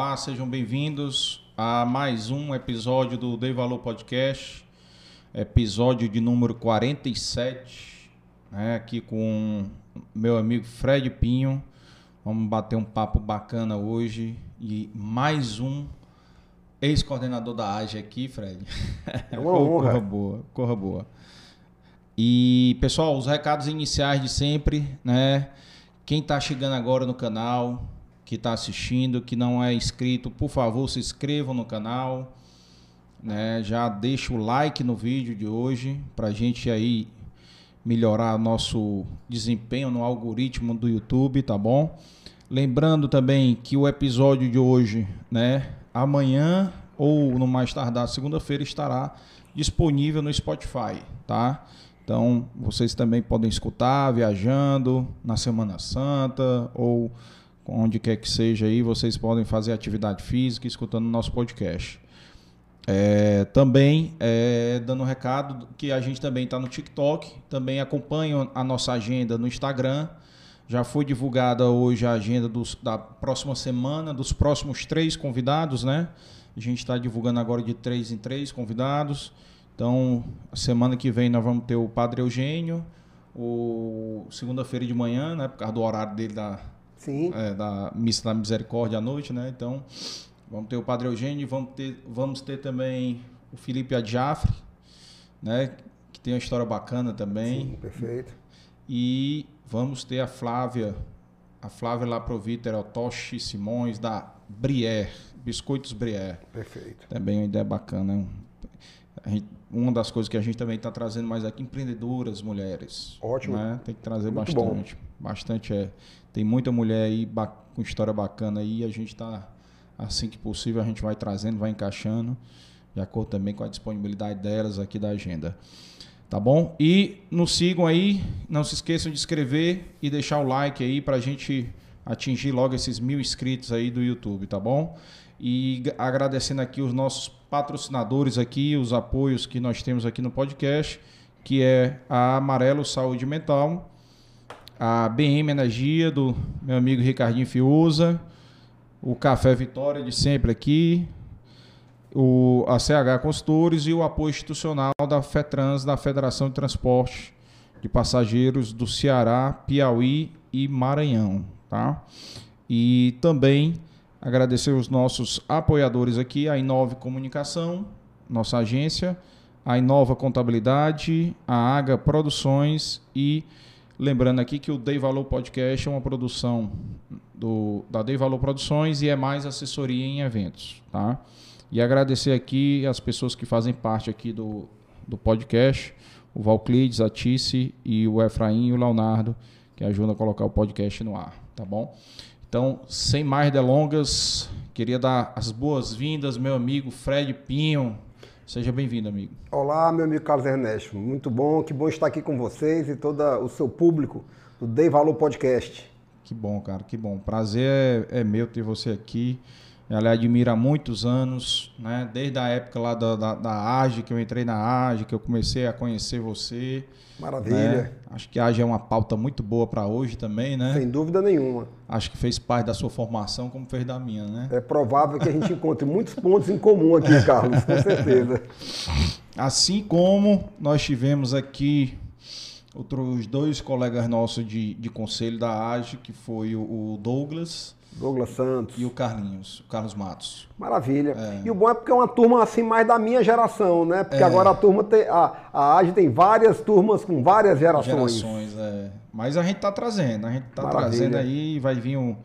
Olá, sejam bem-vindos a mais um episódio do Dei Valor Podcast, episódio de número 47, né, aqui com meu amigo Fred Pinho. Vamos bater um papo bacana hoje e mais um ex-coordenador da AGE aqui, Fred. É uma honra. Corra boa, corra boa. E, pessoal, os recados iniciais de sempre, né? Quem está chegando agora no canal, que está assistindo, que não é inscrito, por favor, se inscrevam no canal. Né? Já deixa o like no vídeo de hoje para a gente aí melhorar nosso desempenho no algoritmo do YouTube, tá bom? Lembrando também que o episódio de hoje, né, amanhã ou no mais tardar segunda-feira estará disponível no Spotify, tá? Então, vocês também podem escutar viajando na Semana Santa ou onde quer que seja aí, vocês podem fazer atividade física escutando o nosso podcast. É, também é, dando um recado que a gente também está no TikTok, também acompanha a nossa agenda no Instagram. Já foi divulgada hoje a agenda dos, da próxima semana, dos próximos três convidados, né? A gente está divulgando agora de três em três convidados. Então, semana que vem nós vamos ter o Padre Eugênio, o segunda-feira de manhã, né? Por causa do horário dele da, Sim. é, da Missa da Misericórdia à noite, né? Então, vamos ter o Padre Eugênio, vamos ter, vamos ter também o Felipe Adjafre, né? Que tem uma história bacana também. Sim, perfeito. E vamos ter a Flávia, a Flávia Laprovita Erotoshi Simões, da Brière, Biscoitos Brière. Perfeito. Também uma ideia bacana. A gente- uma das coisas que a gente também está trazendo mais aqui, empreendedoras, mulheres. Ótimo. né? Tem que trazer Muito bastante. Bastante é. Tem muita mulher aí com história bacana aí. A gente está, assim que possível, a gente vai trazendo, vai encaixando, de acordo também com a disponibilidade delas aqui da agenda. Tá bom? E nos sigam aí, não se esqueçam de inscrever e deixar o like aí pra gente atingir logo esses mil inscritos aí do YouTube, tá bom? E agradecendo aqui os nossos patrocinadores aqui, os apoios que nós temos aqui no podcast, que é a Amarelo Saúde Mental, a BM Energia do meu amigo Ricardinho Fiuza, o Café Vitória de sempre aqui, o, a CH Consultores e o apoio institucional da FETRANS, da Federação de Transporte de Passageiros do Ceará, Piauí e Maranhão, tá? E também agradecer os nossos apoiadores aqui, a Inove Comunicação, nossa agência, a Inova Contabilidade, a Aga Produções e lembrando aqui que o Dei Valor Podcast é uma produção do, da Dei Valor Produções e é mais assessoria em eventos, tá? E agradecer aqui as pessoas que fazem parte aqui do, do podcast, o Valclides, a Tice e o Efraim e o Leonardo, que ajudam a colocar o podcast no ar, tá bom? Então, sem mais delongas, queria dar as boas-vindas, meu amigo Fred Pinho. Seja bem-vindo, amigo. Olá, meu amigo Carlos Ernesto. Muito bom, que bom estar aqui com vocês e todo o seu público do Dei Valor Podcast. Que bom, cara, que bom. Prazer é, é meu ter você aqui. Ela admira há muitos anos, né? Desde a época lá da, da, da AGE, que eu entrei na AGE, que eu comecei a conhecer você. Maravilha. né? Acho que a AGE é uma pauta muito boa para hoje também, né? Sem dúvida nenhuma. Acho que fez parte da sua formação, como fez da minha, né? É provável que a gente encontre muitos pontos em comum aqui, Carlos, com certeza. Assim como nós tivemos aqui outros dois colegas nossos de, de conselho da AGE, que foi o, o Douglas Douglas Santos. e o Carlinhos, o Carlos Matos. Maravilha. E o bom é porque é uma turma assim mais da minha geração, né? Porque agora a turma tem. A, a AGE tem várias turmas com várias gerações. Gerações, é. Mas a gente tá trazendo, a gente tá Maravilha. trazendo aí, vai vir um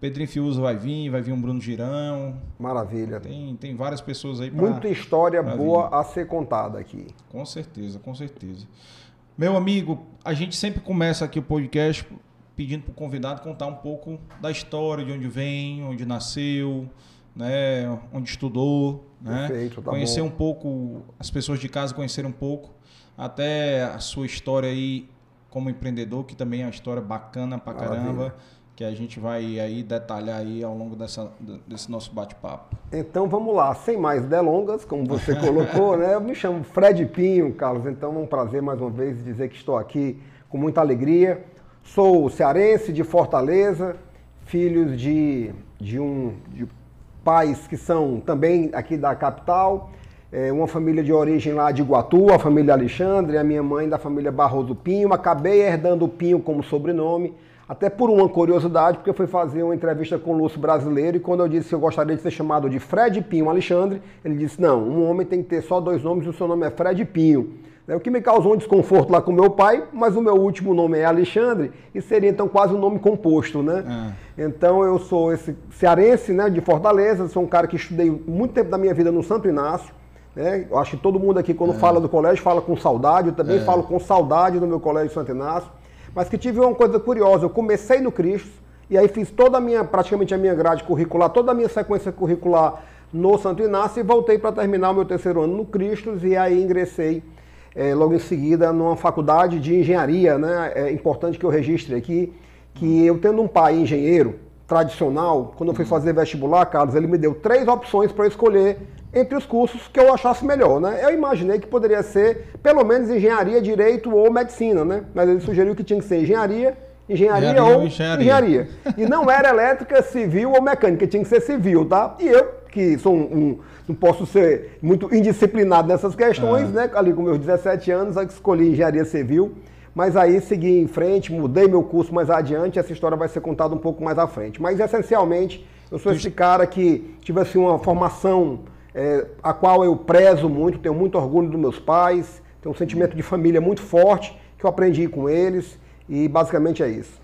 Pedrinho Fiuza vai vir, vai vir um Bruno Girão. Maravilha. Tem, tem várias pessoas aí para Muita história pra boa a ser contada aqui. Com certeza, com certeza. Meu amigo, a gente sempre começa aqui o podcast pedindo para o convidado contar um pouco da história, de onde vem, onde nasceu, né, onde estudou, né? Perfeito, tá conhecer bom. um pouco, as pessoas de casa conhecerem um pouco, até a sua história aí como empreendedor, que também é uma história bacana pra Maravilha. caramba, que a gente vai aí detalhar aí ao longo dessa, desse nosso bate-papo. Então vamos lá, sem mais delongas, como você colocou, né? Eu me chamo Fred Pinho, Carlos, então é um prazer mais uma vez dizer que estou aqui com muita alegria. Sou cearense de Fortaleza, filhos de, de um de pais que são também aqui da capital, é, uma família de origem lá de Iguatu, a família Alexandre, a minha mãe da família Barroso Pinho. Acabei herdando o Pinho como sobrenome, até por uma curiosidade, porque eu fui fazer uma entrevista com o Lúcio Brasileiro e quando eu disse que eu gostaria de ser chamado de Fred Pinho Alexandre, ele disse: não, um homem tem que ter só dois nomes e o seu nome é Fred Pinho. É o que me causou um desconforto lá com meu pai, mas o meu último nome é Alexandre e seria então quase um nome composto, né? Ah. Então eu sou esse cearense, né, de Fortaleza, sou um cara que estudei muito tempo da minha vida no Santo Inácio. Né? Eu acho que todo mundo aqui, quando é. fala do colégio, fala com saudade. Eu também é. falo com saudade do meu colégio Santo Inácio. Mas que tive uma coisa curiosa. Eu comecei no Cristo e aí fiz toda a minha, praticamente a minha grade curricular, toda a minha sequência curricular no Santo Inácio e voltei para terminar o meu terceiro ano no Cristo e aí ingressei é, logo em seguida numa faculdade de engenharia, né? É importante que eu registre aqui que eu tendo um pai engenheiro tradicional, quando eu fui fazer vestibular, Carlos, ele me deu três opções para escolher entre os cursos que eu achasse melhor, né? Eu imaginei que poderia ser pelo menos engenharia, direito ou medicina, né? Mas ele sugeriu que tinha que ser engenharia, engenharia, engenharia ou engenharia. engenharia. E não era elétrica, civil ou mecânica, tinha que ser civil, tá? E eu, que sou um, um não posso ser muito indisciplinado nessas questões, é. né? Ali com meus 17 anos, eu escolhi engenharia civil, mas aí segui em frente, mudei meu curso mais adiante, essa história vai ser contada um pouco mais à frente. Mas essencialmente, eu sou esse cara que tive assim, uma formação é, a qual eu prezo muito, tenho muito orgulho dos meus pais, tenho um sentimento de família muito forte que eu aprendi com eles e basicamente é isso.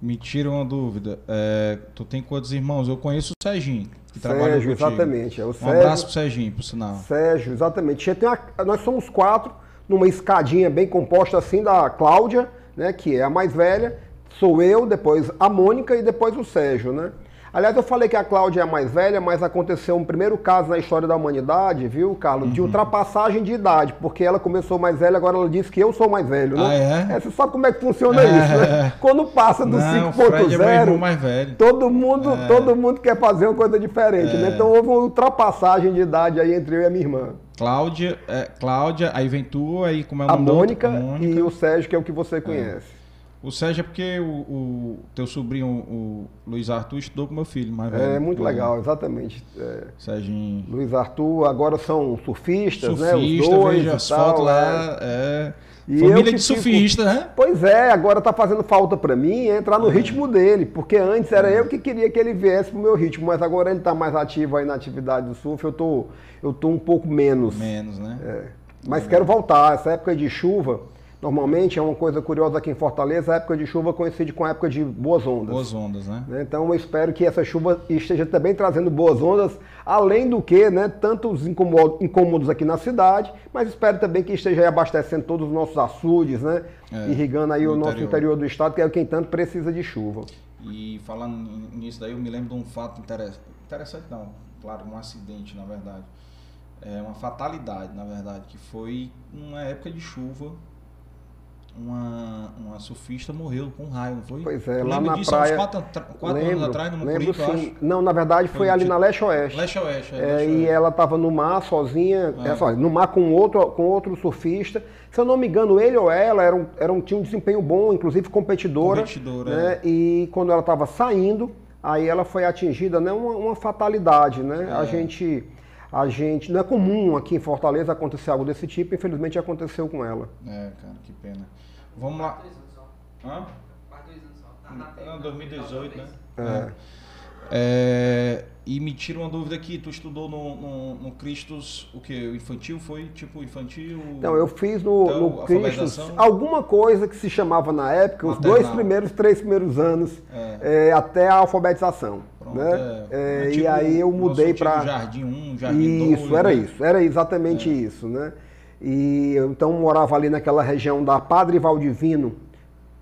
Me tira uma dúvida, é, tu tem quantos irmãos? Eu conheço o Serginho que Sérgio, exatamente. É o um Sérgio, abraço pro Serginho, por sinal. Sérgio, exatamente. Uma, nós somos quatro, numa escadinha bem composta assim da Cláudia, né, que é a mais velha, sou eu, depois a Mônica e depois o Sérgio, né? Aliás, eu falei que a Cláudia é a mais velha, mas aconteceu um primeiro caso na história da humanidade, viu, Carlos? De uhum. ultrapassagem de idade, porque ela começou mais velha, agora ela disse que eu sou mais velho, né? Ah, é? é você sabe como é que funciona é, isso, né? Quando passa do 5.0, é todo mundo, é. todo mundo quer fazer uma coisa diferente, né? É. Então houve uma ultrapassagem de idade aí entre eu e a minha irmã. Cláudia, é, Cláudia, aí vem tu, aí como é o nome a Mônica, a Mônica e o Sérgio, que é o que você conhece. O Sérgio é porque o, o, teu sobrinho, o Luiz Arthur, estudou com meu filho, mas É muito legal, exatamente. É, Serginho. Luiz Arthur, agora são surfistas, Surfista, né? Os dois vejo as fotos lá, é. é. E Família de surfista, fico... né? Pois é, agora tá fazendo falta para mim entrar no é. ritmo dele, porque antes era é. eu que queria que ele viesse pro meu ritmo, mas agora ele tá mais ativo aí na atividade do surf, eu tô, eu tô um pouco menos. Menos, né? É. Mas quero voltar, essa época de chuva, Normalmente é uma coisa curiosa aqui em Fortaleza, a época de chuva coincide com a época de boas ondas. Boas ondas, né? né? Então eu espero que essa chuva esteja também trazendo boas ondas, além do que, né, tantos incômodos aqui na cidade, mas espero também que esteja abastecendo todos os nossos açudes, né? É, irrigando aí o interior. nosso interior do estado, que é quem tanto precisa de chuva. E falando nisso daí, eu me lembro de um fato interessante, interessante não, claro, um acidente, na verdade. É uma fatalidade, na verdade, que foi uma época de chuva uma, uma surfista morreu com um raio, não foi? Pois é, lá na disso, praia. Uns quatro, quatro lembro, anos atrás, no lembro sim. Não, na verdade foi, foi ali na leste-oeste. Leste-oeste, é, é, leste E ela estava no mar sozinha, é. É, no mar com outro, com outro surfista. Se eu não me engano, ele ou ela era um, era um, tinha um desempenho bom, inclusive competidora. Competidora, né? É. E quando ela estava saindo, aí ela foi atingida, né? Uma, uma fatalidade, né? A é. gente a gente. Não é comum aqui em Fortaleza acontecer algo desse tipo, infelizmente aconteceu com ela. É, cara, que pena. Vamos lá. Hã? Não, 2018, né? É. é. É, e me tira uma dúvida aqui, tu estudou no, no, no Cristos, o que? O infantil foi tipo infantil? Não, eu fiz no, então, no Cristos alguma coisa que se chamava na época, Maternal. os dois primeiros, três primeiros anos, é. É, até a alfabetização. Pronto, né? É. É, e aí eu mudei para. Jardim 1, Jardim Isso, era né? isso, era exatamente é. isso, né? E eu então morava ali naquela região da Padre Valdivino,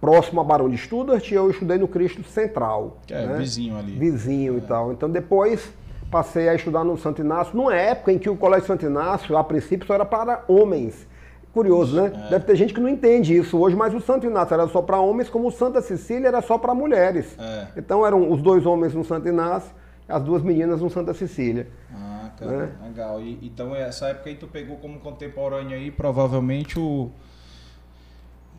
próximo a Barão de Studart, e eu estudei no Cristo Central. Que é, né? vizinho ali. Vizinho é. e tal. Então depois passei a estudar no Santo Inácio, numa época em que o Colégio Santo Inácio, a princípio, só era para homens. Curioso, né? É. Deve ter gente que não entende isso hoje, mas o Santo Inácio era só para homens, como o Santa Cecília era só para mulheres. É. Então eram os dois homens no Santo Inácio, as duas meninas no Santa Cecília. Ah né? Legal. E, então, essa época aí tu pegou como contemporâneo aí, provavelmente o.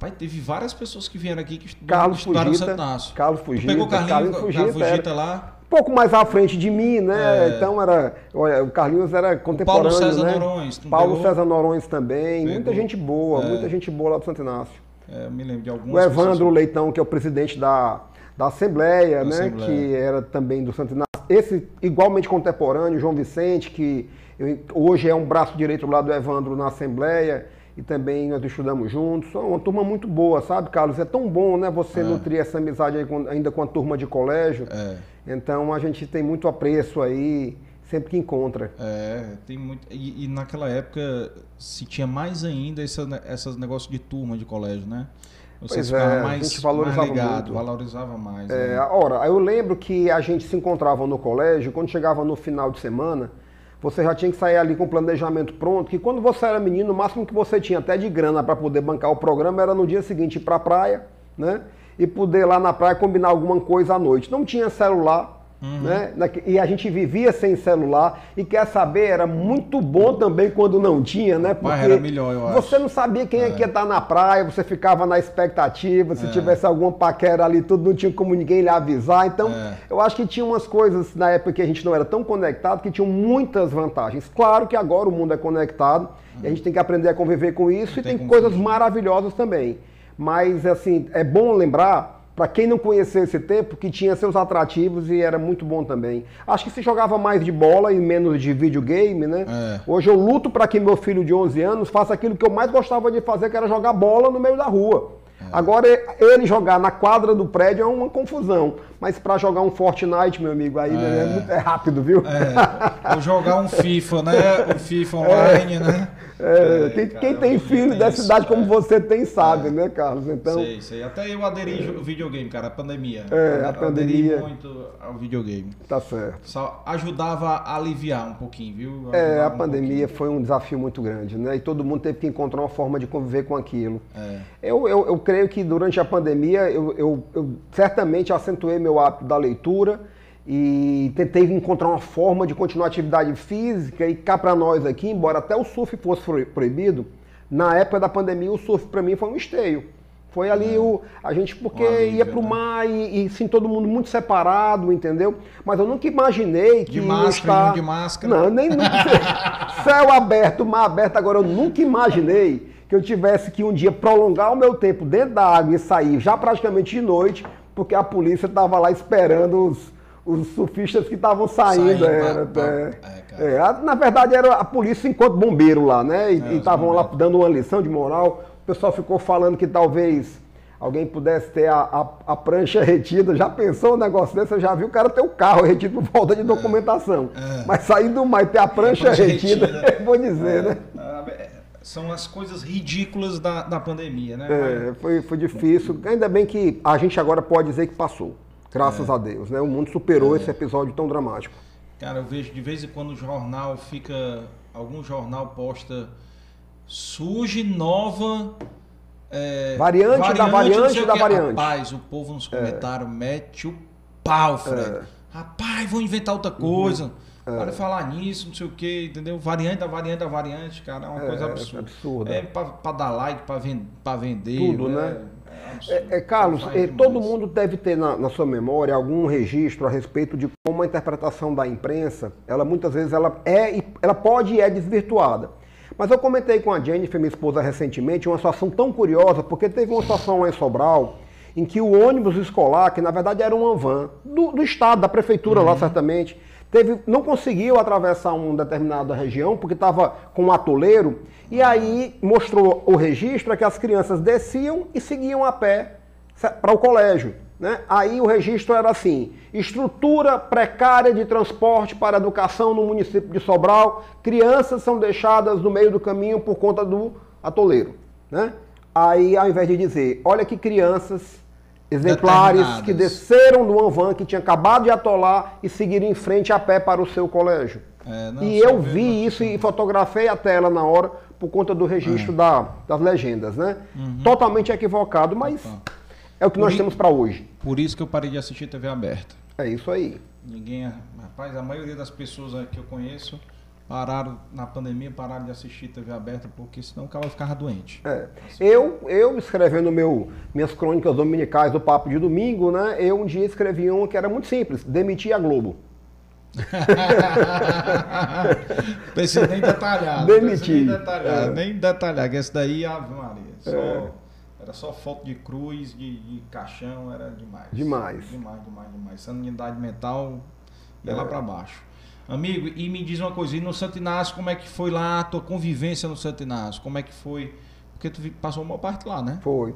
Teve várias pessoas que vieram aqui que estudaram, Carlos estudaram Fugita, Santo Carlos Fugita. Tu pegou Carlinhos, Carlos Fugita, Fugita lá? pouco mais à frente de mim, né? É. Então era. Olha, o Carlinhos era contemporâneo. O Paulo César né? Norões. Paulo pegou? César Norões também. Pegou. Muita gente boa, é. muita gente boa lá do Santo Inácio. É, me lembro de alguns. O Evandro pessoas... Leitão, que é o presidente da, da Assembleia, da né? Assembleia. Que era também do Santo Inácio. Esse igualmente contemporâneo, João Vicente, que eu, hoje é um braço direito lá do Evandro na Assembleia e também nós estudamos juntos. Uma turma muito boa, sabe, Carlos? É tão bom, né, você é. nutrir essa amizade ainda com a turma de colégio. É. Então a gente tem muito apreço aí sempre que encontra. É, tem muito. E, e naquela época se tinha mais ainda esse, esses negócios de turma de colégio, né? Você pois é, mais, a gente valorizava mais ligado, muito. valorizava mais. É, né? Ora, eu lembro que a gente se encontrava no colégio, quando chegava no final de semana, você já tinha que sair ali com o planejamento pronto, que quando você era menino, o máximo que você tinha até de grana para poder bancar o programa era no dia seguinte ir para a praia, né? E poder lá na praia combinar alguma coisa à noite. Não tinha celular, Uhum. Né? E a gente vivia sem celular e quer saber, era muito bom também quando não tinha, né? Porque era melhor, eu você não sabia quem é. é que ia estar na praia, você ficava na expectativa, se é. tivesse alguma paquera ali, tudo não tinha como ninguém lhe avisar. Então, é. eu acho que tinha umas coisas na época que a gente não era tão conectado que tinham muitas vantagens. Claro que agora o mundo é conectado uhum. e a gente tem que aprender a conviver com isso não e tem, tem coisas maravilhosas também. Mas, assim, é bom lembrar para quem não conheceu esse tempo, que tinha seus atrativos e era muito bom também. Acho que se jogava mais de bola e menos de videogame, né? É. Hoje eu luto para que meu filho de 11 anos faça aquilo que eu mais gostava de fazer, que era jogar bola no meio da rua. É. Agora, ele jogar na quadra do prédio é uma confusão. Mas para jogar um Fortnite, meu amigo, aí é, é, muito, é rápido, viu? É. Ou jogar um FIFA, né? O FIFA online, né? É, quem, cara, quem, tem filho dessa idade como você tem, sabe, é. né, Carlos? Então, sei, sei. Até eu aderi ao videogame, cara, a pandemia. É, a pandemia. Aderi muito ao videogame. Tá certo. Só ajudava a aliviar um pouquinho, viu? Ajudava é, a um pandemia pouquinho. foi um desafio muito grande, né? E todo mundo teve que encontrar uma forma de conviver com aquilo. É. Eu, eu, eu creio que durante a pandemia eu, eu, eu certamente acentuei meu hábito da leitura e tentei encontrar uma forma de continuar a atividade física e cá para nós aqui, embora até o surf fosse proibido, na época da pandemia o surf para mim foi um esteio. Foi ali é. o a gente porque alívio, ia pro né? mar e, e sim todo mundo muito separado, entendeu? Mas eu nunca imaginei que de máscara, estar... de máscara. Não, nem céu aberto, mar aberto. Agora eu nunca imaginei que eu tivesse que um dia prolongar o meu tempo dentro da água e sair já praticamente de noite, porque a polícia estava lá esperando os os surfistas que estavam saindo. era, pra, é, é, é, na verdade, era a polícia enquanto bombeiro lá, né? E é, estavam lá dando uma lição de moral. O pessoal ficou falando que talvez alguém pudesse ter a, a, a prancha retida. Já pensou um negócio desse? Você já viu o cara ter o carro retido por falta de é, documentação. É. Mas sair do mar e ter a prancha, retida, retida. vou dizer, né? São as coisas ridículas da, da pandemia, né? É, foi, foi difícil. Ainda bem que a gente agora pode dizer que passou. Graças é. a Deus, né? O mundo superou é. esse episódio tão dramático. Cara, eu vejo de vez em quando o jornal fica. Algum jornal posta. Surge nova. É, variante, variante, da variante da variante. Rapaz, o povo nos comentários é. mete o pau, Fred. É. Rapaz, vou inventar outra coisa. Uhum. É. Para falar nisso, não sei o que, entendeu? Variante da variante da variante, cara, é uma é, coisa absurda. É absurda. É pra, dar like, pra, ven pra vender. Tudo, né? É, é, Carlos, é, todo mundo deve ter na, na, sua memória algum registro a respeito de como a interpretação da imprensa, ela muitas vezes ela é, ela pode e é desvirtuada. Mas eu comentei com a Jennifer, minha esposa, recentemente, uma situação tão curiosa, porque teve uma situação lá em Sobral, em que o ônibus escolar, que na verdade era uma van, do, do estado, da prefeitura uhum. lá certamente, teve, não conseguiu atravessar uma determinada região, porque estava com um atoleiro, e aí mostrou o registro é que as crianças desciam e seguiam a pé para o colégio. Né? Aí o registro era assim: estrutura precária de transporte para educação no município de Sobral, crianças são deixadas no meio do caminho por conta do atoleiro. Né? Aí, ao invés de dizer, olha que crianças exemplares que desceram do van que tinha acabado de atolar e seguiram em frente a pé para o seu colégio. É, não, e eu vi isso e fotografei a tela na hora por conta do registro é. da, das legendas, né? Uhum. Totalmente equivocado, mas é o que por nós temos para hoje. Por isso que eu parei de assistir TV aberta. É isso aí. Ninguém, rapaz, a maioria das pessoas que eu conheço pararam na pandemia, pararam de assistir TV aberta, porque senão o cara ficava doente. É. Eu, eu escrevendo meu, minhas crônicas dominicais do Papo de Domingo, né? Eu um dia escrevi uma que era muito simples, demitir a Globo. Precisa nem detalhar. Demitir. Nem detalhar, é. nem detalhar, que esse daí, Ave Maria. Só, é. Era só foto de cruz, de, de, caixão, era demais. Demais. Demais, demais, demais. Sanidade mental ia é. lá para baixo. Amigo, e me diz uma coisa, e no Santo Inácio, como é que foi lá a tua convivência no Santo Inácio? Como é que foi? Porque tu passou uma parte lá, né? Foi.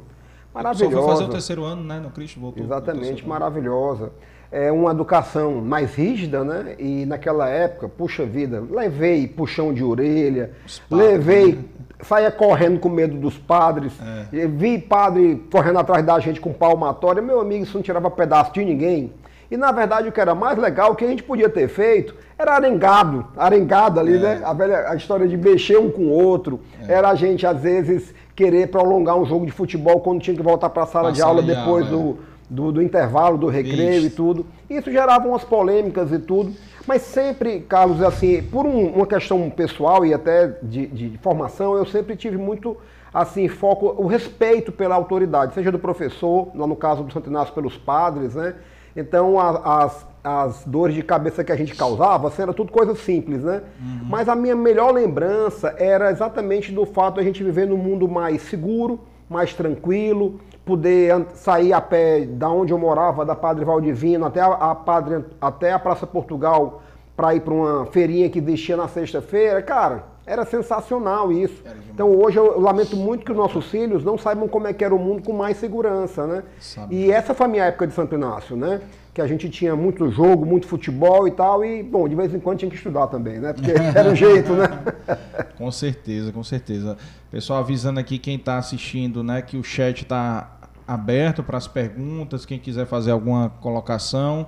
Maravilhosa. Só foi fazer o terceiro ano, né? No Cristo voltou. Exatamente, maravilhosa. É uma educação mais rígida, né? E naquela época, puxa vida, levei puxão de orelha, padres, levei, né? saía correndo com medo dos padres, é. vi padre correndo atrás da gente com palmatória. Meu amigo, isso não tirava pedaço de ninguém. E na verdade o que era mais legal, o que a gente podia ter feito, era arengado, arengado ali, é. né? A, velha, a história de mexer um com o outro. É. Era a gente, às vezes, querer prolongar um jogo de futebol quando tinha que voltar para a sala de aula depois do, é. do, do, intervalo, do recreio e tudo. Isso gerava umas polêmicas e tudo. Mas sempre, Carlos, assim, por um, uma questão pessoal e até de, de formação, eu sempre tive muito assim, foco, o respeito pela autoridade, seja do professor, no caso do Santo Inácio pelos padres, né? Então, as, as dores de cabeça que a gente causava, assim, era tudo coisa simples, né? Uhum. Mas a minha melhor lembrança era exatamente do fato de a gente viver num mundo mais seguro, mais tranquilo, poder sair a pé da onde eu morava, da Padre Valdivino até a, a Padre, até a Praça Portugal, para ir para uma feirinha que existia na sexta-feira. Cara, era sensacional isso. Então hoje eu lamento muito que os nossos filhos não saibam como é que era o mundo com mais segurança, né? Sabe. E essa foi a minha época de Santo Inácio, né? Que a gente tinha muito jogo, muito futebol e tal, e, bom, de vez em quando tinha que estudar também, né? Porque era o jeito, né? com certeza, com certeza. Pessoal, avisando aqui quem está assistindo, né, que o chat está aberto para as perguntas, quem quiser fazer alguma colocação.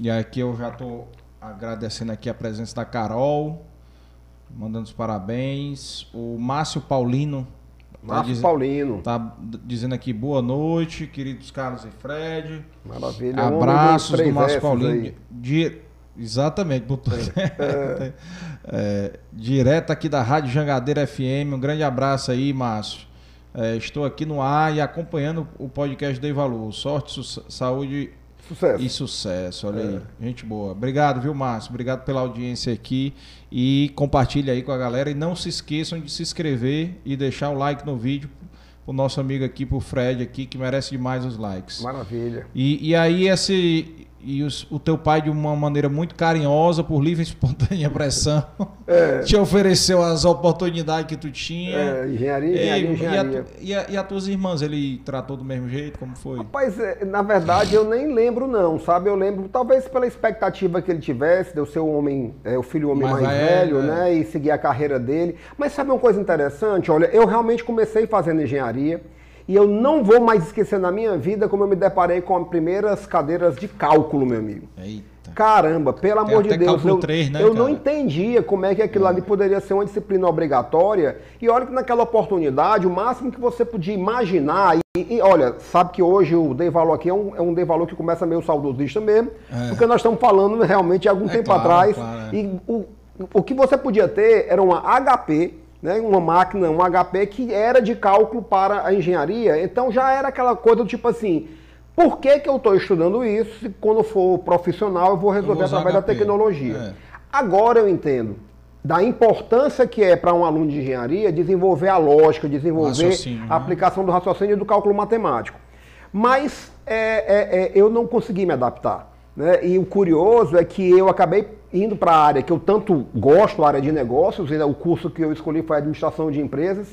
E aqui eu já estou agradecendo aqui a presença da Carol, mandando os parabéns. O Márcio Paulino. Tá Márcio tá Paulino. Tá dizendo aqui boa noite, queridos Carlos e Fred. Maravilha. Abraços do Márcio Paulino. Di... Exatamente. É. é, direto aqui da Rádio Jangadeira FM. Um grande abraço aí, Márcio. É, estou aqui no ar e acompanhando o podcast Dei Valor. Sorte, saúde Sucesso. E sucesso, olha é. aí. Gente boa. Obrigado, viu, Márcio? Obrigado pela audiência aqui. E compartilha aí com a galera. E não se esqueçam de se inscrever e deixar o like no vídeo o nosso amigo aqui, pro Fred aqui, que merece demais os likes. Maravilha. E, e aí esse, e os, o teu pai, de uma maneira muito carinhosa, por livre e espontânea pressão, é. te ofereceu as oportunidades que tu tinha. É, engenharia, engenharia, engenharia. E, a, e, a, e as tuas irmãs, ele tratou do mesmo jeito? Como foi? Rapaz, é, na verdade, eu nem lembro não, sabe? Eu lembro, talvez pela expectativa que ele tivesse, de eu ser o homem, é, o filho homem mais, mais velho, né? né? E seguir a carreira dele. Mas sabe uma coisa interessante? Olha, eu realmente comecei fazendo engenharia. E eu não vou mais esquecer na minha vida como eu me deparei com as primeiras cadeiras de cálculo, meu amigo. Eita. Caramba, pelo amor de Deus, eu, 3, né, eu não entendia como é que aquilo é. ali poderia ser uma disciplina obrigatória. E olha que naquela oportunidade, o máximo que você podia imaginar, e, e olha, sabe que hoje o Dei Valor aqui é um, é um Dei Valor que começa meio saudosista mesmo, é. porque nós estamos falando realmente de algum é tempo claro, atrás. Claro, é. e o, o que você podia ter era uma HP né, uma máquina, um HP que era de cálculo para a engenharia, então já era aquela coisa do tipo assim, por que, que eu estou estudando isso se quando for profissional eu vou resolver eu através HP. da tecnologia? É. Agora eu entendo da importância que é para um aluno de engenharia desenvolver a lógica, desenvolver a né? aplicação do raciocínio e do cálculo matemático. Mas é, é, é, eu não consegui me adaptar. Né? E o curioso é que eu acabei indo para a área que eu tanto gosto, a área de negócios, o curso que eu escolhi foi administração de empresas,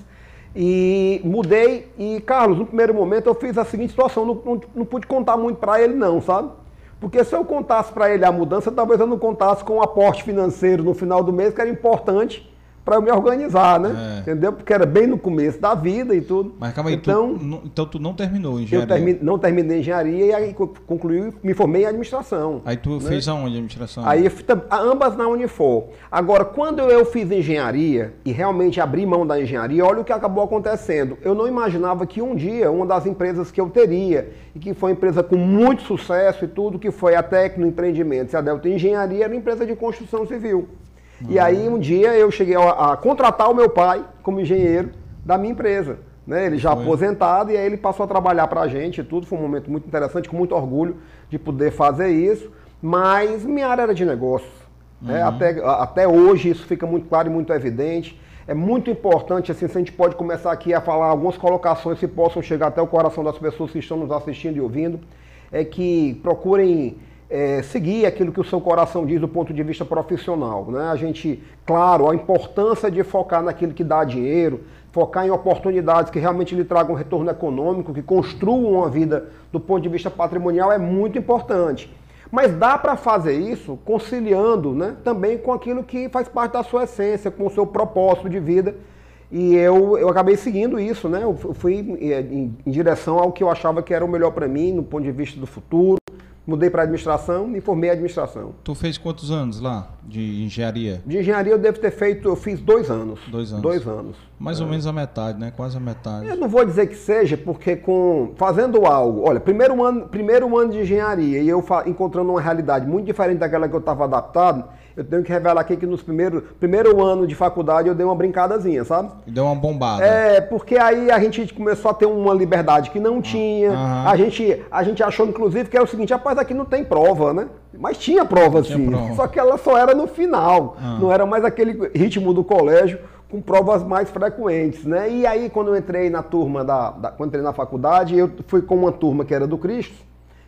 e mudei. E, Carlos, no primeiro momento eu fiz a seguinte situação: não, não, não pude contar muito para ele, não, sabe? Porque se eu contasse para ele a mudança, talvez eu não contasse com o aporte financeiro no final do mês, que era importante para eu me organizar, né? É. Entendeu? Porque era bem no começo da vida e tudo. Mas calma aí, então, tu, então tu não terminou engenharia? Eu termi, não terminei engenharia e aí concluí, me formei em administração. Aí tu né? fez aonde administração? Aí ambas na Unifor. Agora, quando eu fiz engenharia e realmente abri mão da engenharia, olha o que acabou acontecendo. Eu não imaginava que um dia uma das empresas que eu teria e que foi uma empresa com muito sucesso e tudo, que foi a Tecno Empreendimentos e a Delta Engenharia, era uma empresa de construção civil. Uhum. E aí um dia eu cheguei a, a, contratar o meu pai como engenheiro da minha empresa. Né? Ele já Foi. aposentado e aí ele passou a trabalhar para a gente e tudo. Foi um momento muito interessante, com muito orgulho de poder fazer isso. Mas minha área era de negócios. Né? Uhum. Né? Até, até hoje isso fica muito claro e muito evidente. É muito importante, assim, se a gente pode começar aqui a falar algumas colocações que possam chegar até o coração das pessoas que estão nos assistindo e ouvindo, é que procurem é, seguir aquilo que o seu coração diz do ponto de vista profissional. Né? A gente, claro, a importância de focar naquilo que dá dinheiro, focar em oportunidades que realmente lhe tragam um retorno econômico, que construam uma vida do ponto de vista patrimonial é muito importante. Mas dá para fazer isso conciliando né, também com aquilo que faz parte da sua essência, com o seu propósito de vida. E eu, eu acabei seguindo isso, né? Eu fui em, em, em direção ao que eu achava que era o melhor para mim, no ponto de vista do futuro mudei para administração, me formei em administração. Tu fez quantos anos lá de engenharia? De engenharia eu devo ter feito, eu fiz dois anos. Dois anos. Dois anos. Mais é. ou menos a metade, né? Quase a metade. Eu não vou dizer que seja, porque com fazendo algo, olha, primeiro ano, primeiro ano de engenharia e eu encontrando uma realidade muito diferente daquela que eu estava adaptado, eu tenho que revelar aqui que nos primeiros primeiro ano de faculdade eu dei uma brincadazinha, sabe? Deu uma bombada. É, porque aí a gente começou a ter uma liberdade que não tinha. Uhum. A gente a gente achou inclusive que era o seguinte, rapaz, aqui não tem prova, né? Mas tinha prova tinha sim. Prova. Só que ela só era no final. Uhum. Não era mais aquele ritmo do colégio com provas mais frequentes, né? E aí quando eu entrei na turma da, da quando entrei na faculdade, eu fui com uma turma que era do Cristo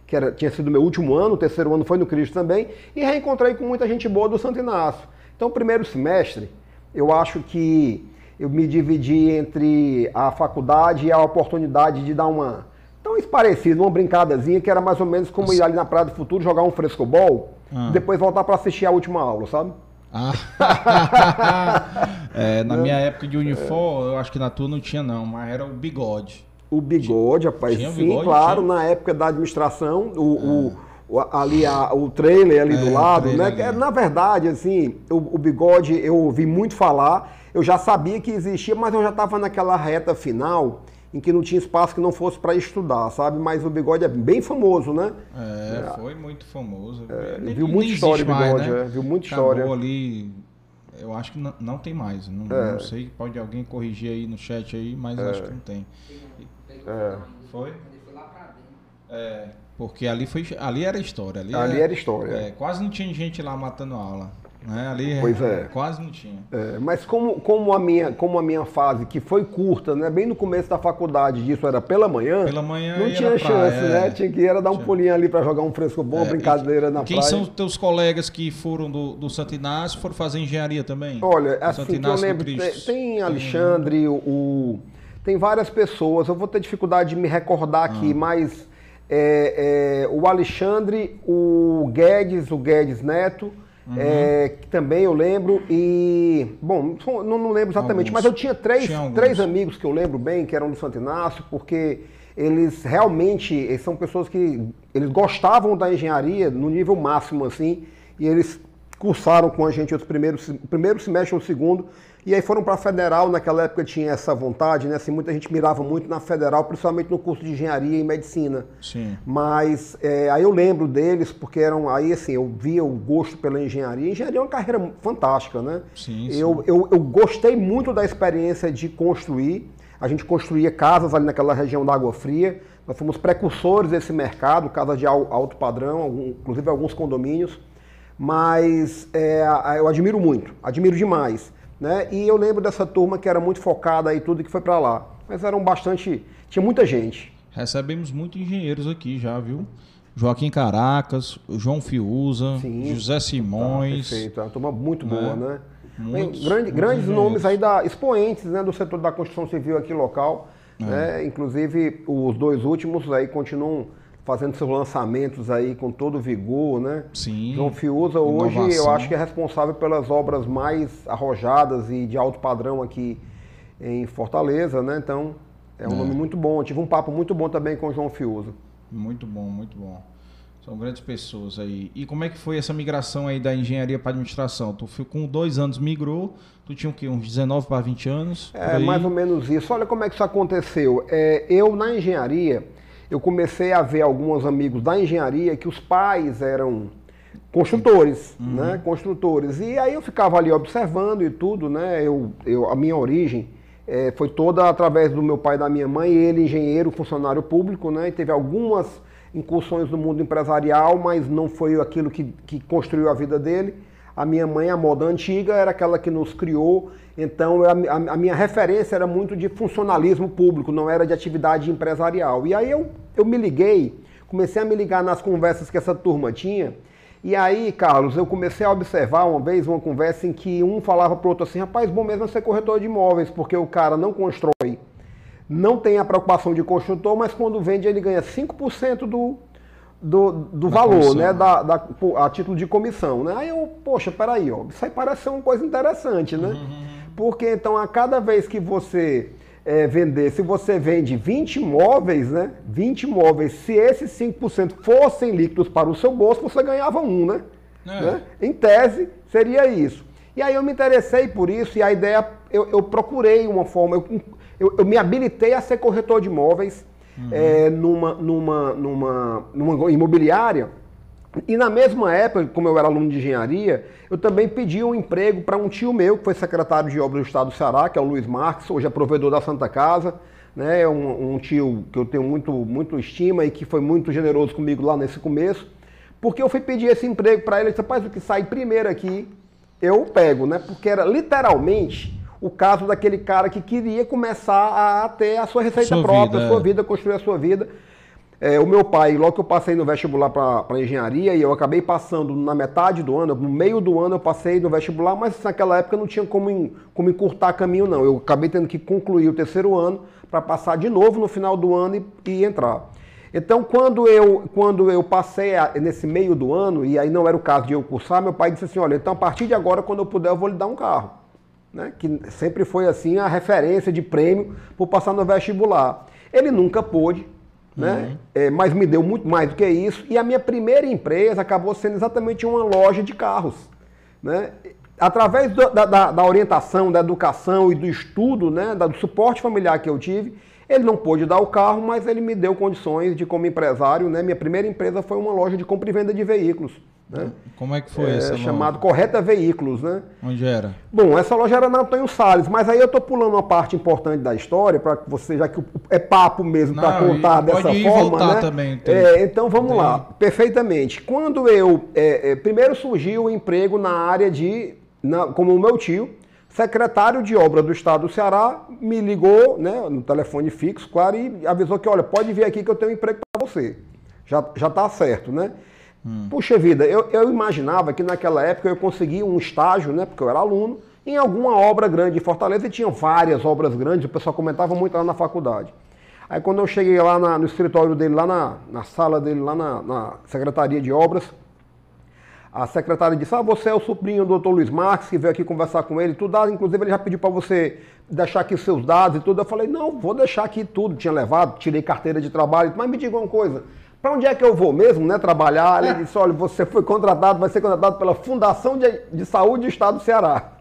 que era, tinha sido meu último ano, o terceiro ano foi no Cristo também, e reencontrei com muita gente boa do Santo Inácio. Então, primeiro semestre, eu acho que eu me dividi entre a faculdade e a oportunidade de dar uma. Tão parecido, uma brincadazinha que era mais ou menos como Nossa. ir ali na Praia do Futuro jogar um frescobol ah. e depois voltar para assistir a última aula, sabe? Ah. é, na minha época de Unifor, eu acho que na tua não tinha não, mas era o bigode. O bigode, rapaz. Tinha sim, bigode, claro, tinha. na época da administração, o, o, o ali a, o trailer ali é, do lado, né? Ali. Na verdade, assim, o, o, bigode eu ouvi muito falar, eu já sabia que existia, mas eu já estava naquela reta final em que não tinha espaço que não fosse para estudar, sabe? Mas o bigode é bem famoso, né? É, é. foi muito famoso. É, nem, viu muita história o bigode, né? é, viu muita Acabou história. ali eu acho que não, não tem mais. Não, é. não, sei, pode alguém corrigir aí no chat aí, mas é. acho que não tem. É. Foi? É, porque ali, foi, ali era história. Ali, ali era, era história. É, quase não tinha gente lá matando aula. Né? Ali pois é. quase não tinha. É, mas como, como, a minha, como a minha fase, que foi curta, né? bem no começo da faculdade, disso era pela manhã, pela manhã não tinha chance, né? Tinha que ir dar um pulinho ali para jogar um fresco bom, é, brincadeira na quem praia. Quem são os teus colegas que foram do, do Santo Inácio foram fazer engenharia também? Olha, assim, que eu lembro, tem, tem Alexandre, o, o tem várias pessoas, eu vou ter dificuldade de me recordar aqui, ah. mas é, é, o Alexandre, o Guedes, o Guedes Neto, uhum. é, que também eu lembro, e. Bom, não, não lembro exatamente, alguns. mas eu tinha três, tinha três amigos que eu lembro bem, que eram do Santo Inácio, porque eles realmente eles são pessoas que eles gostavam da engenharia no nível máximo, assim, e eles cursaram com a gente os primeiros, o primeiro semestre ou o segundo, e aí foram para a Federal, naquela época tinha essa vontade, né? Assim, muita gente mirava muito na Federal, principalmente no curso de Engenharia e Medicina. Sim. Mas é, aí eu lembro deles, porque eram, aí assim, eu via o gosto pela engenharia. Engenharia é uma carreira fantástica, né? Sim, sim. Eu, eu, eu gostei muito da experiência de construir. A gente construía casas ali naquela região da Água Fria. Nós fomos precursores desse mercado, casas de alto padrão, algum, inclusive alguns condomínios. Mas é, eu admiro muito, admiro demais. Né? E eu lembro dessa turma que era muito focada e tudo que foi para lá. Mas eram bastante. Tinha muita gente. Recebemos muitos engenheiros aqui já, viu? Joaquim Caracas, João Fiuza, Sim, José Simões. Tá, perfeito, é uma turma muito né? boa, né? Muitos, grande, grandes nomes aí da expoentes né, do setor da construção civil aqui local. É. Né? Inclusive, os dois últimos aí continuam fazendo seus lançamentos aí com todo vigor, né? Sim. João Fiuza hoje eu acho que é responsável pelas obras mais arrojadas e de alto padrão aqui em Fortaleza, né? Então é um é. nome muito bom. Eu tive um papo muito bom também com o João Fiuza. Muito bom, muito bom. São grandes pessoas aí. E como é que foi essa migração aí da engenharia para administração? Tu com dois anos migrou, tu tinha o quê? Uns 19 para 20 anos? É, mais ou menos isso. Olha como é que isso aconteceu. É, eu, na engenharia, eu comecei a ver alguns amigos da engenharia que os pais eram construtores, uhum. né? Construtores. E aí eu ficava ali observando e tudo, né? Eu, eu, a minha origem é, foi toda através do meu pai e da minha mãe, ele engenheiro, funcionário público, né? E teve algumas incursões no mundo empresarial, mas não foi aquilo que, que construiu a vida dele. A minha mãe, a moda antiga, era aquela que nos criou, então a, a, minha referência era muito de funcionalismo público, não era de atividade empresarial. E aí eu, eu me liguei, comecei a me ligar nas conversas que essa turma tinha, e aí, Carlos, eu comecei a observar uma vez uma conversa em que um falava para o outro assim, rapaz, bom mesmo é ser corretor de imóveis, porque o cara não constrói, não tem a preocupação de construtor, mas quando vende ele ganha 5% do, do, do valor, né? Da, da, a título de comissão. Né? Aí eu, poxa, peraí, ó, isso aí parece ser uma coisa interessante, né? Uhum. Porque então a cada vez que você é, vender, se você vende 20 imóveis, né? 20 imóveis, se esses 5% fossem líquidos para o seu bolso, você ganhava um, né? É. né? Em tese, seria isso. E aí eu me interessei por isso e a ideia, eu, eu procurei uma forma, eu, eu, eu, me habilitei a ser corretor de imóveis uhum. é, numa, numa, numa, numa imobiliária. E na mesma época, como eu era aluno de engenharia, eu também pedi um emprego para um tio meu, que foi secretário de obras do Estado do Ceará, que é o Luiz Marques, hoje é provedor da Santa Casa. Né? É um, um tio que eu tenho muito, muito estima e que foi muito generoso comigo lá nesse começo. Porque eu fui pedir esse emprego para ele, ele disse, rapaz, o que sai primeiro aqui, eu pego, né? Porque era literalmente o caso daquele cara que queria começar a ter a sua receita sua própria, vida, a sua é. vida, construir a sua vida. É, o meu pai, logo que eu passei no vestibular para engenharia, e eu acabei passando na metade do ano, no meio do ano eu passei no vestibular, mas naquela época não tinha como, como encurtar caminho, não. Eu acabei tendo que concluir o terceiro ano para passar de novo no final do ano e, e, entrar. Então, quando eu, quando eu passei a, nesse meio do ano, e aí não era o caso de eu cursar, meu pai disse assim: olha, então a partir de agora, quando eu puder, eu vou lhe dar um carro né, que sempre foi assim a referência de prêmio por passar no vestibular. Ele nunca pôde, né, uhum. é, mas me deu muito mais do que isso. E a minha primeira empresa acabou sendo exatamente uma loja de carros. Né? Através do, da, da, da, orientação, da educação e do estudo, né, do suporte familiar que eu tive, ele não pôde dar o carro, mas ele me deu condições de, como empresário, né, minha primeira empresa foi uma loja de compra e venda de veículos. Né? Como é que foi é, essa Chamado loja? Correta Veículos, né? Onde era? Bom, essa loja era na Antônio Salles, mas aí eu estou pulando uma parte importante da história, para você, já que é papo mesmo para contar dessa ir forma. Voltar né? também, é, então vamos tem. lá, perfeitamente. Quando eu. É, é, primeiro surgiu o emprego na área de. Na, como o meu tio, secretário de obra do estado do Ceará, me ligou né, no telefone fixo, claro, e avisou que, olha, pode vir aqui que eu tenho um emprego para você. Já está certo, né? Hum. Puxa vida, eu, eu imaginava que naquela época eu conseguia um estágio, né, porque eu era aluno, em alguma obra grande em Fortaleza e tinham várias obras grandes, o pessoal comentava muito lá na faculdade. Aí quando eu cheguei lá na, no escritório dele, lá na, na sala dele, lá na, na, Secretaria de Obras, a secretária disse, ah, você é o sobrinho do doutor Luiz Marques, que veio aqui conversar com ele, tudo, ah, inclusive ele já pediu para você deixar aqui seus dados e tudo. Eu falei, não, vou deixar aqui tudo, tinha levado, tirei carteira de trabalho, mas me diga uma coisa, para onde é que eu vou mesmo, né? Trabalhar. Ele disse: olha, você foi contratado, vai ser contratado pela Fundação de, de Saúde do Estado do Ceará.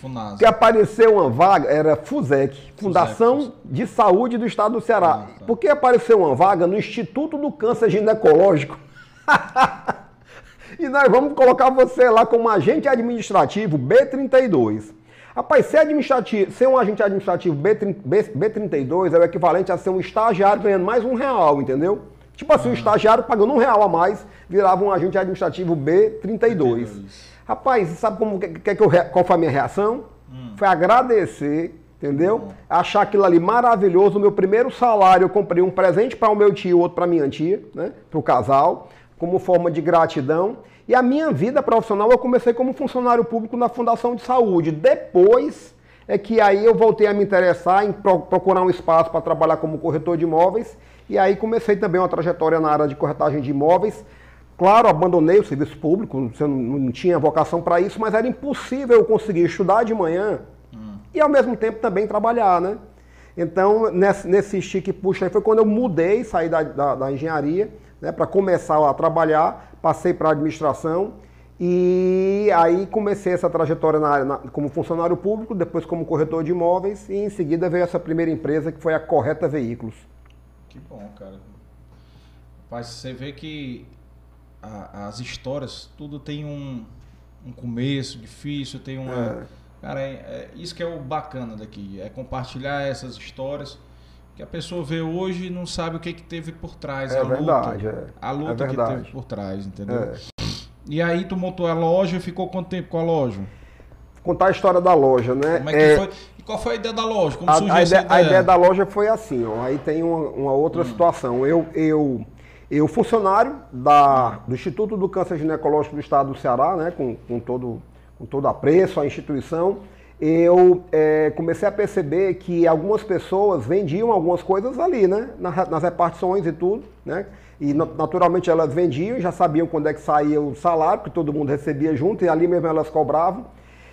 Funasa. Que apareceu uma vaga, era FUSEC, Fundação Fusec. de Saúde do Estado do Ceará. Ah, tá. Por que apareceu uma vaga no Instituto do Câncer Ginecológico? e nós vamos colocar você lá como agente administrativo B32. Rapaz, ser, administrativo, ser um agente administrativo B, B32 é o equivalente a ser um estagiário ganhando mais um real, entendeu? Tipo assim, o estagiário pagando um real a mais, virava um agente administrativo B32. Rapaz, sabe como que, que eu, qual foi a minha reação? Hum. Foi agradecer, entendeu? Hum. Achar aquilo ali maravilhoso. O meu primeiro salário, eu comprei um presente para o meu tio, outro para minha tia, né? Para o casal, como forma de gratidão. E a minha vida profissional, eu comecei como funcionário público na Fundação de Saúde. Depois é que aí eu voltei a me interessar em procurar um espaço para trabalhar como corretor de imóveis e aí comecei também uma trajetória na área de corretagem de imóveis. Claro, abandonei o serviço público, eu não tinha vocação para isso, mas era impossível eu conseguir estudar de manhã hum. e ao mesmo tempo também trabalhar, né? Então, nesse, nesse estique puxa aí foi quando eu mudei, saí da, da, da engenharia, né, para começar a trabalhar, passei para a administração e aí comecei essa trajetória na área na, como funcionário público, depois como corretor de imóveis e em seguida veio essa primeira empresa que foi a Correta Veículos. Que bom, cara. Mas você vê que a, as histórias, tudo tem um, um começo difícil, tem uma. É. Cara, é, é, isso que é o bacana daqui, é compartilhar essas histórias que a pessoa vê hoje e não sabe o que, que teve por trás. É a verdade, luta, é. A luta é que teve por trás, entendeu? É. E aí tu montou a loja e ficou quanto tempo com a loja? Contar a história da loja, né? Como é que é... foi? E qual foi a ideia da loja? Como a, surgiu a ideia, ideia? A ideia da loja foi assim, ó. Aí tem uma, uma outra hum. situação. Eu, eu, eu, funcionário da, do Instituto do Câncer Ginecológico do Estado do Ceará, né? Com, com todo, com todo apreço à instituição eu é, comecei a perceber que algumas pessoas vendiam algumas coisas ali, né? Nas repartições e tudo, né? E naturalmente elas vendiam, já sabiam quando é que saía o salário, que todo mundo recebia junto, e ali mesmo elas cobravam.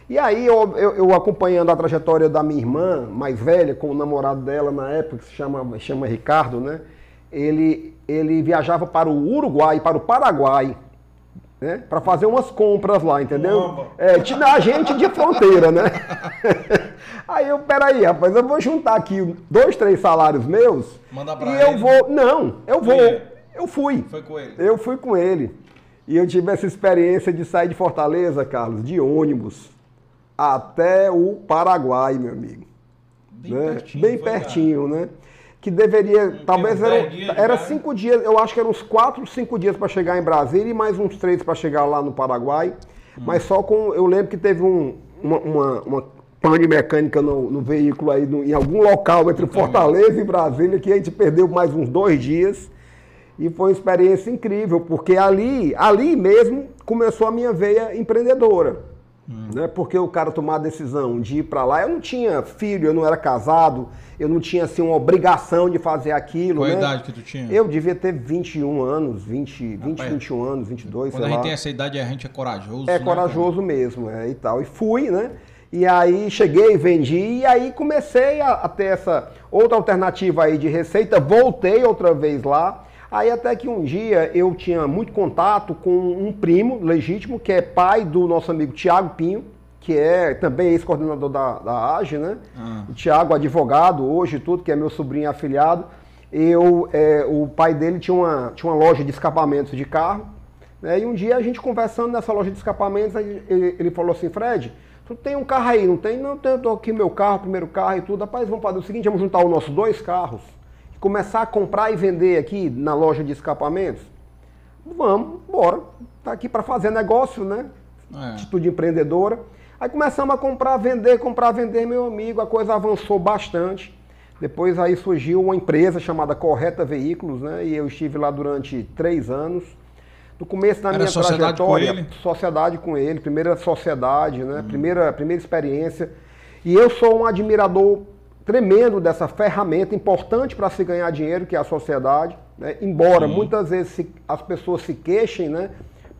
E aí eu, eu, eu, acompanhando a trajetória da minha irmã, mais velha, com o namorado dela na época, que se chama, chama Ricardo, né? Ele, ele viajava para o Uruguai, para o Paraguai, né? Para fazer umas compras lá, entendeu? É, a gente de fronteira, né? Aí eu, peraí, rapaz, eu vou juntar aqui dois, três salários meus Manda pra e ele. eu vou. Não, eu vou. Eu fui. Foi com ele. Eu fui com ele. E eu tive essa experiência de sair de Fortaleza, Carlos, de ônibus até o Paraguai, meu amigo. Bem né? pertinho. Bem pertinho, né? Que deveria, talvez eram, era cinco dias, eu acho que eram uns quatro, cinco dias para chegar em Brasília e mais uns três para chegar lá no Paraguai. Hum. Mas só com, eu lembro que teve um, uma, uma, uma pane mecânica no, no veículo aí, no, em algum local entre Fortaleza e Brasília, que a gente perdeu mais uns dois dias. E foi uma experiência incrível, porque ali, ali mesmo começou a minha veia empreendedora. Hum. Né? Porque o cara tomar a decisão de ir para lá, eu não tinha filho, eu não era casado, eu não tinha assim uma obrigação de fazer aquilo. Qual né? a idade que tu tinha? Eu devia ter 21 anos, 20, 20 Rapaz, 21 anos, 22, Quando a gente lá. tem essa idade, a gente é corajoso. É né, corajoso cara? mesmo, é, e tal. E fui, né? E aí cheguei, vendi, e aí comecei a, a ter essa outra alternativa aí de receita, voltei outra vez lá. Aí até que um dia eu tinha muito contato com um primo legítimo, que é pai do nosso amigo Tiago Pinho, que é também ex-coordenador da, da AGE, né? Ah. O Tiago, advogado hoje tudo, que é meu sobrinho afiliado. Eu, é, o pai dele tinha uma, tinha uma loja de escapamentos de carro. Né? E um dia a gente conversando nessa loja de escapamentos, ele, ele falou assim, Fred, tu tem um carro aí, não tem? Não, tenho, tô aqui meu carro, primeiro carro e tudo. Rapaz, vamos fazer o seguinte, vamos juntar os nossos dois carros começar a comprar e vender aqui na loja de escapamentos? Vamos, bora. Tá aqui para fazer negócio, né? É. Atitude empreendedora. Aí começamos a comprar, vender, comprar, vender, meu amigo. A coisa avançou bastante. Depois aí surgiu uma empresa chamada Correta Veículos, né? E eu estive lá durante três anos. No começo da Era minha sociedade trajetória, com ele? sociedade com ele, primeira sociedade, né? Hum. Primeira, primeira experiência. E eu sou um admirador tremendo dessa ferramenta importante para se ganhar dinheiro, que é a sociedade. Né? Embora Sim. muitas vezes se, as pessoas se queixem, né?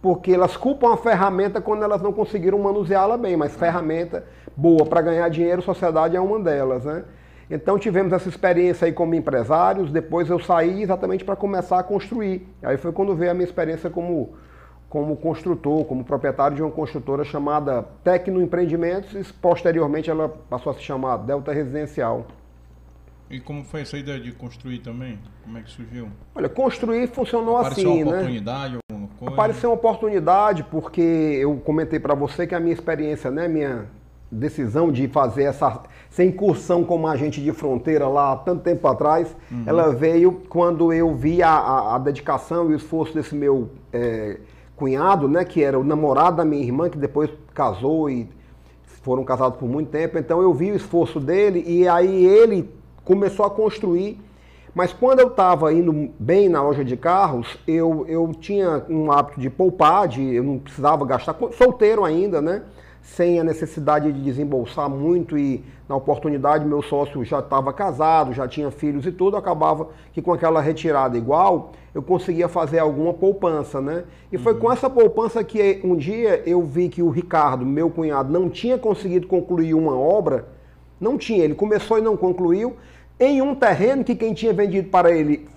porque elas culpam a ferramenta quando elas não conseguiram manuseá-la bem, mas ferramenta boa para ganhar dinheiro, sociedade é uma delas. Né? Então tivemos essa experiência aí como empresários, depois eu saí exatamente para começar a construir. Aí foi quando veio a minha experiência como como construtor, como proprietário de uma construtora chamada Tecno Empreendimentos e posteriormente ela passou a se chamar Delta Residencial. E como foi essa ideia de construir também? Como é que surgiu? Olha, construir funcionou Apareceu assim, uma né? oportunidade, alguma coisa? Apareceu uma oportunidade porque eu comentei para você que a minha experiência, né, minha decisão de fazer essa, essa incursão como agente de fronteira lá há tanto tempo atrás, uhum. ela veio quando eu vi a, a, a, dedicação e o esforço desse meu é, cunhado, né, que era o namorado da minha irmã, que depois casou e foram casados por muito tempo. Então eu vi o esforço dele e aí ele começou a construir. Mas quando eu estava indo bem na loja de carros, eu, eu tinha um hábito de poupar, de, eu não precisava gastar, solteiro ainda, né? Sem a necessidade de desembolsar muito e na oportunidade meu sócio já estava casado, já tinha filhos e tudo, acabava que com aquela retirada igual eu conseguia fazer alguma poupança, né? E foi uhum. com essa poupança que um dia eu vi que o Ricardo, meu cunhado, não tinha conseguido concluir uma obra, não tinha, ele começou e não concluiu, em um terreno que quem tinha vendido para ele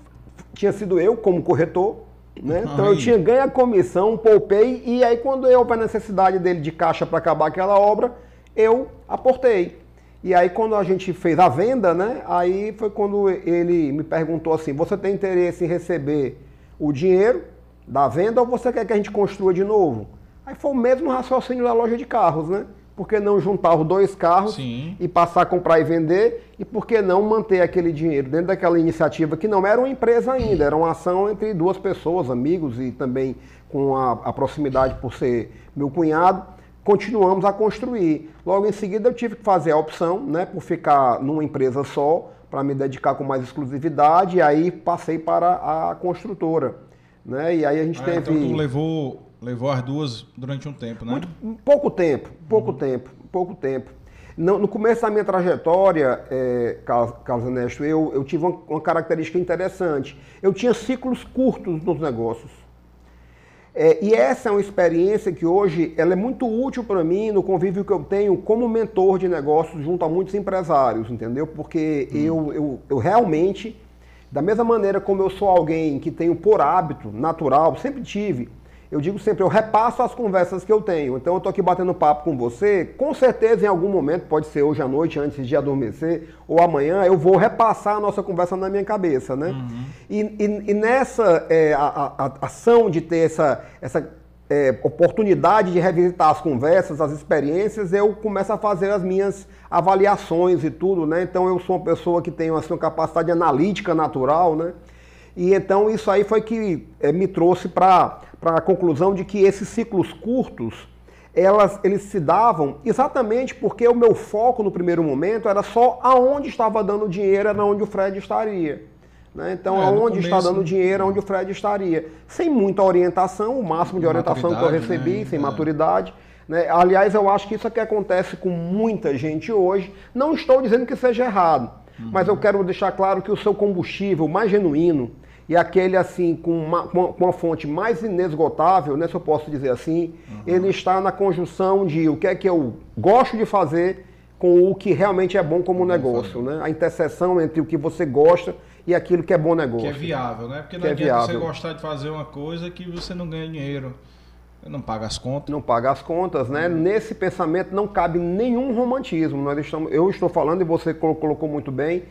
tinha sido eu como corretor, né? Então eu tinha ganho a comissão, poupei, e aí quando eu houve a necessidade dele de caixa para acabar aquela obra, eu aportei. E aí quando a gente fez a venda, né? Aí foi quando ele me perguntou assim, você tem interesse em receber o dinheiro da venda ou você quer que a gente construa de novo? Aí foi o mesmo raciocínio da loja de carros, né? Por que não juntar os dois carros Sim. e passar a comprar e vender? E por que não manter aquele dinheiro dentro daquela iniciativa que não era uma empresa ainda, era uma ação entre duas pessoas, amigos e também com a, a proximidade por ser meu cunhado, continuamos a construir. Logo em seguida eu tive que fazer a opção, né, por ficar numa empresa só, para me dedicar com mais exclusividade, e aí passei para a construtora. Né? E aí a gente Ah, teve. Então tu levou, levou as duas durante um tempo, né? Muito, pouco tempo, pouco tempo, pouco tempo. No, no começo da minha trajetória, é, Carlos, Carlos Ernesto, eu, eu tive uma, uma característica interessante. Eu tinha ciclos curtos nos negócios. É, e essa é uma experiência que hoje ela é muito útil para mim no convívio que eu tenho como mentor de negócios junto a muitos empresários, entendeu? Porque eu, eu, eu realmente, da mesma maneira como eu sou alguém que tenho por hábito natural, sempre tive, eu digo sempre, eu repasso as conversas que eu tenho. Então eu estou aqui batendo papo com você, com certeza em algum momento, pode ser hoje à noite, antes de adormecer, ou amanhã, eu vou repassar a nossa conversa na minha cabeça, né? E, e- e nessa é, a, a- a ação de ter essa, essa é, oportunidade de revisitar as conversas, as experiências, eu começo a fazer as minhas avaliações e tudo, né? Então eu sou uma pessoa que tem assim, uma capacidade analítica natural, né? E então isso aí foi que eh, me trouxe para a conclusão de que esses ciclos curtos, elas, eles se davam exatamente porque o meu foco no primeiro momento era só aonde estava dando dinheiro, era onde o Fred estaria. né? Então, É, aonde está dando dinheiro, é onde o Fred estaria. Sem muita orientação, o máximo de orientação que eu recebi, né? sem É. maturidade. né? Aliás, eu acho que isso é que acontece com muita gente hoje. Não estou dizendo que seja errado, Uhum. mas eu quero deixar claro que o seu combustível mais genuíno e aquele assim com uma, com uma- fonte mais inesgotável, né, se eu posso dizer assim, Uhum. ele está na conjunção de o que é que eu gosto de fazer com o que realmente é bom como negócio, né? A interseção entre o que você gosta e aquilo que é bom negócio. Que é viável, né? Porque não Que é adianta você gostar de fazer uma coisa que você não ganha dinheiro. Não paga as contas. não paga as contas, né? Nesse pensamento não cabe nenhum romantismo. Nós estamos, eu estou falando, e você colo- colocou muito bem,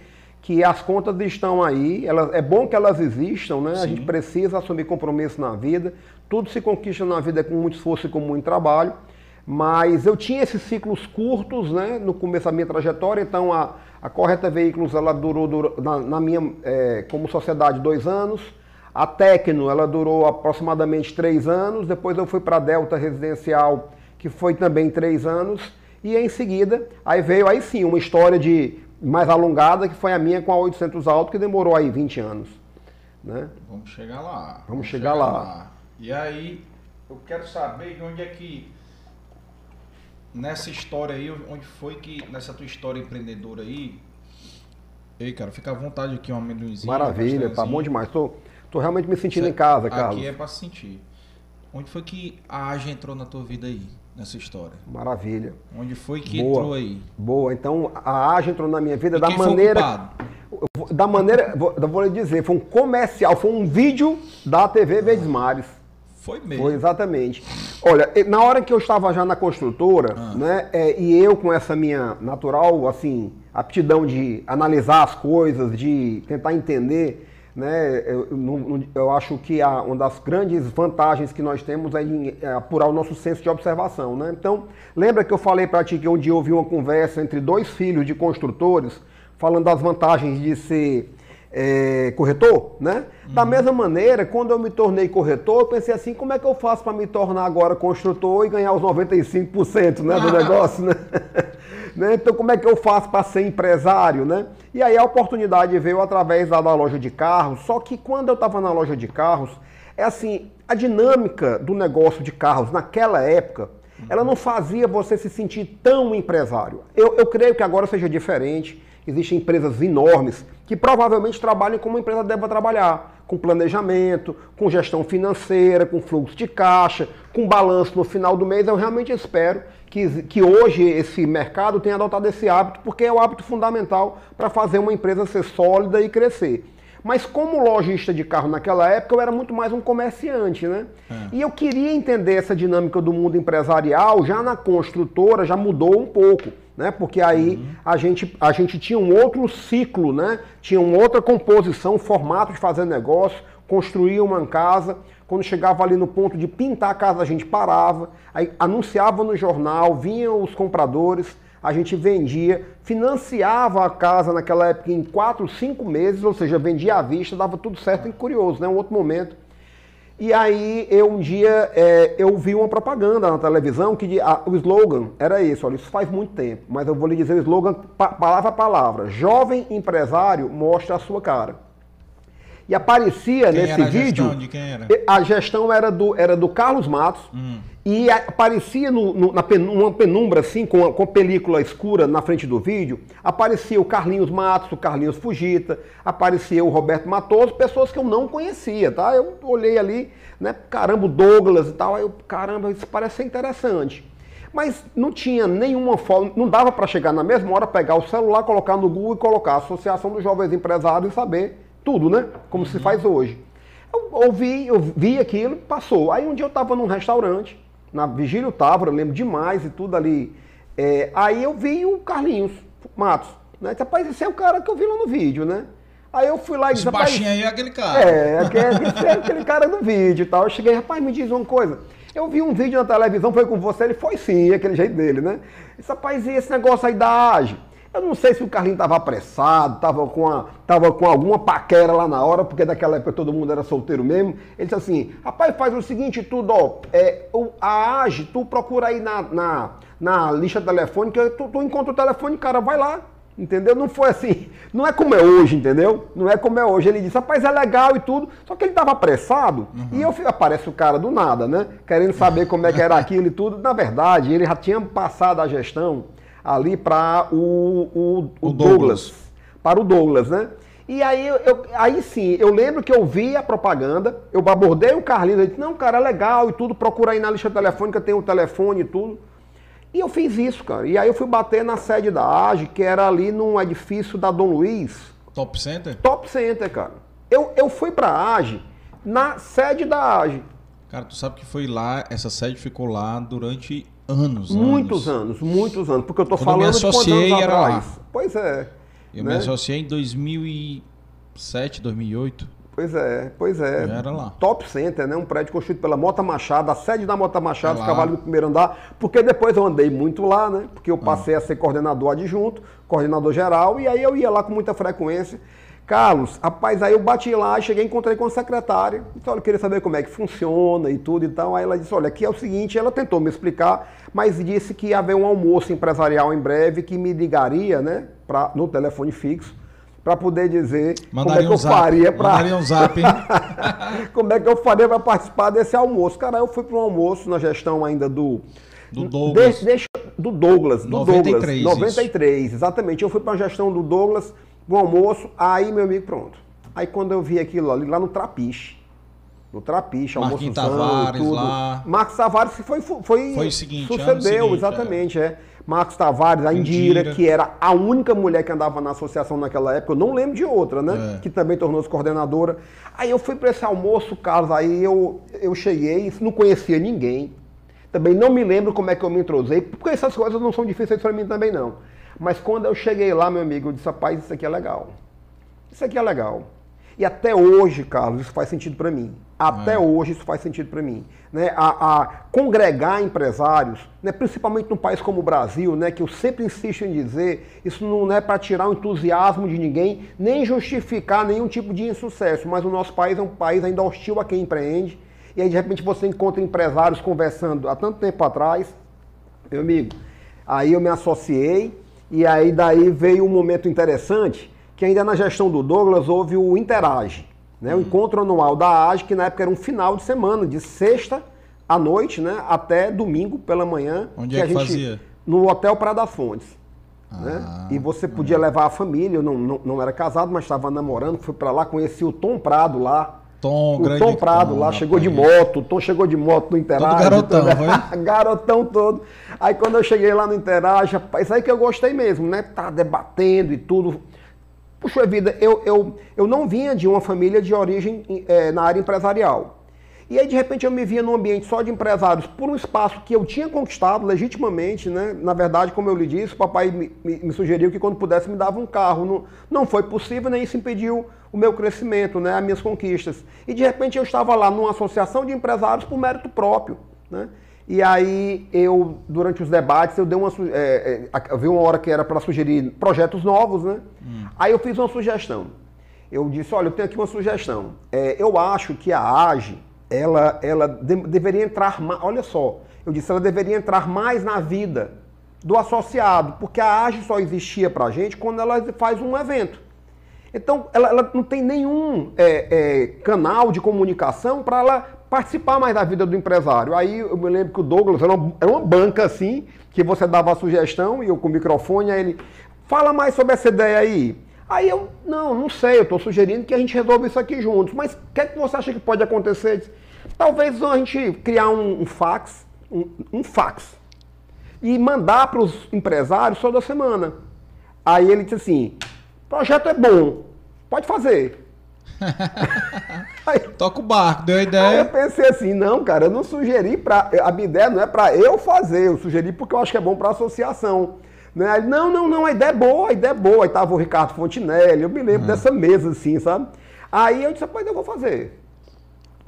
que as contas estão aí, elas, é bom que elas existam, né? A Sim. gente precisa assumir compromisso na vida. Tudo se conquista na vida com muito esforço e com muito trabalho. Mas eu tinha esses ciclos curtos, né? No começo da minha trajetória, então a, a Correta Veículos, ela durou, durou- na, na minha, eh, como sociedade, dois anos. A Tecno, ela durou aproximadamente três anos. Depois eu fui para a Delta Residencial, que foi também três anos. E em seguida, aí veio aí sim uma história de mais alongada, que foi a minha com a 800 Alto, que demorou aí 20 anos. Né? Vamos chegar lá. Vamos chegar lá. E aí, eu quero saber de onde é que. Nessa história aí, onde foi que. Nessa tua história empreendedora aí. Ei, cara, fica à vontade aqui, um amendoinzinho. Maravilha, tá bom demais. Tô, tô realmente me sentindo em casa, Carlos. Aqui é pra se sentir. Onde foi que a AGE entrou na tua vida aí, nessa história? Maravilha. Onde foi que Boa. entrou aí? Boa, então a AGE entrou na minha vida E da maneira. Da maneira. Vou, vou lhe dizer, foi um comercial, foi um vídeo da TV Verdes Mares. Foi mesmo. Foi exatamente. Olha, na hora que eu estava já na construtora, Ah. né, é, e eu com essa minha natural, assim, aptidão de analisar as coisas, de tentar entender, né, eu, eu eu acho que a- uma das grandes vantagens que nós temos é, em, é apurar o nosso senso de observação, né? Então, lembra que eu falei para ti que um dia eu ouvi uma conversa entre dois filhos de construtores falando das vantagens de ser é, corretor, né? Da mesma maneira, quando eu me tornei corretor, eu pensei assim, como é que eu faço para me tornar agora construtor e ganhar os 95% né, do negócio, né? Né? Então, como é que eu faço para ser empresário, né? E aí a oportunidade veio através da, da loja de carros, só que quando eu estava na loja de carros, é assim, a dinâmica do negócio de carros naquela época, ela não fazia você se sentir tão empresário. Eu, eu creio que agora seja diferente. Existem empresas enormes que provavelmente trabalham como uma empresa deve trabalhar, com planejamento, com gestão financeira, com fluxo de caixa, com balanço no final do mês. Eu realmente espero que, que hoje esse mercado tenha adotado esse hábito, porque é o hábito fundamental para fazer uma empresa ser sólida e crescer. Mas como lojista de carro naquela época, eu era muito mais um comerciante, né? E eu queria entender essa dinâmica do mundo empresarial, já na construtora já mudou um pouco, né? Porque aí a, gente, a gente tinha um outro ciclo, né? Tinha uma outra composição, formato de fazer negócio, construía uma casa, quando chegava ali no ponto de pintar a casa, a gente parava, aí anunciava no jornal, vinham os compradores, a gente vendia, financiava a casa naquela época em quatro, cinco meses, ou seja, vendia à vista, dava tudo certo e curioso, né? Um outro momento. E aí eu um dia é, eu vi uma propaganda na televisão que a, o slogan era isso, olha, isso faz muito tempo, mas eu vou lhe dizer o slogan pa, palavra a palavra. Jovem empresário mostra a sua cara. E aparecia quem nesse vídeo. A gestão, a gestão era do, era do Carlos Matos. Hum. E aparecia no, no, na uma penumbra, assim, com, a, com película escura na frente do vídeo, aparecia o Carlinhos Matos, o Carlinhos Fugita, aparecia o Roberto Matoso, pessoas que eu não conhecia, tá? Eu olhei ali, né? Caramba, o Douglas e tal, aí eu, caramba, isso parece ser interessante. Mas não tinha nenhuma forma, não dava para chegar na mesma hora, pegar o celular, colocar no Google e colocar a Associação dos Jovens Empresários e saber tudo, né? Como uhum. se faz hoje. Eu ouvi, eu vi aquilo, passou. Aí um dia eu estava num restaurante, na Vigílio Távora, lembro demais e tudo ali. É, aí eu vi o Carlinhos Matos. Né? Rapaz, esse é o cara que eu vi lá no vídeo, né? Aí eu fui lá e disse. Esse baixinho aí é aquele cara. É, esse é aquele cara do vídeo e tal. Eu cheguei, rapaz, me diz uma coisa. Eu vi um vídeo na televisão, foi com você, ele foi sim, aquele jeito dele, né? Esse rapaz, e esse negócio aí da AGE? Eu não sei se o Carlinhos estava apressado, estava com, a, tava com alguma paquera lá na hora, porque naquela época todo mundo era solteiro mesmo. Ele disse assim, rapaz, faz o seguinte tudo, ó, é, a AGE, tu procura aí na, na, na lista telefônica, tu, tu encontra o telefone, cara, vai lá, entendeu? Não foi assim, não é como é hoje, entendeu? Não é como é hoje. Ele disse, rapaz, é legal e tudo, só que ele estava apressado uhum. e eu aparece o cara do nada, né? Querendo saber como é que era aquilo e tudo. Na verdade, ele já tinha passado a gestão ali para o, o, o, o Douglas. Douglas. Para o Douglas, né? E aí, eu, aí sim, eu lembro que eu vi a propaganda, eu abordei o Carlinhos, ele disse, não, cara, é legal e tudo, procura aí na lista telefônica, tem o um telefone e tudo. E eu fiz isso, cara. E aí eu fui bater na sede da AGE, que era ali num edifício da Dom Luiz. Top Center? Top Center, cara. Eu, eu fui pra AGE na sede da AGE. Cara, tu sabe que foi lá, essa sede ficou lá durante anos. Muitos anos, anos muitos anos. Porque eu Quando falando eu me associei, de era atrás. Lá. Pois é. Eu né? me associei em 2007, 2008. Pois é, pois é. Era lá. Top Center, né? Um prédio construído pela Mota Machado, a sede da Mota Machado, é os cavalos do primeiro andar, porque depois eu andei muito lá, né? Porque eu passei ah. a ser coordenador adjunto, coordenador geral, e aí eu ia lá com muita frequência. Carlos, rapaz, aí eu bati lá, cheguei, encontrei com a secretária. Então, eu queria saber como é que funciona e tudo. Então, aí ela disse: Olha, aqui é o seguinte. Ela tentou me explicar, mas disse que ia haver um almoço empresarial em breve que me ligaria, né, pra, no telefone fixo, para poder dizer Mandaria como é que eu faria para. Um zap, como é que eu faria para participar desse almoço. Cara, eu fui para um almoço na gestão ainda do. Do Douglas. De, deixa, do Douglas. Do 93. Douglas. 93, isso. exatamente. Eu fui para a gestão do Douglas no almoço, aí, meu amigo, pronto. Aí quando eu vi aquilo ali, lá no Trapiche, no Trapiche, almoço Tavares tudo. lá. Marcos Tavares foi, foi, foi o seguinte, sucedeu, seguinte, exatamente, é. é. Marcos Tavares, a Indira, Indira, que era a única mulher que andava na associação naquela época, eu não lembro de outra, né? É. Que também tornou-se coordenadora. Aí eu fui para esse almoço, Carlos, aí eu, eu cheguei, não conhecia ninguém. Também não me lembro como é que eu me entrosei, porque essas coisas não são difíceis para mim também, não. Mas quando eu cheguei lá, meu amigo, eu disse, rapaz, isso aqui é legal. Isso aqui é legal. E até hoje, Carlos, isso faz sentido para mim. Até é. hoje isso faz sentido para mim. Né? A, a, congregar empresários, né? principalmente num país como o Brasil, né? que eu sempre insisto em dizer, isso não é para tirar o entusiasmo de ninguém, nem justificar nenhum tipo de insucesso, mas o nosso país é um país ainda hostil a quem empreende. E aí, de repente, você encontra empresários conversando há tanto tempo atrás. Meu amigo, aí eu me associei, e aí daí veio um momento interessante, que ainda na gestão do Douglas houve o Interage, né? o uhum. encontro anual da AGE, que na época era um final de semana, de sexta à noite, né? até domingo pela manhã. Onde que é que gente, fazia? No Hotel Praia das Fontes. Né? Ah, e você podia levar a família, eu não, não, não era casado, mas estava namorando, fui para lá, conheci o Tom Prado lá, Tom, o Tom Prado Tom, lá chegou de moto, o Tom chegou de moto no Interage. garotão, foi? garotão todo. Aí quando eu cheguei lá no Interage, isso aí que eu gostei mesmo, né? Tá debatendo e tudo. Puxa vida, eu, eu, eu não vinha de uma família de origem é, na área empresarial. E aí, de repente, eu me via num ambiente só de empresários por um espaço que eu tinha conquistado legitimamente, né? Na verdade, como eu lhe disse, o papai me, me, me sugeriu que quando pudesse me dava um carro. Não, não foi possível, nem isso impediu o meu crescimento, né? As minhas conquistas. E de repente eu estava lá numa associação de empresários por mérito próprio, né? E aí eu, durante os debates, eu dei uma. É, é, vi uma hora que era para sugerir projetos novos, né? Hum. Aí eu fiz uma sugestão. Eu disse, olha, eu tenho aqui uma sugestão. É, eu acho que a AGE ela, ela de, deveria entrar mais. Olha só, eu disse, ela deveria entrar mais na vida do associado, porque a AGE só existia para a gente quando ela faz um evento. Então, ela, ela não tem nenhum é, é, canal de comunicação para ela participar mais da vida do empresário. Aí eu me lembro que o Douglas era uma, era uma banca assim, que você dava a sugestão e eu com o microfone, aí ele fala mais sobre essa ideia aí. Aí eu, não, não sei, eu estou sugerindo que a gente resolva isso aqui juntos. Mas o que, é que você acha que pode acontecer? Talvez a gente criar um, um fax, um, um, fax, e mandar para os empresários toda semana. Aí ele disse assim, projeto é bom, pode fazer. aí, Toca o barco, deu a ideia. Aí eu pensei assim, não, cara, eu não sugeri para. A minha ideia não é para eu fazer, eu sugeri porque eu acho que é bom para a associação. Né? Não, não, não, a ideia é boa, a ideia é boa. Aí tava o Ricardo Fontinelli, eu me lembro uhum. dessa mesa assim, sabe? Aí eu disse, rapaz, eu vou fazer.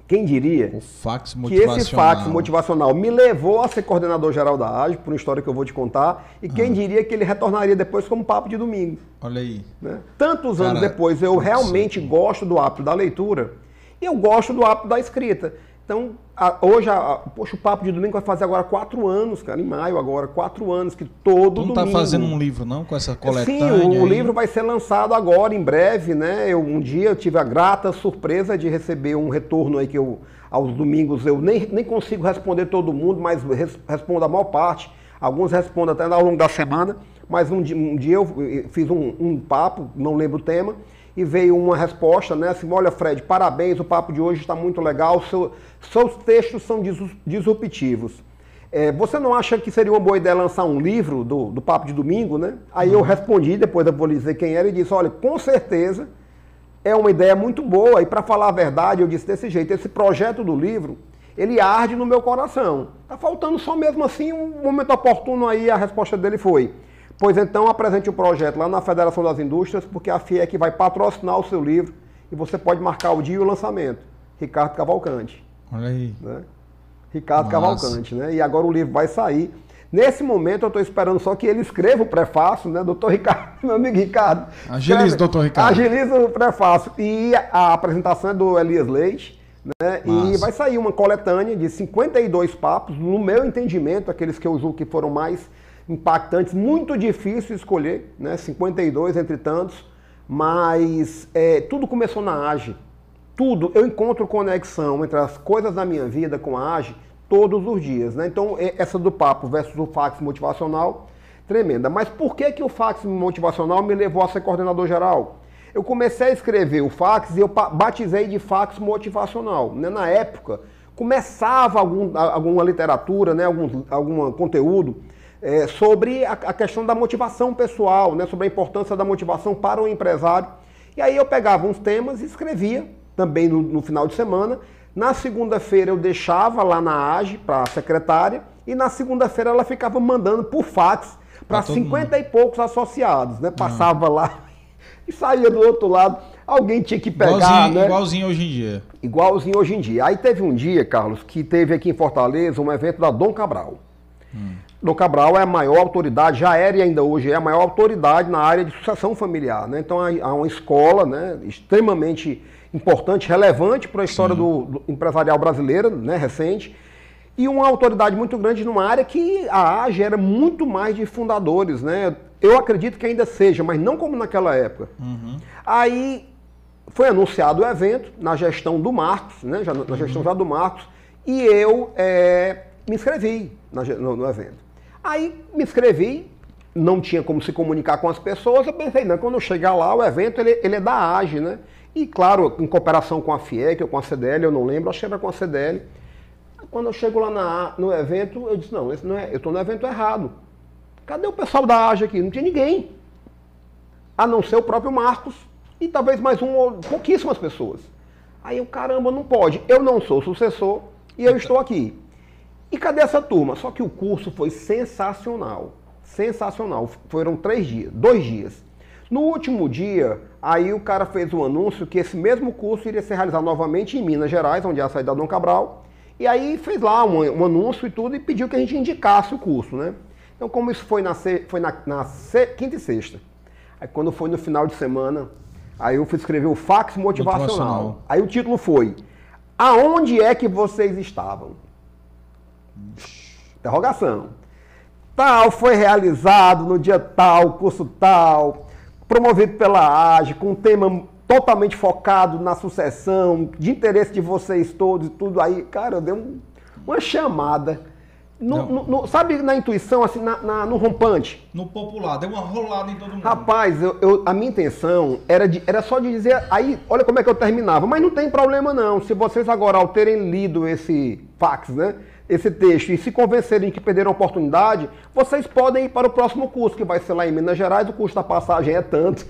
Quem diria o fax que esse fax motivacional me levou a ser coordenador geral da AGE, por uma história que eu vou te contar, e quem uhum. diria que ele retornaria depois como papo de domingo. Olha aí. Né? Tantos Cara, anos depois, eu realmente gosto do hábito da leitura e eu gosto do hábito da escrita. Então, a, hoje, a, poxa, o Papo de Domingo vai fazer agora quatro anos, cara, em maio agora, quatro anos, que todo não tá domingo... tá fazendo um livro, não, com essa coletânea? Sim, o, o livro vai ser lançado agora, em breve, né? Eu, um dia eu tive a grata surpresa de receber um retorno aí que eu, aos domingos, eu nem, nem consigo responder todo mundo, mas res, respondo a maior parte. Alguns respondem até ao longo da semana, mas um dia, um dia eu fiz um, um papo, não lembro o tema, e veio uma resposta, né? Assim, olha, Fred, parabéns, o papo de hoje está muito legal, seu, seus textos são disruptivos. É, você não acha que seria uma boa ideia lançar um livro do, do Papo de Domingo, né? Aí eu uhum. respondi, depois eu vou dizer quem era, e disse, olha, com certeza é uma ideia muito boa. E para falar a verdade, eu disse desse jeito, esse projeto do livro, ele arde no meu coração. Tá faltando só mesmo assim um momento oportuno aí, a resposta dele foi, Pois então apresente o projeto lá na Federação das Indústrias, porque a FIEC vai patrocinar o seu livro e você pode marcar o dia e o lançamento. Ricardo Cavalcante. Olha aí. Né? Ricardo Nossa. Cavalcante, né? E agora o livro vai sair. Nesse momento eu estou esperando só que ele escreva o prefácio, né? Doutor Ricardo, meu amigo Ricardo. Agiliza, doutor Ricardo. Agiliza o prefácio. E a apresentação é do Elias Leite. Né? E vai sair uma coletânea de 52 papos, no meu entendimento, aqueles que eu julgo que foram mais impactantes, muito difícil escolher, né? 52 entre tantos, mas é, tudo começou na AGE. Tudo, eu encontro conexão entre as coisas da minha vida com a AGE todos os dias. Né? Então, essa do papo versus o fax motivacional, tremenda. Mas por que, que o fax motivacional me levou a ser coordenador geral? Eu comecei a escrever o fax e eu batizei de fax motivacional. Né? Na época, começava algum, alguma literatura, né? algum, algum conteúdo é, sobre a, a, questão da motivação pessoal, né, sobre a importância da motivação para o empresário. E aí eu pegava uns temas e escrevia também no, no final de semana. Na segunda-feira eu deixava lá na AGE para a secretária e na segunda-feira ela ficava mandando por fax para 50 mundo. e poucos associados, né? Passava lá e saía do outro lado. Alguém tinha que pegar, igualzinho, né? Igualzinho hoje em dia. Igualzinho hoje em dia. Aí teve um dia, Carlos, que teve aqui em Fortaleza um evento da Dom Cabral. Hum. Dom Cabral é a maior autoridade, já era e ainda hoje é a maior autoridade na área de sucessão familiar. Né? Então há uma escola né, extremamente importante, relevante para a história do, do, empresarial brasileira, né, recente, e uma autoridade muito grande numa área que a AGE era muito mais de fundadores. Né? Eu acredito que ainda seja, mas não como naquela época. Uhum. Aí foi anunciado o evento na gestão do Marcos, né, já, na gestão já do Marcos, e eu é, me inscrevi no, no evento. Aí me inscrevi, não tinha como se comunicar com as pessoas, eu pensei, não, quando eu chegar lá, o evento ele, ele é da AGE, né? E claro, em cooperação com a FIEC ou com a CDL, eu não lembro, acho que era com a CDL. Quando eu chego lá na, no evento, eu disse, não, esse não é, eu estou no evento errado. Cadê o pessoal da AGE aqui? Não tinha ninguém. A não ser o próprio Marcos e talvez mais um, pouquíssimas pessoas. Aí eu, caramba, não pode. Eu não sou sucessor e eu estou aqui. E cadê essa turma? Só que o curso foi sensacional. Sensacional. Foram três dias, dois dias. No último dia, aí o cara fez um anúncio que esse mesmo curso iria ser realizado novamente em Minas Gerais, onde é a saída do Dom Cabral. E aí fez lá um, um, anúncio e tudo e pediu que a gente indicasse o curso, né? Então, como isso foi na, foi na, na quinta e sexta, aí quando foi no final de semana, aí eu fui escrever o fax motivacional. motivacional. Aí o título foi Aonde é que vocês estavam? Interrogação. Tal foi realizado no dia tal, curso tal, promovido pela AGE, com um tema totalmente focado na sucessão, de interesse de vocês todos e tudo aí. Cara, eu dei um, uma chamada. No, no, no, sabe na intuição, assim, na, na, no rompante? No popular, deu uma rolada em todo mundo. Rapaz, eu, eu, a minha intenção era, de, era só de dizer. Aí, olha como é que eu terminava. Mas não tem problema, não. Se vocês agora, ao terem lido esse fax, né? Esse texto e se convencerem que perderam a oportunidade, vocês podem ir para o próximo curso, que vai ser lá em Minas Gerais, o custo da passagem é tanto.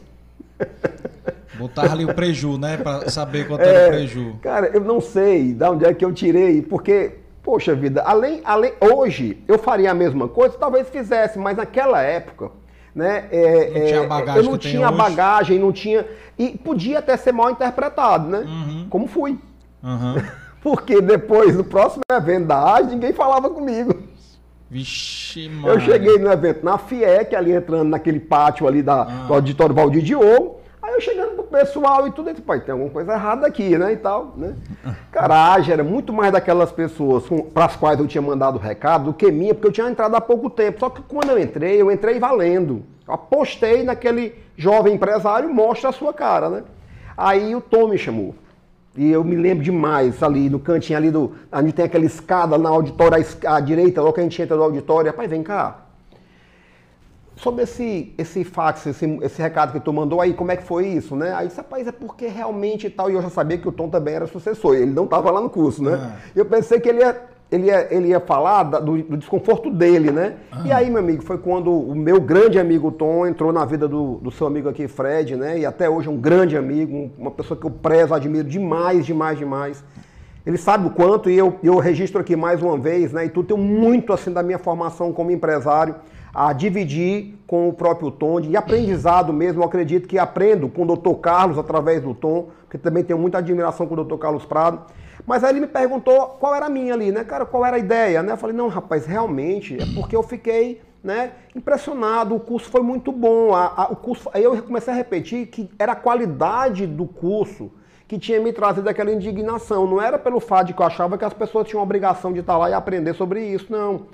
Botar ali o preju, né? Para saber quanto é, era o preju. Cara, eu não sei de onde é que eu tirei, porque, poxa vida, além, além, hoje eu faria a mesma coisa, talvez fizesse, mas naquela época, né? É, não tinha é, bagagem eu não tinha bagagem, não tinha. E podia até ser mal interpretado, né? Uhum. Como fui. Uhum. Porque depois, no próximo evento da AGE, ninguém falava comigo. Vixe, mano. Eu cheguei no evento na FIEC, ali entrando naquele pátio ali da, ah. do auditório Valdir Diogo. Aí eu chegando pro pessoal e tudo, eu disse, pai, tem alguma coisa errada aqui, né, e tal, né. Cara, a AGE era muito mais daquelas pessoas para as quais eu tinha mandado recado do que minha, porque eu tinha entrado há pouco tempo. Só que quando eu entrei, eu entrei valendo. Eu apostei naquele jovem empresário, mostra a sua cara, né. Aí o Tom me chamou. E eu me lembro demais ali no cantinho ali do. Onde tem aquela escada na auditório à, direita, logo que a gente entra no auditório. Rapaz, vem cá. Sobre esse, esse fax, esse, esse recado que tu mandou aí, como é que foi isso, né? Aí disse, rapaz, é porque realmente tal. E eu já sabia que o Tom também era sucessor. Ele não estava lá no curso, né? É. Eu pensei que ele ia ele ia, ele ia falar do, do desconforto dele, né? Ah. E aí, meu amigo, foi quando o meu grande amigo Tom entrou na vida do, do seu amigo aqui, Fred, né? E até hoje é um grande amigo, uma pessoa que eu prezo, admiro demais, demais, demais. Ele sabe o quanto, e eu, eu registro aqui mais uma vez, né? E tu tem muito, assim, da minha formação como empresário a dividir com o próprio Tom, de aprendizado mesmo. Eu acredito que aprendo com o Dr. Carlos através do Tom, porque também tenho muita admiração com o Dr. Carlos Prado. Mas aí ele me perguntou qual era a minha ali, né, cara, qual era a ideia, né? Eu falei, não, rapaz, realmente é porque eu fiquei, né, impressionado, o curso foi muito bom, a, a, o curso, aí eu comecei a repetir que era a qualidade do curso que tinha me trazido aquela indignação, não era pelo fato de que eu achava que as pessoas tinham a obrigação de estar lá e aprender sobre isso, não.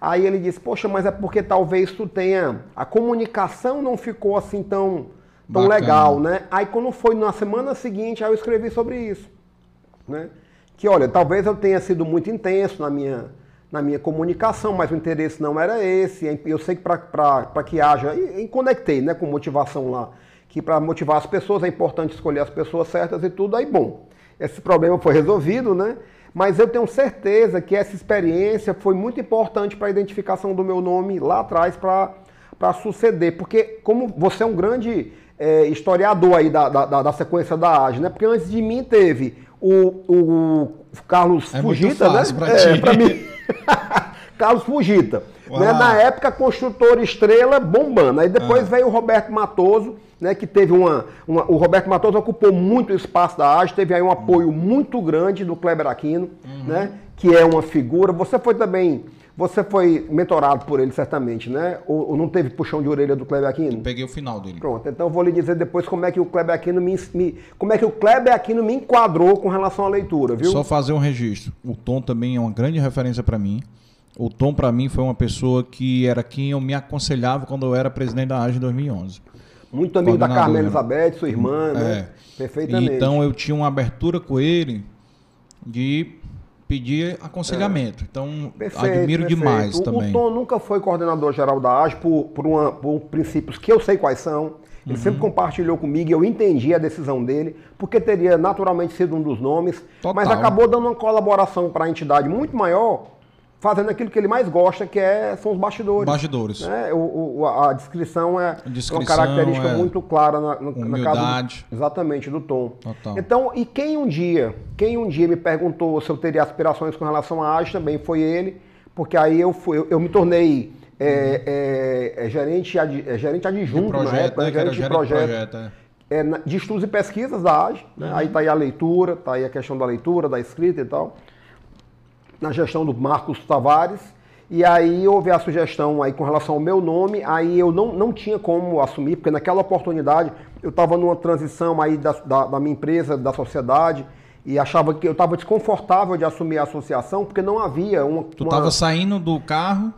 Aí ele disse, poxa, mas é porque talvez tu tenha, a comunicação não ficou assim tão, tão legal, né? Aí quando foi na semana seguinte, aí eu escrevi sobre isso, né? Que, olha, talvez eu tenha sido muito intenso na minha, na minha comunicação, mas o interesse não era esse. Eu sei que para que haja, e, e conectei né, com motivação lá, que para motivar as pessoas é importante escolher as pessoas certas e tudo, aí bom. Esse problema foi resolvido, né? Mas eu tenho certeza que essa experiência foi muito importante para a identificação do meu nome lá atrás para suceder. Porque como você é um grande é, historiador aí da, da, da, sequência da AGE, né? Porque antes de mim teve o, o Carlos é Fugita, né? Pra, é, pra mim. Carlos Fugita. Né? Na época, construtor estrela bombando. Aí depois ah. veio o Roberto Matoso, né? Que teve uma, uma, O Roberto Matoso ocupou muito espaço da AGE, teve aí um apoio muito grande do Kleber Aquino, uhum. né? Que é uma figura. Você foi também você foi mentorado por ele certamente, né? Ou, ou, não teve puxão de orelha do Kleber Aquino? Eu peguei o final dele. Pronto, então eu vou lhe dizer depois como é que o Kleber Aquino me, me, como é que o Kleber Aquino me enquadrou com relação à leitura, viu? Só fazer um registro. O Tom também é uma grande referência para mim. O Tom para mim foi uma pessoa que era quem eu me aconselhava quando eu era presidente da AGE em 2011. Muito amigo da Carmen Elizabeth, sua irmã, né? é. né? Perfeitamente. Então eu tinha uma abertura com ele de pedir aconselhamento. É. Então, perfeito, admiro perfeito. demais o, também. O Tom nunca foi coordenador geral da AGE por, por, uma, por princípios que eu sei quais são. Ele uhum. sempre compartilhou comigo e eu entendi a decisão dele, porque teria naturalmente sido um dos nomes, Total. mas acabou dando uma colaboração para a entidade muito maior fazendo aquilo que ele mais gosta, que é, são os bastidores. Bastidores. Né? O, o, a descrição é descrição uma característica é muito clara na, no, na casa do, exatamente do Tom. Total. Então, e quem um dia, quem um dia me perguntou se eu teria aspirações com relação à arte também foi ele, porque aí eu fui, eu, eu me tornei é, é, é, gerente, ad, é, gerente adjunto na projeto, época, né? Que era gerente de gerente de projeto, projeto, é. é, na- de estudos e pesquisas da AGE, né? aí está aí a leitura, está aí a questão da leitura, da escrita e tal, na gestão do Marcos Tavares, e aí houve a sugestão aí com relação ao meu nome, aí eu não, não tinha como assumir, porque naquela oportunidade eu estava numa transição aí da, da, da minha empresa, da sociedade, e achava que eu estava desconfortável de assumir a associação, porque não havia uma... Tu uma- tava saindo do carro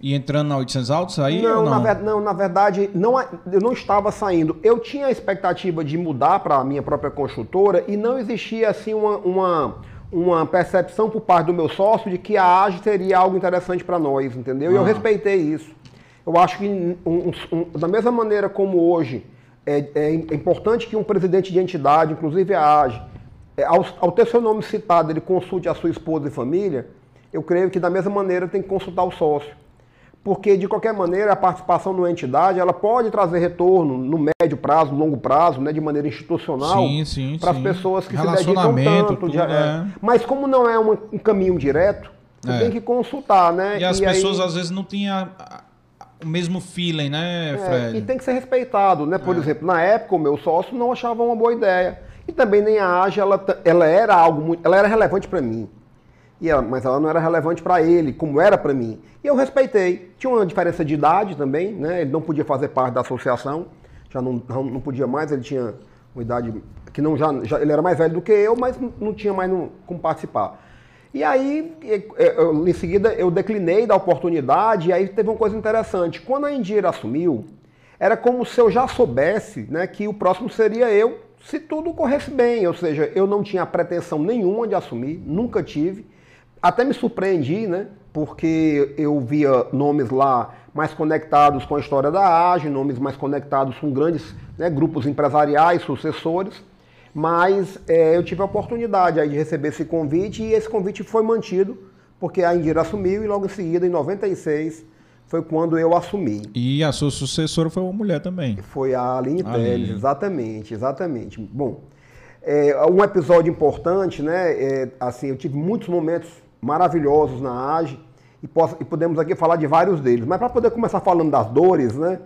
e entrando na 800 Altos aí não, não? Na ver- não, na verdade, não, eu não estava saindo. Eu tinha a expectativa de mudar para a minha própria construtora e não existia assim uma, uma, uma percepção por parte do meu sócio de que a AGE seria algo interessante para nós, entendeu? E eu Ah. respeitei isso. Eu acho que, um- um- da mesma maneira como hoje, é, é importante que um presidente de entidade, inclusive a AGE, é, ao, ao ter seu nome citado, ele consulte a sua esposa e família, eu creio que da mesma maneira tem que consultar o sócio. Porque, de qualquer maneira, a participação numa entidade ela pode trazer retorno no médio prazo, longo prazo, né, de maneira institucional, para as pessoas que se dedicam tanto. de- tudo, é. é. Mas como não é uma- um caminho direto, você É. tem que consultar, né? E as aí- pessoas às vezes não a- a- o mesmo feeling, né, É, Fred? e tem que ser respeitado, né? Por exemplo, na época o meu sócio não achava uma boa ideia. E também nem a AGE, ela, ela era algo muito. Ela era relevante para mim. E ela- mas ela não era relevante para ele, como era para mim. E eu respeitei. Tinha uma diferença de idade também, né? Ele não podia fazer parte da associação, já não, não, podia mais, ele tinha uma idade que não já, já- ele era mais velho do que eu, mas não, tinha mais no- como participar. E aí, eu- em seguida, eu declinei da oportunidade, e aí teve uma coisa interessante. Quando a Indira assumiu, era como se eu já soubesse né, que o próximo seria eu, se tudo corresse bem. Ou seja, eu não tinha pretensão nenhuma de assumir, nunca tive. Até me surpreendi, né? Porque eu via nomes lá mais conectados com a história da AGE, nomes mais conectados com grandes né, grupos empresariais, sucessores. Mas é, eu tive a oportunidade aí de receber esse convite e esse convite foi mantido, porque a Indira assumiu e logo em seguida, em 96, foi quando eu assumi. E a sua sucessora foi uma mulher também. Foi a Aline. Teles, exatamente, exatamente. Bom, é, um episódio importante, né? é, assim, eu tive muitos momentos maravilhosos na AGE e, e podemos aqui falar de vários deles. Mas para poder começar falando das dores, né?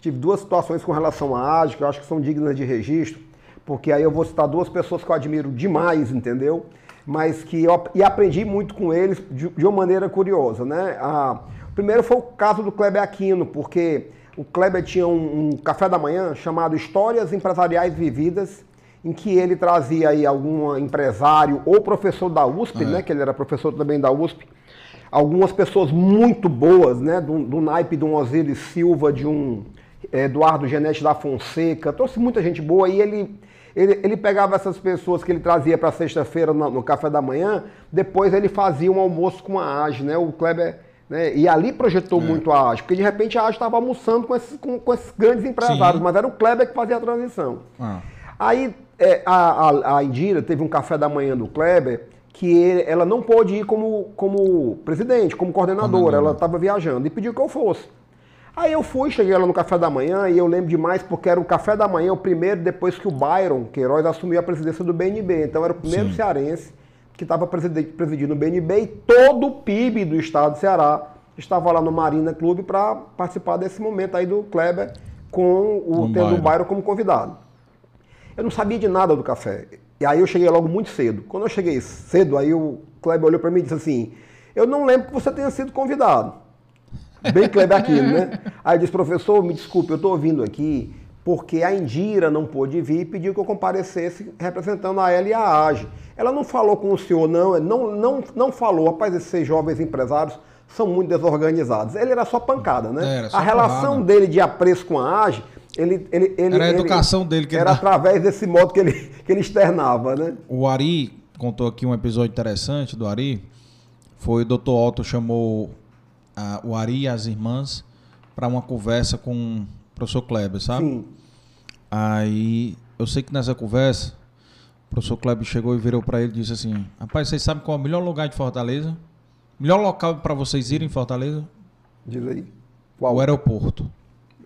Tive duas situações com relação à AGE que eu acho que são dignas de registro, porque aí eu vou citar duas pessoas que eu admiro demais, entendeu? Mas que eu e aprendi muito com eles de, de uma maneira curiosa, né? A, primeiro foi o caso do Kleber Aquino, porque o Kleber tinha um, um café da manhã chamado Histórias Empresariais Vividas, em que ele trazia aí algum empresário ou professor da USP, né? Que ele era professor também da USP, algumas pessoas muito boas, né? Do, do naipe de um Osiris Silva, de um eh, Eduardo Genete da Fonseca, trouxe muita gente boa e ele, ele, ele pegava essas pessoas que ele trazia para sexta-feira no, no café da manhã, depois ele fazia um almoço com a AGE, né? O Kleber. Né? E ali projetou muito a AGE, porque de repente a AGE estava almoçando com esses, com, com esses grandes empresários, Sim. mas era o Kleber que fazia a transição. Ah. Aí é, a, a, a Indira teve um café da manhã do Kleber que ele- ela não pôde ir como, como presidente, como coordenadora, ela estava viajando e pediu que eu fosse. Aí eu fui, cheguei lá no café da manhã e eu lembro demais porque era o café da manhã, o primeiro depois que o Byron Queiroz assumiu a presidência do BNB. Então era o primeiro Sim. cearense que estava presidindo o BNB e todo o PIB do estado do Ceará estava lá no Marina Clube para participar desse momento aí do Kleber com o Com tendo o. Byron como convidado. Eu não sabia de nada do café. E aí eu cheguei logo muito cedo. Quando eu cheguei cedo, aí o Kleber olhou para mim e disse assim: Eu não lembro que você tenha sido convidado. Bem Kleber aquilo, né? Aí eu disse, professor, me desculpe, eu estou vindo aqui porque a Indira não pôde vir e pediu que eu comparecesse representando a ela e a AGE. Ela não falou com o senhor, não, não, não, não falou, rapaz, esses jovens empresários são muito desorganizados. Ele era só pancada, né? Era, só a relação porrada. dele de apreço com a AGE, ele, ele, ele, Era a ele- educação dele que ele era dá. através desse modo que ele, que ele externava, né? O Ari contou aqui um episódio interessante do Ari. Foi o Dr. Otto chamou ah, o Ari e as irmãs para uma conversa com o professor Kleber, sabe? Sim. Aí eu sei que nessa conversa, o professor Kleber chegou e virou para ele e disse assim: Rapaz, vocês sabem qual é o melhor lugar de Fortaleza? Melhor local para vocês irem em Fortaleza? Diz aí. Qual? O aeroporto.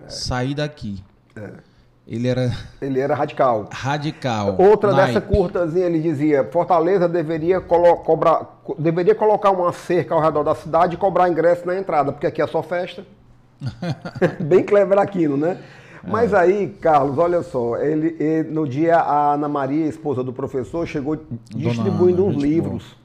É. Sair daqui. É. Ele era. Ele era radical. Radical. Outra dessa curtazinha, ele dizia: Fortaleza deveria, colo cobrar, deveria colocar uma cerca ao redor da cidade e cobrar ingresso na entrada, porque aqui é só festa. Bem clever aquilo, né? Mas é. aí, Carlos, olha só, ele, ele, no dia a Ana Maria, esposa do professor, chegou distribuindo Ana, uns livros. Boa.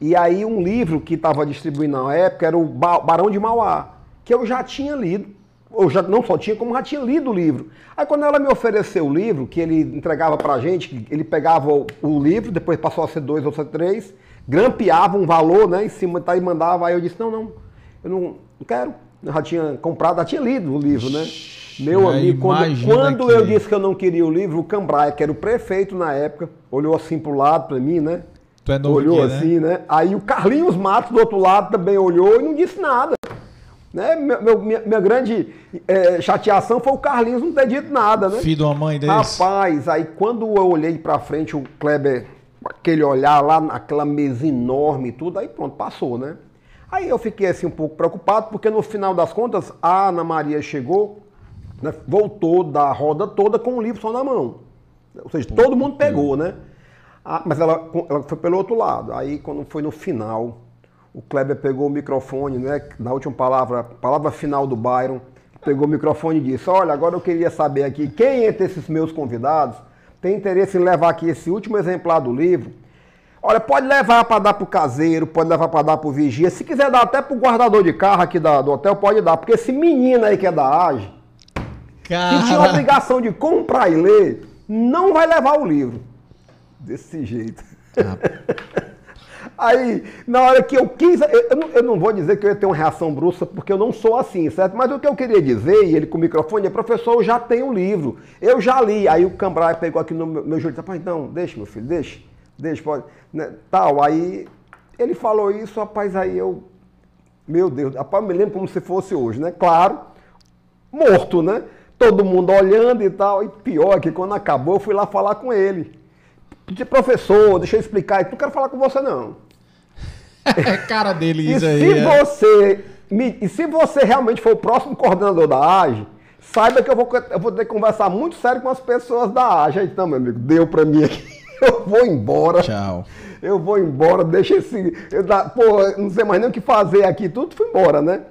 E aí um livro que estava distribuindo na época era o Barão de Mauá, que eu já tinha lido. Eu já não só tinha, como já tinha lido o livro. Aí quando ela me ofereceu o livro, que ele entregava pra gente, ele pegava o, o livro, depois passou a ser dois ou ser três, grampeava um valor, né, em cima tá, e mandava. Aí eu disse, não, não, eu não, não quero. Eu já tinha comprado, já tinha lido o livro, né? Meu é, amigo, quando, quando que... eu disse que eu não queria o livro, o Cambraia, que era o prefeito na época, olhou assim pro lado para mim, né? Tu é novo olhou aqui, assim, né? né? Aí o Carlinhos Matos do outro lado também olhou e não disse nada. Né? Meu, minha, minha, grande é, chateação foi o Carlinhos não ter dito nada, né? Filho de uma mãe desse. Rapaz, aí quando eu olhei para frente, o Kleber, aquele olhar lá, naquela mesa enorme e tudo, aí pronto, passou, né? Aí eu fiquei assim um pouco preocupado, porque no final das contas, a Ana Maria chegou, né, voltou da roda toda com o livro só na mão. Ou seja, todo mundo pegou, né? Ah, mas ela, ela foi pelo outro lado. Aí, quando foi no final, o Kleber pegou o microfone, né? Na última palavra, palavra final do Byron, pegou o microfone e disse: Olha, agora eu queria saber aqui quem entre esses meus convidados tem interesse em levar aqui esse último exemplar do livro. Olha, pode levar para dar para o caseiro, pode levar para dar para o vigia. Se quiser dar até para o guardador de carro aqui da, do hotel, pode dar. Porque esse menino aí que é da AGE, Cara... que tinha a obrigação de comprar e ler, não vai levar o livro desse jeito. Ah. Aí, na hora que eu quis, eu não, eu não, vou dizer que eu ia ter uma reação brusca, porque eu não sou assim, certo? Mas o que eu queria dizer, e ele com o microfone, é, professor, eu já tenho o livro, eu já li. Aí o Cambrai pegou aqui no meu, meu joelho e disse, rapaz, não, deixa, meu filho, deixa, deixa, pode. Né, tal, aí ele falou isso, rapaz, aí eu, meu Deus, rapaz, eu me lembro como se fosse hoje, né? Claro, morto, né? Todo mundo olhando e tal, e pior que quando acabou, eu fui lá falar com ele. Professor, deixa eu explicar, não quero falar com você não. É cara dele isso e aí. Se é. você, me, e se você realmente for o próximo coordenador da AGE, saiba que eu vou, eu vou ter que conversar muito sério com as pessoas da AGE. Então, meu amigo, deu pra mim aqui. Eu vou embora. Tchau. Eu vou embora, deixa esse. Eu, pô, não sei mais nem o que fazer aqui, tudo fui embora, né?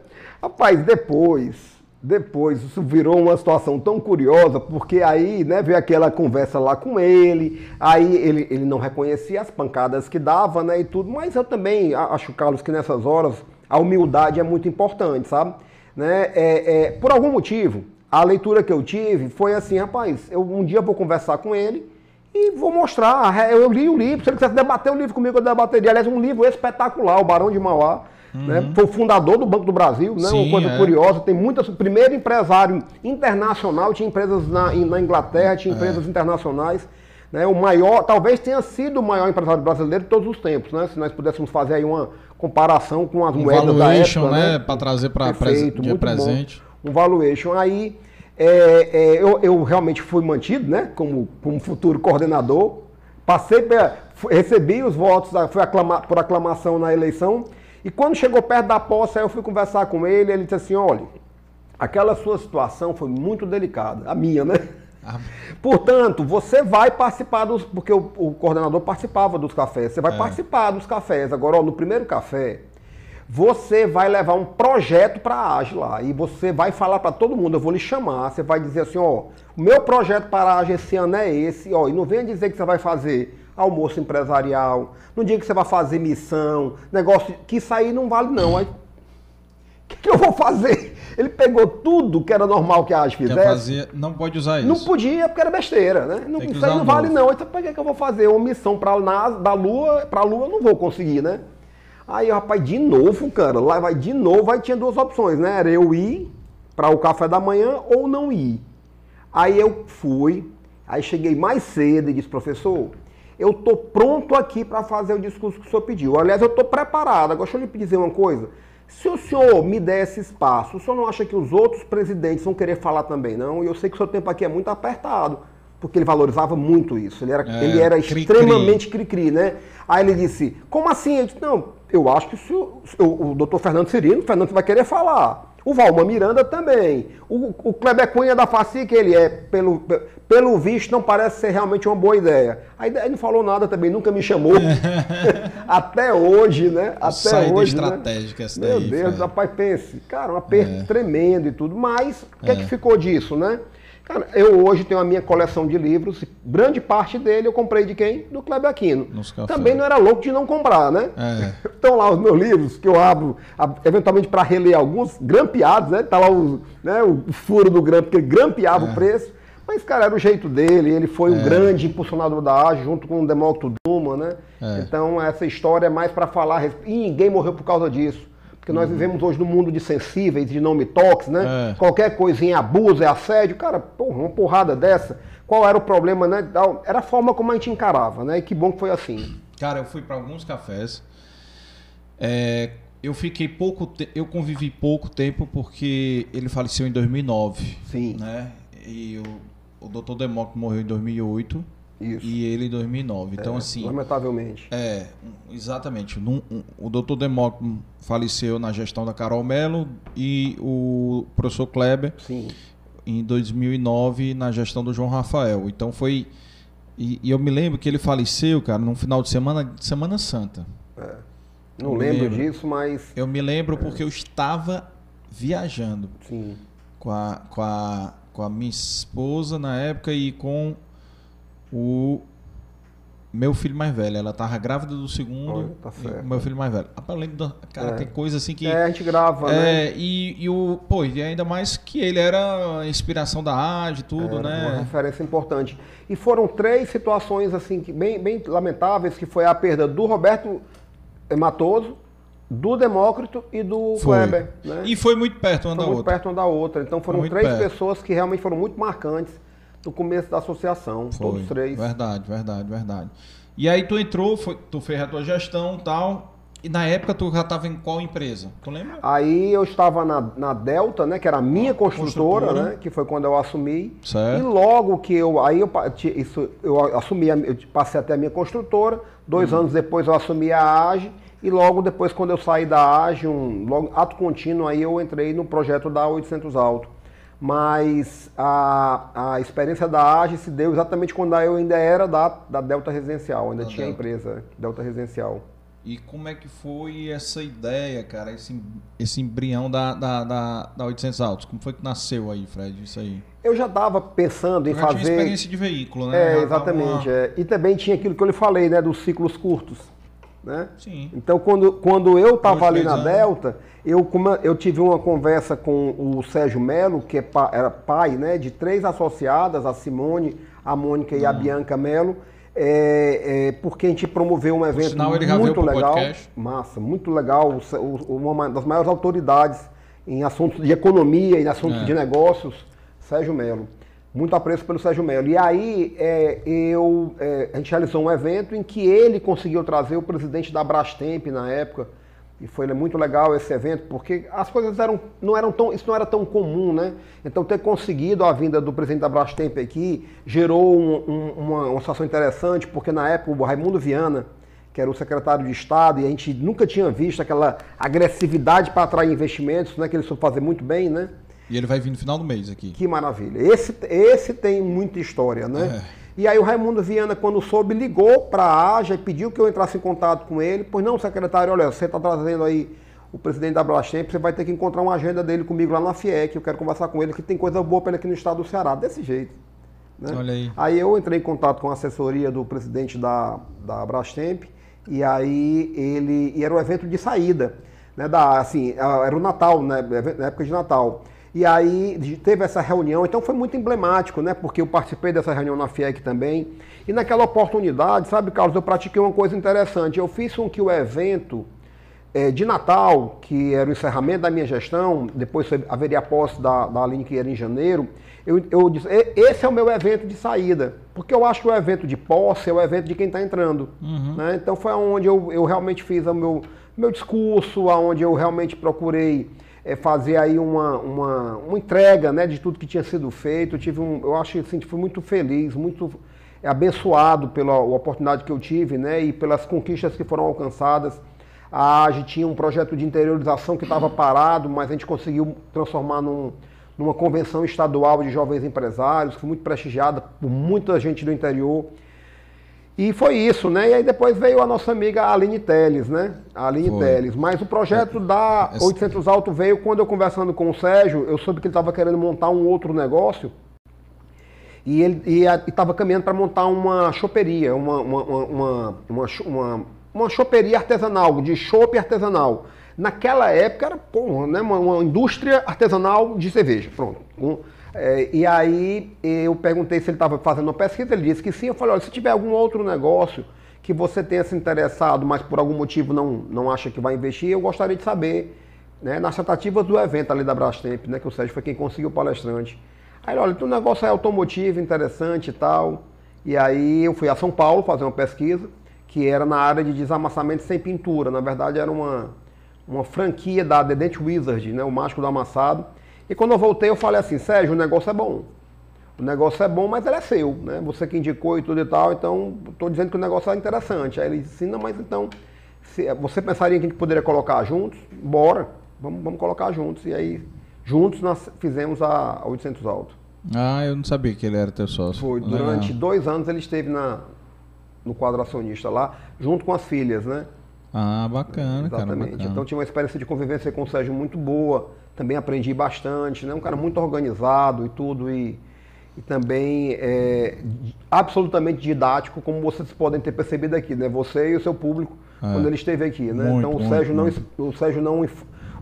Rapaz, depois depois isso virou uma situação tão curiosa, porque aí né, veio aquela conversa lá com ele, aí ele, ele não reconhecia as pancadas que dava né, e tudo, mas eu também acho, Carlos, que nessas horas a humildade é muito importante, sabe? Né? É, é, por algum motivo, a leitura que eu tive foi assim, rapaz, eu um dia vou conversar com ele e vou mostrar, eu li o livro, se ele quisesse debater o livro comigo, eu debateria. Aliás, um livro espetacular, O Barão de Mauá, Uhum. Né? Foi o fundador do Banco do Brasil, né? Sim, uma coisa é. curiosa. Tem muitas. Primeiro empresário internacional, tinha empresas na, na Inglaterra, tinha é. empresas é. internacionais. Né? O maior, talvez tenha sido o maior empresário brasileiro de todos os tempos, né? Se nós pudéssemos fazer aí uma comparação com as um moedas da época. né? né? Para trazer para presente. Bom. Um valuation. Aí é, é, eu, eu, realmente fui mantido, né? Como, como futuro coordenador. Passei, recebi os votos, fui aclama, por aclamação na eleição e quando chegou perto da posse, aí eu fui conversar com ele, ele disse assim, olha, aquela sua situação foi muito delicada, a minha, né? Ah. Portanto, você vai participar dos. Porque o, o, coordenador participava dos cafés. Você vai é. participar dos cafés. Agora, ó, no primeiro café, você vai levar um projeto para a AGE lá. E você vai falar para todo mundo. Eu vou lhe chamar. Você vai dizer assim: ó, o meu projeto para a AGE esse ano é esse. Ó, e não venha dizer que você vai fazer almoço empresarial, no dia que você vai fazer missão, negócio que isso aí não vale não. Aí, o que, que, eu vou fazer? Ele pegou tudo que era normal que a AGE fizesse. Fazer, não pode usar isso. Não podia, porque era besteira, né? Não, isso aí não vale novo. não. Então, por que, que eu vou fazer uma missão pra, na, da Lua, para a Lua? Eu não vou conseguir, né? Aí, rapaz, de novo, cara, lá vai de novo, aí tinha duas opções, né? Era eu ir para o café da manhã ou não ir. Aí eu fui, aí cheguei mais cedo e disse, professor, eu estou pronto aqui para fazer o discurso que o senhor pediu. Aliás, eu estou preparado. Agora, deixa eu lhe dizer uma coisa. Se o senhor me der esse espaço, o senhor não acha que os outros presidentes vão querer falar também, não? E eu sei que o seu tempo aqui é muito apertado. porque ele valorizava muito isso. Ele era, É, ele era cri-cri. extremamente cri-cri, né? Aí ele disse, como assim? Eu disse, não, eu acho que o, se o, o doutor Fernando Cirino, o Fernando vai querer falar. O Valmar Miranda também. O, o Kleber Cunha da que ele é, pelo, pe- pelo visto, não parece ser realmente uma boa ideia. Aí, não falou nada também, nunca me chamou. Até hoje, né? Até Saída hoje. né? estratégica essa Meu daí, Deus, Fred. rapaz, pense. Cara, um aperto tremendo e tudo. Mas, o que é. É. que ficou disso, né? Cara, eu hoje tenho a minha coleção de livros. Grande parte dele eu comprei de quem? Do Kleber Aquino. Também não era louco de não comprar, né? É. Estão lá os meus livros que eu abro, eventualmente para reler alguns, grampeados, né? Tá lá o, né, o furo do grampo, porque ele grampeava É. o preço. Mas, cara, era o jeito dele. Ele foi um grande impulsionador da AGE, junto com o Demócrito Duma, né? É. Então, essa história é mais para falar. E ninguém morreu por causa disso. Porque nós vivemos hoje num mundo de sensíveis, de não me toques, né? Uhum. É. Qualquer coisinha abuso, é assédio. Cara, porra, uma porrada dessa. Qual era o problema, né? Era a forma como a gente encarava, né? E que bom que foi assim. Cara, eu fui para alguns cafés. É, eu fiquei pouco, te- eu convivi pouco tempo porque ele faleceu em 2009, Sim. né? E o, o Dr. Demócrito morreu em 2008 Isso. e ele em 2009. Então assim, Lamentavelmente. é, exatamente. Num- um- o Dr. Demócrito faleceu na gestão da Carol Mello e o professor Kleber Sim. em 2009 na gestão do João Rafael. Então foi e, e eu me lembro que ele faleceu, cara, num final de semana, Semana Santa. Não Eu me lembro lembro. disso, mas. Eu me lembro porque eu estava viajando Sim. com a, com a, com a minha esposa na época e com o meu filho mais velho. Ela estava grávida do segundo Olha, tá certo. o meu filho mais velho. Lembro da, cara, É. tem coisa assim que É, a gente grava, né? é, e, e o, pô, e ainda mais que ele era a inspiração da AGE, tudo, Era Uma né? referência importante. E foram três situações assim que bem, bem lamentáveis, que foi a perda do Roberto Matoso, do Demócrito e do Foi. Kleber. Né? E foi muito perto uma Foi da muito outra. perto uma da outra. Então foram três perto. pessoas que realmente foram muito marcantes no começo da associação. Foi. Todos três. Verdade, verdade, verdade. E aí tu entrou, foi- tu fez a tua gestão e tal. E na época tu já estava em qual empresa? Tu lembra? Aí eu estava na, na Delta, né, que era a minha construtora, Construtora. né, que foi quando eu assumi. Certo. E logo que eu, aí eu, isso, eu assumi, eu passei até a minha construtora. Dois Uhum. anos depois eu assumi a AGE e logo depois quando eu saí da AGE, um logo, ato contínuo, aí eu entrei no projeto da 800 Alto. Mas a, a experiência da AGE se deu exatamente quando eu ainda era da, da Delta Residencial, ainda Da tinha a Delta. empresa Delta Residencial. E como é que foi essa ideia, cara? Esse, esse embrião da, da, da, da 800 Autos? Como foi que nasceu aí, Fred? Isso aí? Eu já estava pensando em Tu já tinha fazer. experiência de veículo, né? É, Já exatamente. uma- é. E também tinha aquilo que eu lhe falei, né, dos ciclos curtos. Né? Então, quando, quando eu estava ali na anos. Delta, eu, eu tive uma conversa com o Sérgio Melo, que é pa- era pai né, de três associadas, a Simone, a Mônica e a Bianca Melo, é, é, porque a gente promoveu um evento sinal, muito legal. podcast. Massa, muito legal. O o- uma das maiores autoridades em assuntos de economia e assuntos É. de negócios, Sérgio Melo. Muito apreço pelo Sérgio Melo. E aí é, eu, é, a gente realizou um evento em que ele conseguiu trazer o presidente da Brastemp na época. E foi muito legal esse evento, porque as coisas eram, não eram tão, isso não era tão comum, né? Então ter conseguido a vinda do presidente da Brastemp aqui gerou um- um- uma, uma situação interessante, porque na época o Raimundo Viana, que era o secretário de Estado, e a gente nunca tinha visto aquela agressividade para atrair investimentos, né? Que ele soube fazer muito bem, né? E ele vai vir no final do mês aqui. Que maravilha. Esse, esse tem muita história, né? E aí o Raimundo Viana, quando soube, ligou para a AJA e pediu que eu entrasse em contato com ele. Pois não, secretário, olha, você está trazendo aí o presidente da Brastemp, você vai ter que encontrar uma agenda dele comigo lá na FIEC, eu quero conversar com ele, que tem coisa boa para ele aqui no estado do Ceará. Desse jeito. né? Olha aí. Aí eu entrei em contato com a assessoria do presidente da, da Brastemp, e aí ele. E era um evento de saída, né? Da, assim, era o Natal, né? Na época de Natal. E aí teve essa reunião, então foi muito emblemático, né? Porque eu participei dessa reunião na FIEC também. E naquela oportunidade, sabe, Carlos, eu pratiquei uma coisa interessante. Eu fiz com que o evento eh, de Natal, que era o encerramento da minha gestão, depois haveria a posse da, da Aline, que era em janeiro, eu, eu disse, "E- esse é o meu evento de saída, porque eu acho que o evento de posse é o evento de quem está entrando. né? Então foi onde eu, eu realmente fiz o meu, meu discurso, onde eu realmente procurei é, fazer aí uma, uma, uma, entrega né, de tudo que tinha sido feito. Eu, tive um, eu acho assim, fui muito feliz, muito abençoado pela oportunidade que eu tive né, e pelas conquistas que foram alcançadas. A AGE tinha um projeto de interiorização que estava parado, mas a gente conseguiu transformar num, numa convenção estadual de jovens empresários, que foi muito prestigiada por muita gente do interior. E foi isso, né? E aí depois veio a nossa amiga Aline Teles, né? A Aline foi. Teles. Mas o projeto da 800 Alto veio quando eu conversando com o Sérgio, eu soube que ele estava querendo montar um outro negócio. E ele estava caminhando para montar uma choperia, uma, uma, uma, uma, uma, uma choperia artesanal, de chope artesanal. Naquela época era porra, né, uma, uma indústria artesanal de cerveja. Pronto. Um, é, e aí eu perguntei se ele estava fazendo uma pesquisa, ele disse que sim. Eu falei, olha, se tiver algum outro negócio que você tenha se interessado, mas por algum motivo não, não acha que vai investir, eu gostaria de saber, né, nas tratativas do evento ali da Brastemp, né, que o Sérgio foi quem conseguiu o palestrante. Aí, olha, o negócio é automotivo, interessante e tal. E aí eu fui a São Paulo fazer uma pesquisa, que era na área de desamassamento sem pintura. Na verdade, era uma, uma franquia da The Dent Wizard, né, o mágico do amassado e quando eu voltei, eu falei assim, Sérgio, o negócio é bom. O negócio é bom, mas ele é seu, né? Você que indicou e tudo e tal, então estou dizendo que o negócio é interessante. Aí ele disse, não, mas então, se, você pensaria que a gente poderia colocar juntos? Bora, vamos, vamos colocar juntos. E aí, juntos nós fizemos a 800 Alto. Ah, eu não sabia que ele era teu sócio. Foi, durante Legal. dois anos ele esteve na, no quadro acionista lá, junto com as filhas, né? Ah, bacana, Exatamente. cara. Bacana. Então tinha uma experiência de convivência com o Sérgio muito boa também aprendi bastante, né? Um cara muito organizado e tudo, e, e também é, absolutamente didático, como vocês podem ter percebido aqui, né? Você e o seu público é. quando ele esteve aqui, né? Muito, então o muito, Sérgio não, o Sérgio não,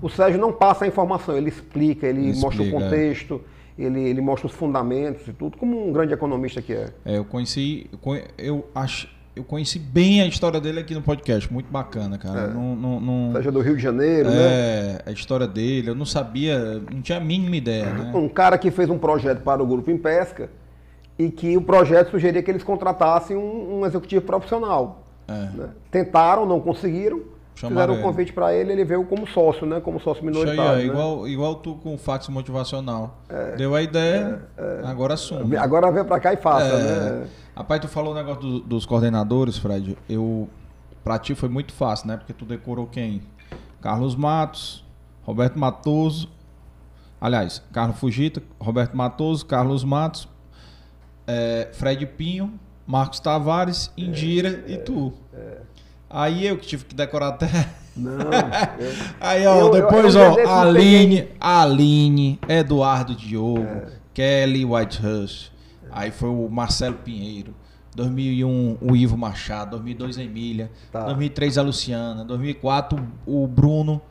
o Sérgio não passa a informação, ele explica, ele, ele mostra explica, o é. contexto. Ele, ele mostra os fundamentos e tudo, como um grande economista que é. É, eu conheci, eu acho, eu conheci bem a história dele aqui no podcast, muito bacana, cara. É. Não, não, não... Seja do Rio de Janeiro, é, né? É, a história dele, eu não sabia, não tinha a mínima ideia, né? Um cara que fez um projeto para o Grupo em Pesca e que o projeto sugeria que eles contratassem um, um executivo profissional. É. Né? Tentaram, não conseguiram, Chamaram fizeram um convite para ele, ele veio como sócio, né? Como sócio minoritário. Aí, né? igual, igual tu com o fax motivacional. É, Deu a ideia, é, é. agora assume. Agora vem para cá e faça, é. né? Rapaz, tu falou o negócio do, dos coordenadores, Fred. Eu, pra ti foi muito fácil, né? Porque tu decorou quem? Carlos Matos, Roberto Matoso. Aliás, Carlos Fugita, Roberto Matoso, Carlos Matos, é, Fred Pinho, Marcos Tavares, Indira é, e tu. É, Aí eu que tive que decorar até. Não. Eu... Aí, ó, eu, depois, eu, ó, Aline, Aline, Eduardo Diogo, é. Kelly Whitehurst. Aí foi o Marcelo Pinheiro. 2001 o Ivo Machado, 2002 a Emília, tá. 2003 a Luciana, 2004 o Bruno,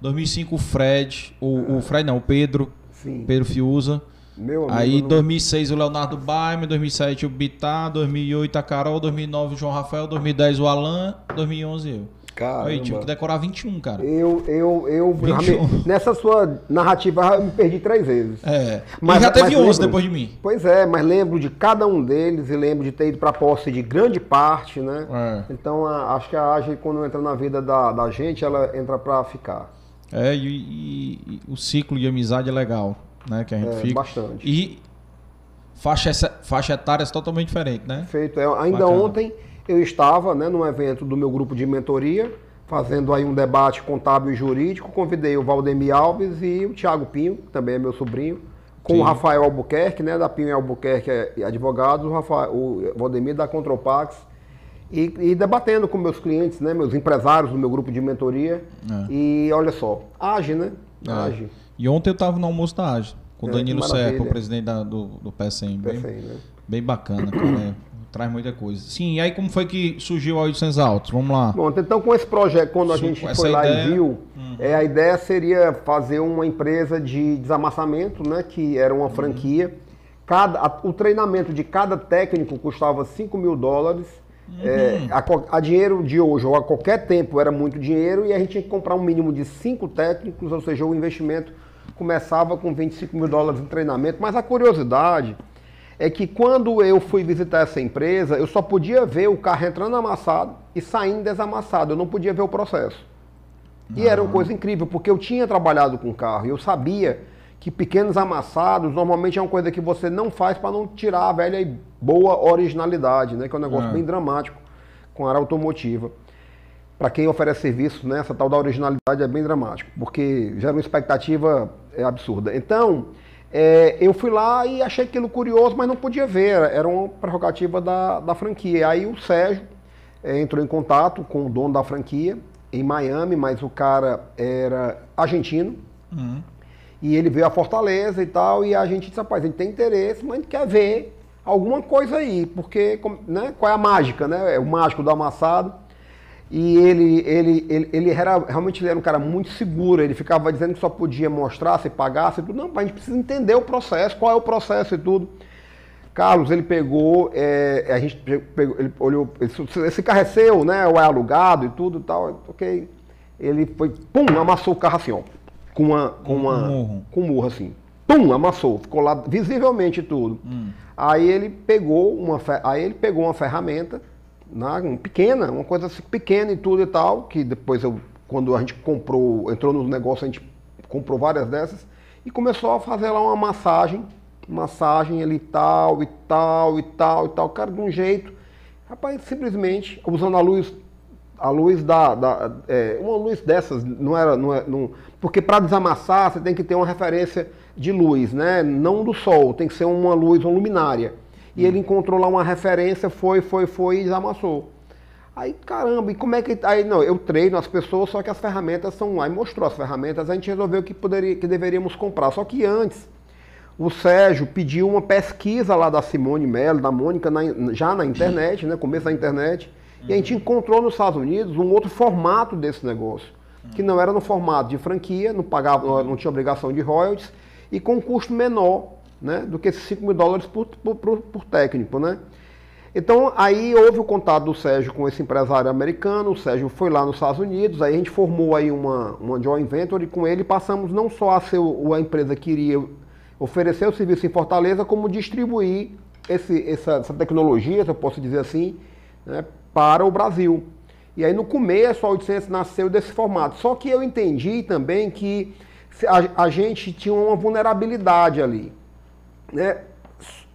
2005 o Fred, o, o Fred não, o Pedro, Sim. Pedro Fiuza. Meu amigo, Aí, não... 2006 o Leonardo Baime, 2007 o Bittar, 2008 a Carol, 2009 o João Rafael, 2010 o Alan, 2011 eu. Caramba. Aí, tive que decorar 21, cara. Eu, eu, eu. 21. nessa sua narrativa eu me perdi três vezes. É. Mas e já teve mas 11 lembro, depois de mim. Pois é, mas lembro de cada um deles e lembro de ter ido para posse de grande parte, né? É. Então a, acho que a AGE, quando entra na vida da, da gente, ela entra para ficar. É, e, e, e, o ciclo de amizade é legal, né? Que a gente é, fica. Bastante. E faixa, faixa etária é totalmente diferente, né? Feito. É, ainda Bacana. ontem eu estava né, num evento do meu grupo de mentoria, fazendo aí um debate contábil e jurídico. Convidei o Valdemir Alves e o Tiago Pinho, que também é meu sobrinho, com Sim. o Rafael Albuquerque, né, da Pinho e Albuquerque é advogado, o, Rafael, o Valdemir da Contropax, e, e, debatendo com meus clientes, né, meus empresários do meu grupo de mentoria. É. E olha só, age, né? É. Age. E ontem eu estava no almoço da Age, com o é, Danilo Serpa, o presidente da, do, do PSM. PSM bem, né? bem bacana, cara. É traz muita coisa. Sim, e aí como foi que surgiu a 800 Altos? Vamos lá. Então com esse projeto, quando a Su gente foi lá ideia... e viu, uhum. é, a ideia seria fazer uma empresa de desamassamento, né, que era uma franquia. Uhum. Cada, a, o treinamento de cada técnico custava 5 mil dólares. Uhum. É, a, a, dinheiro de hoje, ou a qualquer tempo, era muito dinheiro e a gente tinha que comprar um mínimo de cinco técnicos, ou seja, o investimento começava com 25 mil dólares em treinamento. Mas a curiosidade é que quando eu fui visitar essa empresa, eu só podia ver o carro entrando amassado e saindo desamassado. Eu não podia ver o processo. E era uma coisa incrível, porque eu tinha trabalhado com carro e eu sabia que pequenos amassados normalmente é uma coisa que você não faz para não tirar a velha e boa originalidade, né? Que é um negócio É. bem dramático com a área automotiva. Para quem oferece serviço, né, essa tal da originalidade é bem dramático, porque gera uma expectativa é, absurda. Então, é, eu fui lá e achei aquilo curioso, mas não podia ver, era uma prerrogativa da, da franquia. Aí o Sérgio é, entrou em contato com o dono da franquia em Miami, mas o cara era argentino, Uhum. e ele veio a Fortaleza e tal, e a gente disse, rapaz, a gente tem interesse, mas a gente quer ver alguma coisa aí, porque né, qual é a mágica, né? É o mágico do amassado. E ele, ele, ele, ele era, realmente ele era um cara muito seguro, ele ficava dizendo que só podia mostrar se pagasse e tudo. Não, a gente precisa entender o processo, qual é o processo e tudo. Carlos, ele pegou, é, a gente pegou, ele olhou, esse, esse carro é seu, né? Ou é alugado e tudo e tal, ok. Ele foi, pum, amassou o carro assim, ó. Com uma. Com, uma, Um com um murro assim. Pum, amassou, ficou lá visivelmente tudo. Aí ele pegou uma, aí ele pegou uma ferramenta, né, pequena, uma coisa assim, pequena e tudo e tal, que depois eu, quando a gente comprou, entrou no negócio, a gente comprou várias dessas, e começou a fazer lá uma massagem, massagem ali tal, e tal, e tal, e tal, cara, de um jeito. Rapaz, simplesmente, usando a luz a luz da, da- é, uma luz dessas não era não é, não- porque para desamassar você tem que ter uma referência de luz né não do sol tem que ser uma luz uma luminária e ele encontrou lá uma referência foi foi foi e desamassou. Aí caramba e como é que aí não eu treino as pessoas só que as ferramentas são aí mostrou as ferramentas a gente resolveu que poderia que deveríamos comprar. Só que antes o Sérgio pediu uma pesquisa lá da Simone Mello, da Mônica, na- já na internet, né, começo da internet, e a gente encontrou nos Estados Unidos um outro formato desse negócio, que não era no formato de franquia, não pagava, não tinha obrigação de royalties, e com um custo menor né, do que esses 5 mil dólares por, por, por- técnico. Né? Então, aí houve o contato do Sérgio com esse empresário americano, o Sérgio foi lá nos Estados Unidos, aí a gente formou aí uma, uma joint venture e com ele passamos não só a ser a empresa que iria oferecer o serviço em Fortaleza, como distribuir esse- essa, essa tecnologia, se eu posso dizer assim, né, para o Brasil. E aí no começo a 800 nasceu desse formato. Só que eu entendi também que a, a gente tinha uma vulnerabilidade ali né?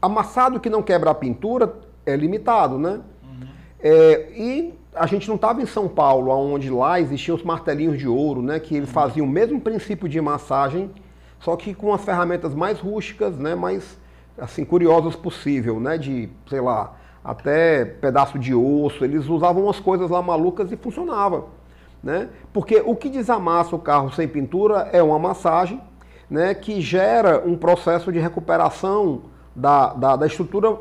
Amassado que não quebra a pintura é limitado, né? É, e a gente não estava em São Paulo, onde lá existiam os martelinhos de ouro, né? Que eles faziam o mesmo princípio de massagem, só que com as ferramentas mais rústicas, né? Mais assim curiosas possível, né? De sei lá até pedaço de osso. Eles usavam umas coisas lá malucas e funcionava, né? Porque o que desamassa o carro sem pintura é uma massagem né, que gera um processo de recuperação da, da, da estrutura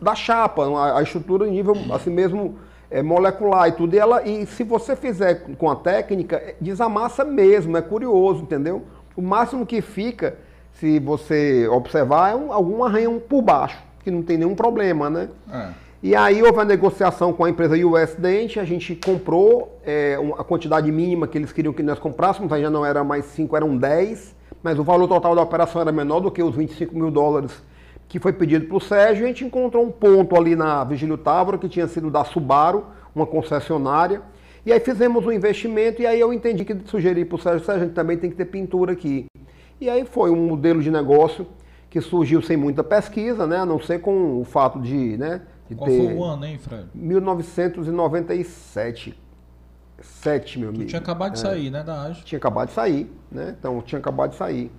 da chapa, a, a estrutura em nível assim mesmo é, molecular e tudo. E, ela, e se você fizer com a técnica, é, desamassa mesmo, é curioso, entendeu? O máximo que fica, se você observar, é um, algum arranhão por baixo, que não tem nenhum problema, né? É. E aí houve a negociação com a empresa US Dent, a gente comprou é, a quantidade mínima que eles queriam que nós comprássemos, aí já não era mais 5, eram 10, mas o valor total da operação era menor do que os 25 mil dólares que foi pedido para o Sérgio. A gente encontrou um ponto ali na Vigílio Távora, que tinha sido da Subaru, uma concessionária, e aí fizemos um investimento, e aí eu entendi que sugeri para o Sérgio, Sérgio, a gente também tem que ter pintura aqui. E aí foi um modelo de negócio que surgiu sem muita pesquisa, né, a não ser com o fato de, né, de Qual ter... foi o ano, hein, Fred? 1997. 7, meu Tu amigo. tinha acabado de sair, né, da AGE. Tinha acabado de sair, né? Então, tinha acabado de sair.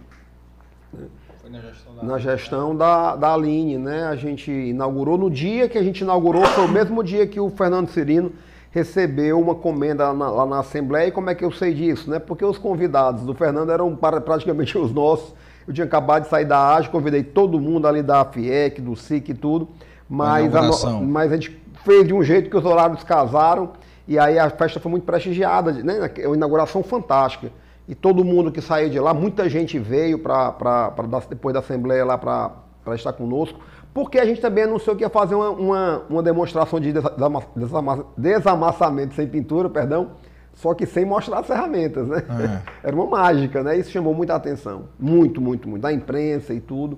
Foi na gestão da Na gestão da, da Aline, né? A gente inaugurou, no dia que a gente inaugurou, foi o mesmo dia que o Fernando Cirino recebeu uma comenda na- lá na Assembleia. E como é que eu sei disso, né? Porque os convidados do Fernando eram para- praticamente os nossos. Eu tinha acabado de sair da AGE, convidei todo mundo ali da FIEC, do SIC e tudo. Mas a, mas a gente fez de um jeito que os horários casaram. E aí a festa foi muito prestigiada, né? É uma inauguração fantástica. E todo mundo que saiu de lá, muita gente veio para depois da Assembleia lá para estar conosco, porque a gente também anunciou que ia fazer uma, uma, uma demonstração de desa- desama- desama- desamassamento sem pintura, perdão, só que sem mostrar as ferramentas, né? É. Era uma mágica, né? Isso chamou muita atenção. Muito, muito, muito. Da imprensa e tudo.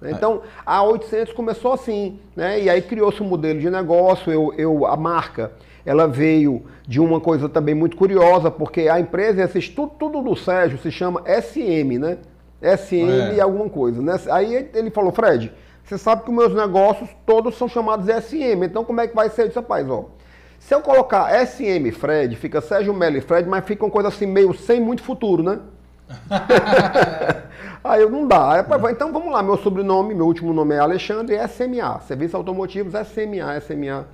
né? Então, a 800 começou assim, né? E aí criou-se um modelo de negócio, eu, eu, a marca ela veio de uma coisa também muito curiosa, porque a empresa, esse, tudo, tudo do Sérgio se chama SM, né? SM é. alguma coisa, né? Aí ele falou, Fred, você sabe que os meus negócios todos são chamados SM, então como é que vai ser? Disse, rapaz, ó, se eu colocar SM Fred, fica Sérgio Melo e Fred, mas fica uma coisa assim meio sem muito futuro, né? Aí eu não dá. Aí, então vamos lá, meu sobrenome, meu último nome é Alexandre, SMA, Serviços Automotivos, SMA, SMA.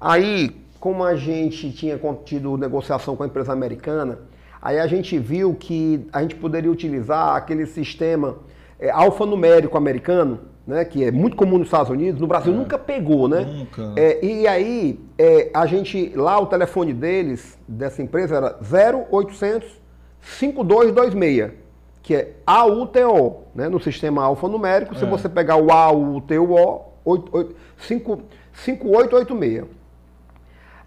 Aí, como a gente tinha tido negociação com a empresa americana, aí a gente viu que a gente poderia utilizar aquele sistema é, alfanumérico americano, né, que é muito comum nos Estados Unidos, no Brasil é. nunca pegou, né? Nunca. É, e aí, é, a gente, lá o telefone deles, dessa empresa, era 0800 5226, que é AUTO, né, no sistema alfanumérico. Se é. você pegar o AUTO, 5886.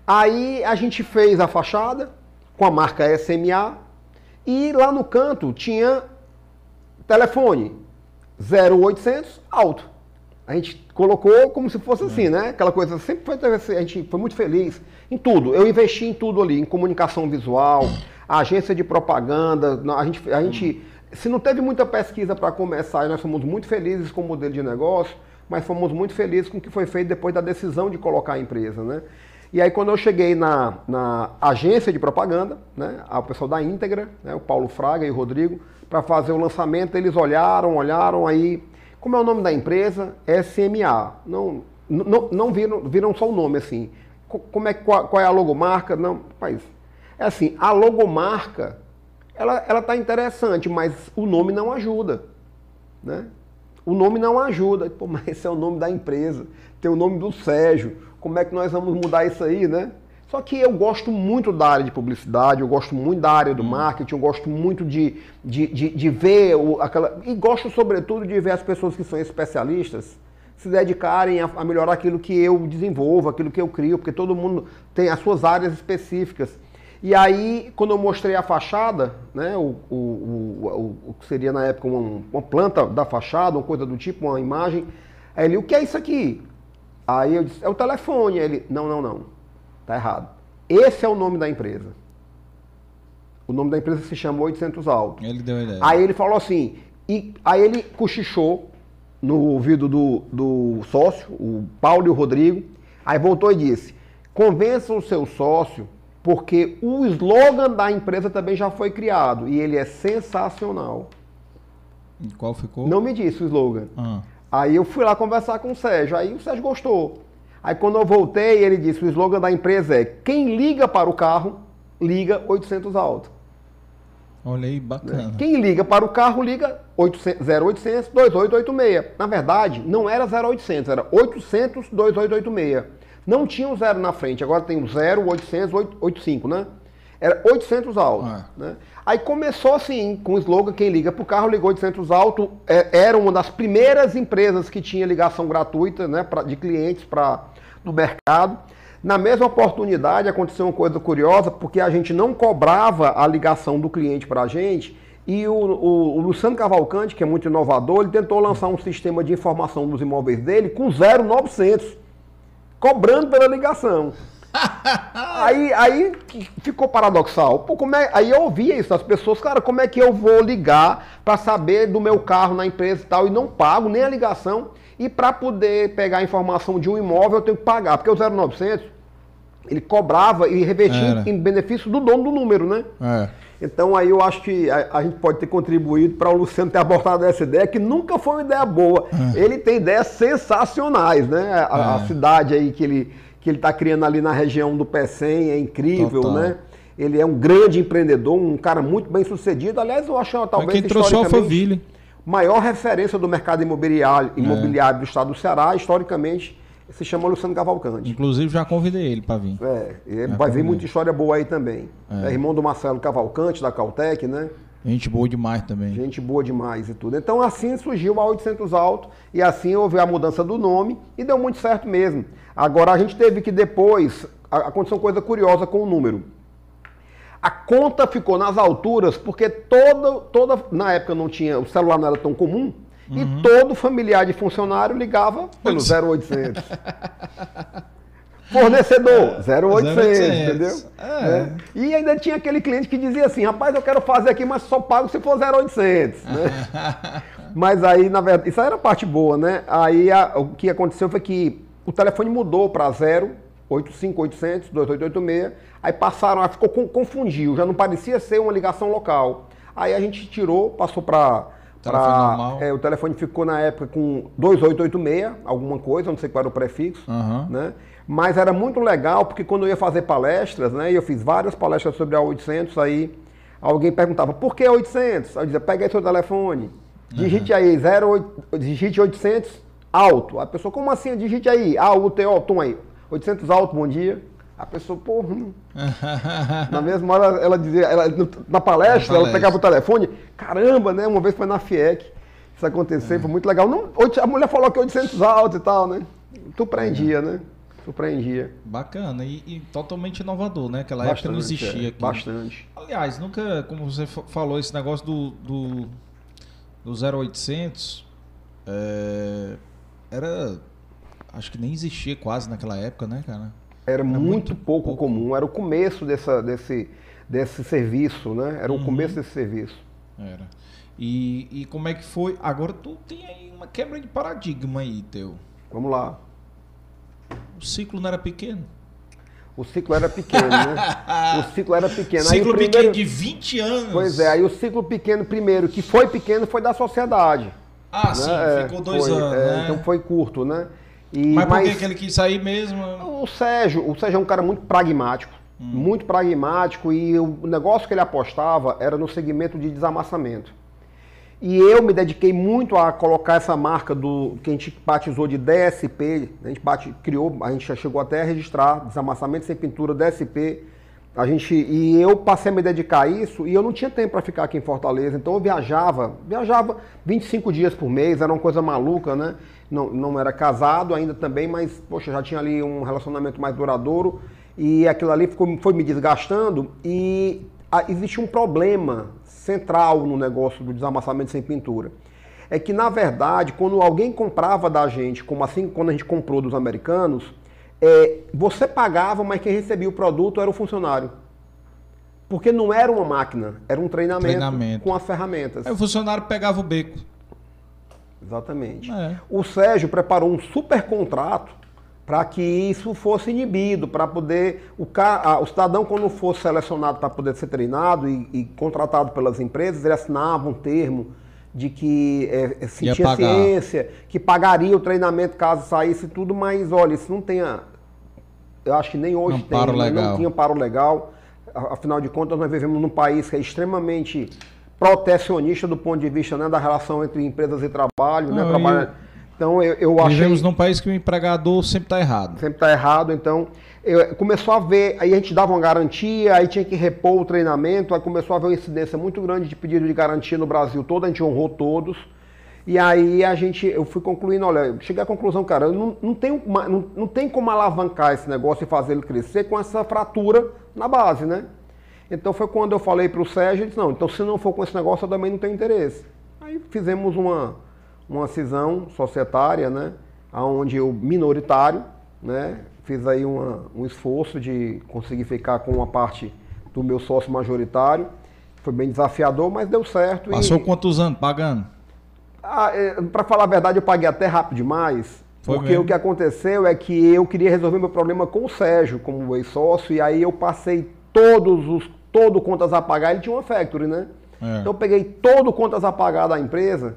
Aí a gente fez a fachada com a marca SMA e lá no canto tinha telefone 0800 alto. A gente colocou como se fosse assim, né? Aquela coisa, sempre foi, a gente foi muito feliz em tudo. Eu investi em tudo ali, em comunicação visual, agência de propaganda. A gente, a gente se não teve muita pesquisa para começar, nós fomos muito felizes com o modelo de negócio, mas fomos muito felizes com o que foi feito depois da decisão de colocar a empresa, né? E aí quando eu cheguei na, na agência de propaganda, né, o pessoal da Íntegra, né, o Paulo Fraga e o Rodrigo, para fazer o lançamento, eles olharam, olharam aí, como é o nome da empresa? SMA. Não, não, não viram, viram só o nome assim. Como é, qual, qual é a logomarca? Não, rapaz, é assim, a logomarca, ela está interessante, mas o nome não ajuda, né? O nome não ajuda. Pô, mas esse é o nome da empresa, tem o nome do Sérgio, como é que nós vamos mudar isso aí, né? Só que eu gosto muito da área de publicidade, eu gosto muito da área do hum. marketing, eu gosto muito de, de, de, de ver o, aquela. E gosto, sobretudo, de ver as pessoas que são especialistas se dedicarem a, a, melhorar aquilo que eu desenvolvo, aquilo que eu crio, porque todo mundo tem as suas áreas específicas. E aí, quando eu mostrei a fachada, né, o, o, o, o que seria na época uma, uma, planta da fachada, uma coisa do tipo, uma imagem, aí ele, o que é isso aqui? Aí eu disse, é o telefone. Aí ele, não, não, não, tá errado. Esse é o nome da empresa. O nome da empresa se chama 800 Alto. Ele deu a ideia. Aí ele falou assim, e aí ele cochichou no ouvido do, do sócio, o Paulo e o Rodrigo, aí voltou e disse, convença o seu sócio porque o slogan da empresa também já foi criado e ele é sensacional. E qual ficou? Não me disse o slogan. Ah. Aí eu fui lá conversar com o Sérgio, aí o Sérgio gostou. Aí quando eu voltei, ele disse, o slogan da empresa é quem liga para o carro, liga 800 alto. Olha aí, bacana. Quem liga para o carro, liga 0800 2886. Na verdade, não era 0800, era 800 2886. Não tinha o um zero na frente, agora tem o 0, 800, 85, né? Era 800 alto. Ah. Né? Aí começou assim, com o slogan quem liga para o carro ligou 800 alto. É, era uma das primeiras empresas que tinha ligação gratuita né, pra, de clientes para no mercado. Na mesma oportunidade aconteceu uma coisa curiosa, porque a gente não cobrava a ligação do cliente para a gente. E o, o, o, Luciano Cavalcante, que é muito inovador, ele tentou lançar um sistema de informação dos imóveis dele com 0,900 cobrando pela ligação. Aí, aí ficou paradoxal. Pô, como é, aí eu ouvia isso das pessoas, cara, como é que eu vou ligar para saber do meu carro na empresa e tal e não pago nem a ligação e para poder pegar a informação de um imóvel eu tenho que pagar, porque o 0900 ele cobrava e revertia em benefício do dono do número, né? É. Então aí eu acho que a, a gente pode ter contribuído para o Luciano ter abortado essa ideia, que nunca foi uma ideia boa. É. Ele tem ideias sensacionais, né? A, é. a cidade aí que ele que ele está criando ali na região do Pecém é incrível, Total. né? Ele é um grande empreendedor, um cara muito bem sucedido. Aliás, eu acho talvez quem trouxe o Alphaville. maior referência do mercado imobiliário, imobiliário é. do estado do Ceará, historicamente se chama Luciano Cavalcante. Inclusive já convidei ele para vir. É, vai vir muita história boa aí também. É. é. irmão do Marcelo Cavalcante, da Caltech, né? Gente boa demais também. Gente boa demais e tudo. Então assim surgiu a 800 Alto e assim houve a mudança do nome e deu muito certo mesmo. Agora a gente teve que depois, aconteceu uma coisa curiosa com o número. A conta ficou nas alturas porque toda, toda na época não tinha, o celular não era tão comum, Uhum. E todo familiar de funcionário ligava pelo 0800. Fornecedor, 0800, entendeu? É. É. E ainda tinha aquele cliente que dizia assim, rapaz, eu quero fazer aqui, mas só pago se for 0800, né? mas aí, na verdade, isso aí era a parte boa, né? Aí a, o que aconteceu foi que o telefone mudou para 085 2886, aí passaram, aí ficou confundiu, já não parecia ser uma ligação local. Aí a gente tirou, passou para Pra, é, o telefone ficou na época com 2886, alguma coisa, não sei qual era o prefixo, uhum. né? Mas era muito legal porque quando eu ia fazer palestras, né? E eu fiz várias palestras sobre a 800, aí alguém perguntava, por que 800? Aí eu dizia, pega aí seu telefone, digite uhum. aí, 08, digite 800 alto. A pessoa, como assim? Digite aí, A, U, T, O, tom aí. 800 alto, bom dia. A pessoa, porra. Hum. na mesma hora ela dizia, ela, na, palestra, na ela pegava o telefone, caramba, né? Uma vez foi na FIEC, isso aconteceu, é. foi muito legal. Não, a mulher falou que 800 alto e tal, né? Tu prendia, é. né? Tu prendia. Bacana, e, e, totalmente inovador, né? Aquela bastante, época não existia é, aqui. Bastante. Aliás, nunca, como você falou, esse negócio do, do, do 0800, é, era. Acho que nem existia quase naquela época, né, cara? Era, era muito, muito pouco, pouco, comum, era o começo dessa, desse, desse serviço, né? Era uhum. o começo desse serviço. Era. E, e como é que foi? Agora tu tem aí uma quebra de paradigma aí, teu. Vamos lá. O ciclo não era pequeno? O ciclo era pequeno, né? O ciclo era pequeno. Ciclo aí, pequeno de 20 anos. Pois é, aí o ciclo pequeno primeiro, que foi pequeno, foi da sociedade. Ah, né? sim, é, ficou dois foi, anos, é, né? Então foi curto, né? E, mas por mas, que ele quis sair mesmo? O Sérgio, o Sérgio é um cara muito pragmático, hum. muito pragmático e o negócio que ele apostava era no segmento de desamassamento. E eu me dediquei muito a colocar essa marca do que a gente batizou de DSP, a gente bate, criou, a gente já chegou até a registrar desamassamento sem pintura DSP. A gente e eu passei a me dedicar a isso e eu não tinha tempo para ficar aqui em Fortaleza, então eu viajava, viajava 25 dias por mês, era uma coisa maluca, né? não, não era casado ainda também, mas, poxa, já tinha ali um relacionamento mais duradouro e aquilo ali ficou, foi me desgastando e a, existe um problema central no negócio do desamassamento sem pintura. É que, na verdade, quando alguém comprava da gente, como assim quando a gente comprou dos americanos, é, você pagava, mas quem recebia o produto era o funcionário. Porque não era uma máquina, era um treinamento, treinamento. com as ferramentas. Aí o funcionário pegava o beco. Exatamente. É. O Sérgio preparou um super contrato para que isso fosse inibido, para poder o, o cidadão quando fosse selecionado para poder ser treinado e, e, contratado pelas empresas, ele assinava um termo de que é, é sentia ciência, que pagaria o treinamento caso saísse tudo, mas olha, isso não tem eu acho que nem hoje não tem, né? não tinha paro legal. Afinal de contas, nós vivemos num país que é extremamente protecionista do ponto de vista né, da relação entre empresas e trabalho, né, né? Então eu, eu achei... Vivemos num país que o empregador sempre está errado. Sempre está errado, então eu, começou a ver, aí a gente dava uma garantia, aí tinha que repor o treinamento, aí começou a haver uma incidência muito grande de pedido de garantia no Brasil todo, a gente honrou todos. E aí a gente, eu fui concluindo, olha, cheguei à conclusão, cara, não, não, tem, não, não tem como alavancar esse negócio e fazer ele crescer com essa fratura na base, né? Então foi quando eu falei para o Sérgio, ele disse, não, então se não for com esse negócio, eu também não tenho interesse. Aí fizemos uma, uma cisão societária, né, onde eu, minoritário, né, fiz aí uma, um esforço de conseguir ficar com uma parte do meu sócio majoritário. Foi bem desafiador, mas deu certo. Passou e... quantos anos pagando? Ah, é, para falar a verdade, eu paguei até rápido demais. Foi porque mesmo. o que aconteceu é que eu queria resolver meu problema com o Sérgio, como ex-sócio, e aí eu passei todos os todo contas a pagar, ele tinha uma factory, né? É. Então eu peguei todo contas a pagar da empresa,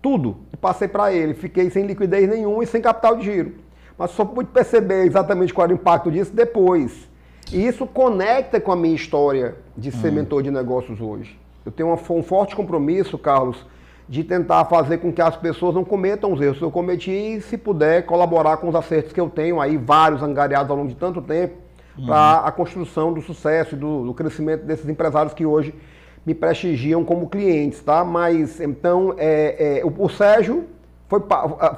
tudo, passei para ele. Fiquei sem liquidez nenhuma e sem capital de giro. Mas só pude perceber exatamente qual era o impacto disso depois. E isso conecta com a minha história de ser hum. mentor de negócios hoje. Eu tenho um forte compromisso, Carlos, de tentar fazer com que as pessoas não cometam os erros que eu cometi e, se puder, colaborar com os acertos que eu tenho aí, vários angariados ao longo de tanto tempo, uhum. para a construção do sucesso e do, do, crescimento desses empresários que hoje me prestigiam como clientes, tá? Mas então é, é, o, o Sérgio foi,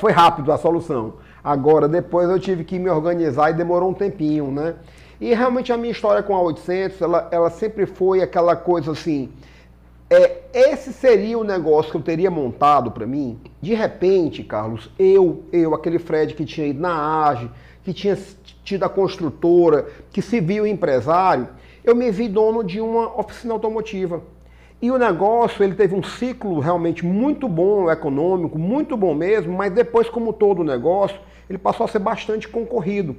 foi rápido a solução. Agora, depois eu tive que me organizar e demorou um tempinho, né? E realmente a minha história com a 800, ela, ela sempre foi aquela coisa assim, é, esse seria o negócio que eu teria montado para mim. De repente, Carlos, eu, eu, aquele Fred que tinha ido na AGE, que tinha tido a construtora, que se viu empresário, eu me vi dono de uma oficina automotiva. E o negócio, ele teve um ciclo realmente muito bom, econômico, muito bom mesmo, mas depois, como todo negócio, ele passou a ser bastante concorrido.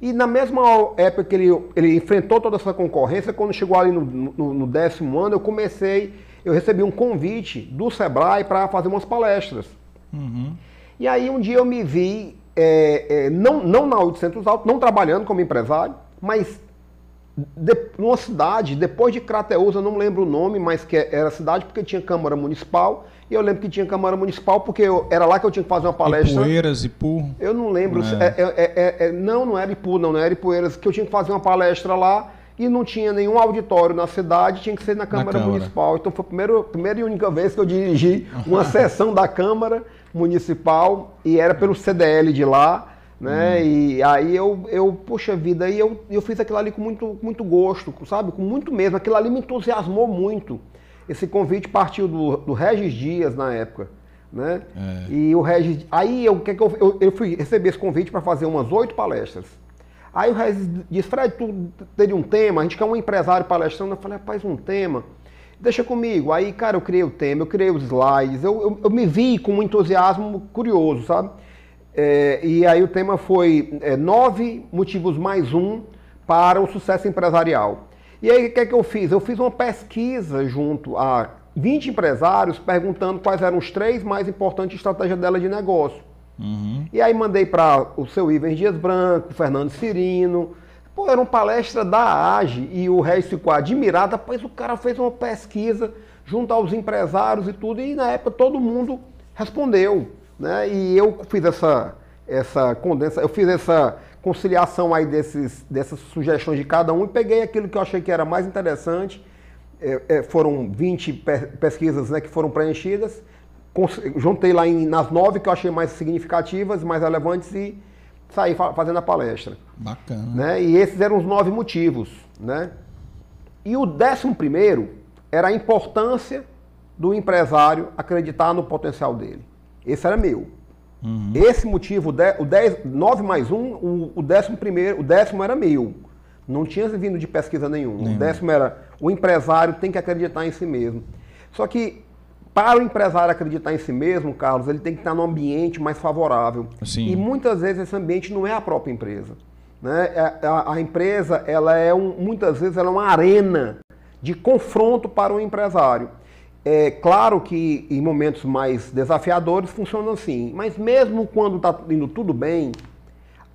E na mesma época que ele, ele enfrentou toda essa concorrência, quando chegou ali no, no, no décimo ano, eu comecei, eu recebi um convite do Sebrae para fazer umas palestras. Uhum. E aí um dia eu me vi, é, é, não, não na 800 Alto, não trabalhando como empresário, mas de, numa cidade, depois de Crateus, eu não lembro o nome, mas que era cidade porque tinha Câmara Municipal. E eu lembro que tinha Câmara Municipal porque eu, era lá que eu tinha que fazer uma palestra. Ipueiras, Ipu? Eu não lembro. É. É, é, é, não, não era Ipu, não, não era Ipueiras, que eu tinha que fazer uma palestra lá e não tinha nenhum auditório na cidade, tinha que ser na Câmara, na Câmara. Municipal. Então foi a primeira, primeira e única vez que eu dirigi uma sessão da Câmara Municipal e era pelo CDL de lá né? Hum. E aí eu, eu, poxa vida, aí eu, eu fiz aquilo ali com muito, muito gosto, sabe? Com muito mesmo. Aquilo ali me entusiasmou muito. Esse convite partiu do, do Regis Dias na época. Né? É. E o Regis. Aí eu, que que eu, eu, eu fui receber esse convite para fazer umas oito palestras. Aí o Regis disse, Fred, tu teria um tema, a gente quer um empresário palestrando. Eu falei, rapaz, um tema. Deixa comigo. Aí, cara, eu criei o tema, eu criei os slides, eu, eu, eu me vi com um entusiasmo curioso, sabe? É, e aí o tema foi é, nove motivos mais um para o sucesso empresarial. E aí o que, é que eu fiz? Eu fiz uma pesquisa junto a 20 empresários perguntando quais eram os três mais importantes estratégias dela de negócio. Uhum. E aí mandei para o seu Ivens Dias Branco, Fernando Cirino. Pô, era uma palestra da AGE e o Regis ficou admirado, pois o cara fez uma pesquisa junto aos empresários e tudo, e na época todo mundo respondeu. Né? E eu fiz essa, essa condensa, eu fiz essa conciliação aí desses, dessas sugestões de cada um e peguei aquilo que eu achei que era mais interessante. É, é, foram 20 pesquisas né, que foram preenchidas. Juntei lá em, nas nove que eu achei mais significativas, mais relevantes e saí fazendo a palestra. Bacana. Né? E esses eram os nove motivos. Né? E o décimo primeiro era a importância do empresário acreditar no potencial dele. Esse era meu. Uhum. Esse motivo, o 10, 9 mais 1, o, o, décimo primeiro, o décimo era meu. Não tinha vindo de pesquisa nenhuma. Nenhum. O décimo era o empresário tem que acreditar em si mesmo. Só que para o empresário acreditar em si mesmo, Carlos, ele tem que estar num ambiente mais favorável. Sim. E muitas vezes esse ambiente não é a própria empresa. Né? A, a, a empresa, ela é um, muitas vezes, ela é uma arena de confronto para o empresário. É claro que em momentos mais desafiadores funciona assim, mas mesmo quando está indo tudo bem,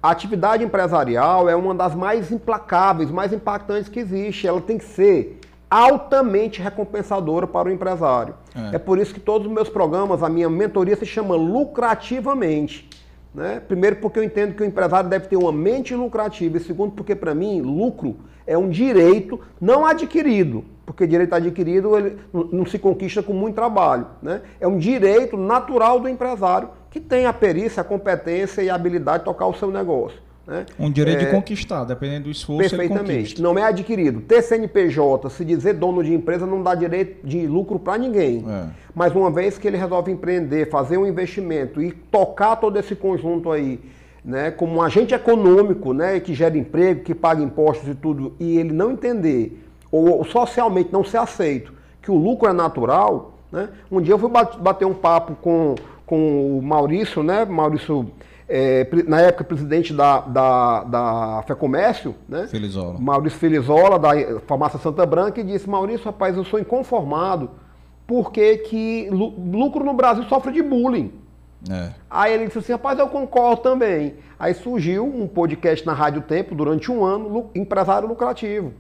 a atividade empresarial é uma das mais implacáveis, mais impactantes que existe. Ela tem que ser altamente recompensadora para o empresário. É, é por isso que todos os meus programas, a minha mentoria se chama Lucrativamente. Né? Primeiro, porque eu entendo que o empresário deve ter uma mente lucrativa, e segundo, porque para mim, lucro é um direito não adquirido porque direito adquirido ele não se conquista com muito trabalho. Né? É um direito natural do empresário que tem a perícia, a competência e a habilidade de tocar o seu negócio. Né? Um direito é, de conquistar, dependendo do esforço. Perfeitamente. Não é adquirido. Ter CNPJ, se dizer dono de empresa, não dá direito de lucro para ninguém. É. Mas uma vez que ele resolve empreender, fazer um investimento e tocar todo esse conjunto aí, né, como um agente econômico, né, que gera emprego, que paga impostos e tudo, e ele não entender ou socialmente não ser aceito, que o lucro é natural, né? Um dia eu fui bater um papo com, com o Maurício, né? Maurício, é, na época presidente da, da, da FEComércio, né? Felizola. Maurício Felizola, da Farmácia Santa Branca, e disse, Maurício, rapaz, eu sou inconformado, porque que lucro no Brasil sofre de bullying. É. Aí ele disse assim, rapaz, eu concordo também. Aí surgiu um podcast na Rádio Tempo durante um ano, empresário lucrativo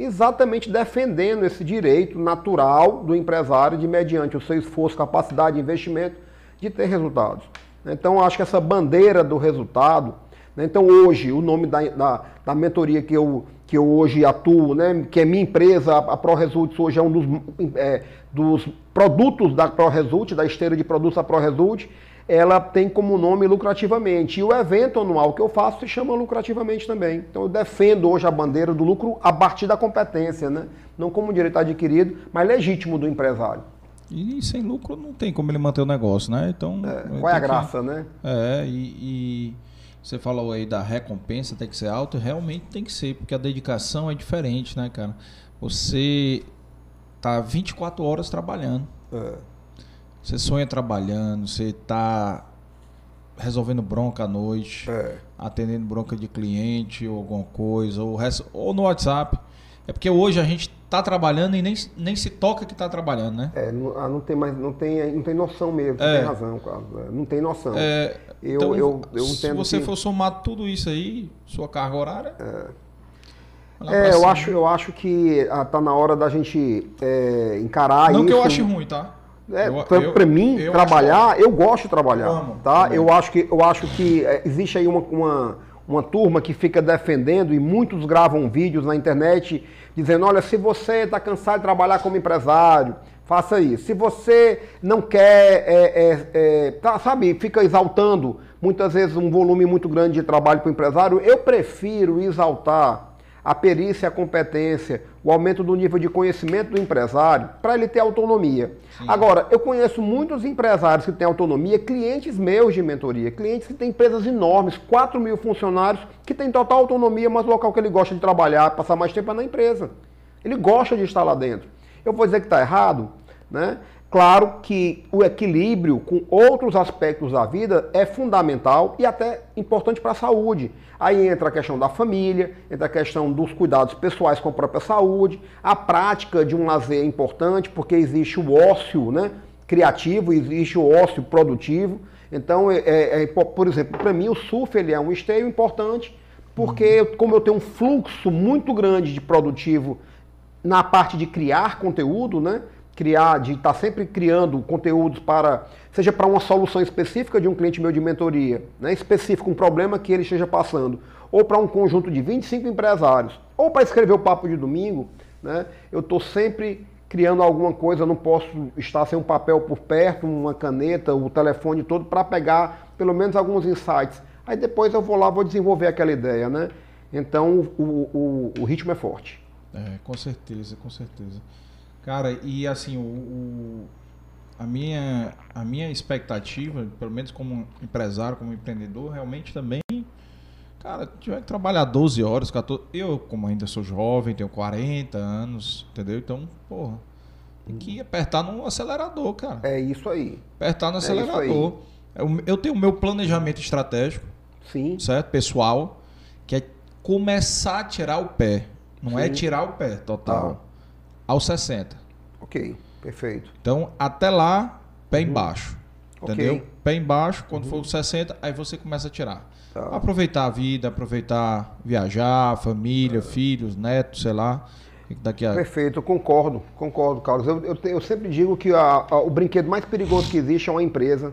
exatamente defendendo esse direito natural do empresário de, mediante o seu esforço, capacidade de investimento, de ter resultados. Então, acho que essa bandeira do resultado, né? então hoje, o nome da, da, da, mentoria que eu, que eu hoje atuo, né? que é minha empresa, a ProResults hoje é um dos, é, dos produtos da ProResult, da esteira de produtos da ProResult, ela tem como nome lucrativamente. E o evento anual que eu faço se chama lucrativamente também. Então eu defendo hoje a bandeira do lucro a partir da competência, né? Não como direito adquirido, mas legítimo do empresário. E sem lucro não tem como ele manter o negócio, né? Então. É, qual é a graça, que... né? É, e, e, Você falou aí da recompensa tem que ser alta, realmente tem que ser, porque a dedicação é diferente, né, cara? Você tá 24 horas trabalhando. É. Você sonha trabalhando, você tá resolvendo bronca à noite, é. atendendo bronca de cliente ou alguma coisa, ou, ou no WhatsApp. É porque hoje a gente está trabalhando e nem, nem se toca que está trabalhando, né? É, não, ah, não, tem mais, não tem, não tem noção mesmo, é. tem razão, Carlos. É, não tem noção. É, eu, então, eu, eu se você que... for somar tudo isso aí, sua carga horária. É, é eu, acho, eu acho que ah, na hora da gente é, encarar não isso. Não que eu ache ruim, tá? É, para mim, eu trabalhar, acho... eu gosto de trabalhar. Amo, tá? Eu acho que, eu acho que é, existe aí uma, uma, uma turma que fica defendendo e muitos gravam vídeos na internet dizendo: olha, se você está cansado de trabalhar como empresário, faça isso. Se você não quer, é, é, é, tá, sabe, fica exaltando muitas vezes um volume muito grande de trabalho para o empresário, eu prefiro exaltar a perícia, a competência, o aumento do nível de conhecimento do empresário, para ele ter autonomia. Sim. Agora, eu conheço muitos empresários que têm autonomia, clientes meus de mentoria, clientes que têm empresas enormes, 4 mil funcionários, que têm total autonomia, mas o local que ele gosta de trabalhar, passar mais tempo é na empresa. Ele gosta de estar lá dentro. Eu vou dizer que está errado, né? Claro que o equilíbrio com outros aspectos da vida é fundamental e até importante para a saúde. Aí entra a questão da família, entra a questão dos cuidados pessoais com a própria saúde, a prática de um lazer é importante, porque existe o ócio né, criativo, existe o ócio produtivo. Então, é, é, é por exemplo, para mim o surf ele é um esteio importante, porque como eu tenho um fluxo muito grande de produtivo na parte de criar conteúdo, né? Criar, de estar tá sempre criando conteúdos para, seja para uma solução específica de um cliente meu de mentoria, né, específico, um problema que ele esteja passando, ou para um conjunto de 25 empresários, ou para escrever o papo de domingo, né, eu estou sempre criando alguma coisa, não posso estar sem um papel por perto, uma caneta, o telefone todo, para pegar pelo menos alguns insights. Aí depois eu vou lá, vou desenvolver aquela ideia, né? Então o, o, o ritmo é forte. É, com certeza, com certeza. Cara, e assim, o, o, a, minha, a minha expectativa, pelo menos como empresário, como empreendedor, realmente também, cara, tiver que trabalhar 12 horas, 14. Eu, como ainda sou jovem, tenho 40 anos, entendeu? Então, porra, tem que apertar no acelerador, cara. É isso aí. Apertar no é acelerador. Eu, eu tenho o meu planejamento estratégico, Sim. certo? Pessoal, que é começar a tirar o pé. Não é Sim. é tirar o pé total. Ah aos 60. Ok, perfeito. Então, até lá, pé uhum. embaixo. Entendeu? Okay. Pé embaixo, quando uhum. for 60, aí você começa a tirar. Tá. Aproveitar a vida, aproveitar viajar, família, é. filhos, netos, sei lá. Daqui a... Perfeito, concordo, concordo, Carlos. Eu, eu, eu sempre digo que a, a, o brinquedo mais perigoso que existe é uma empresa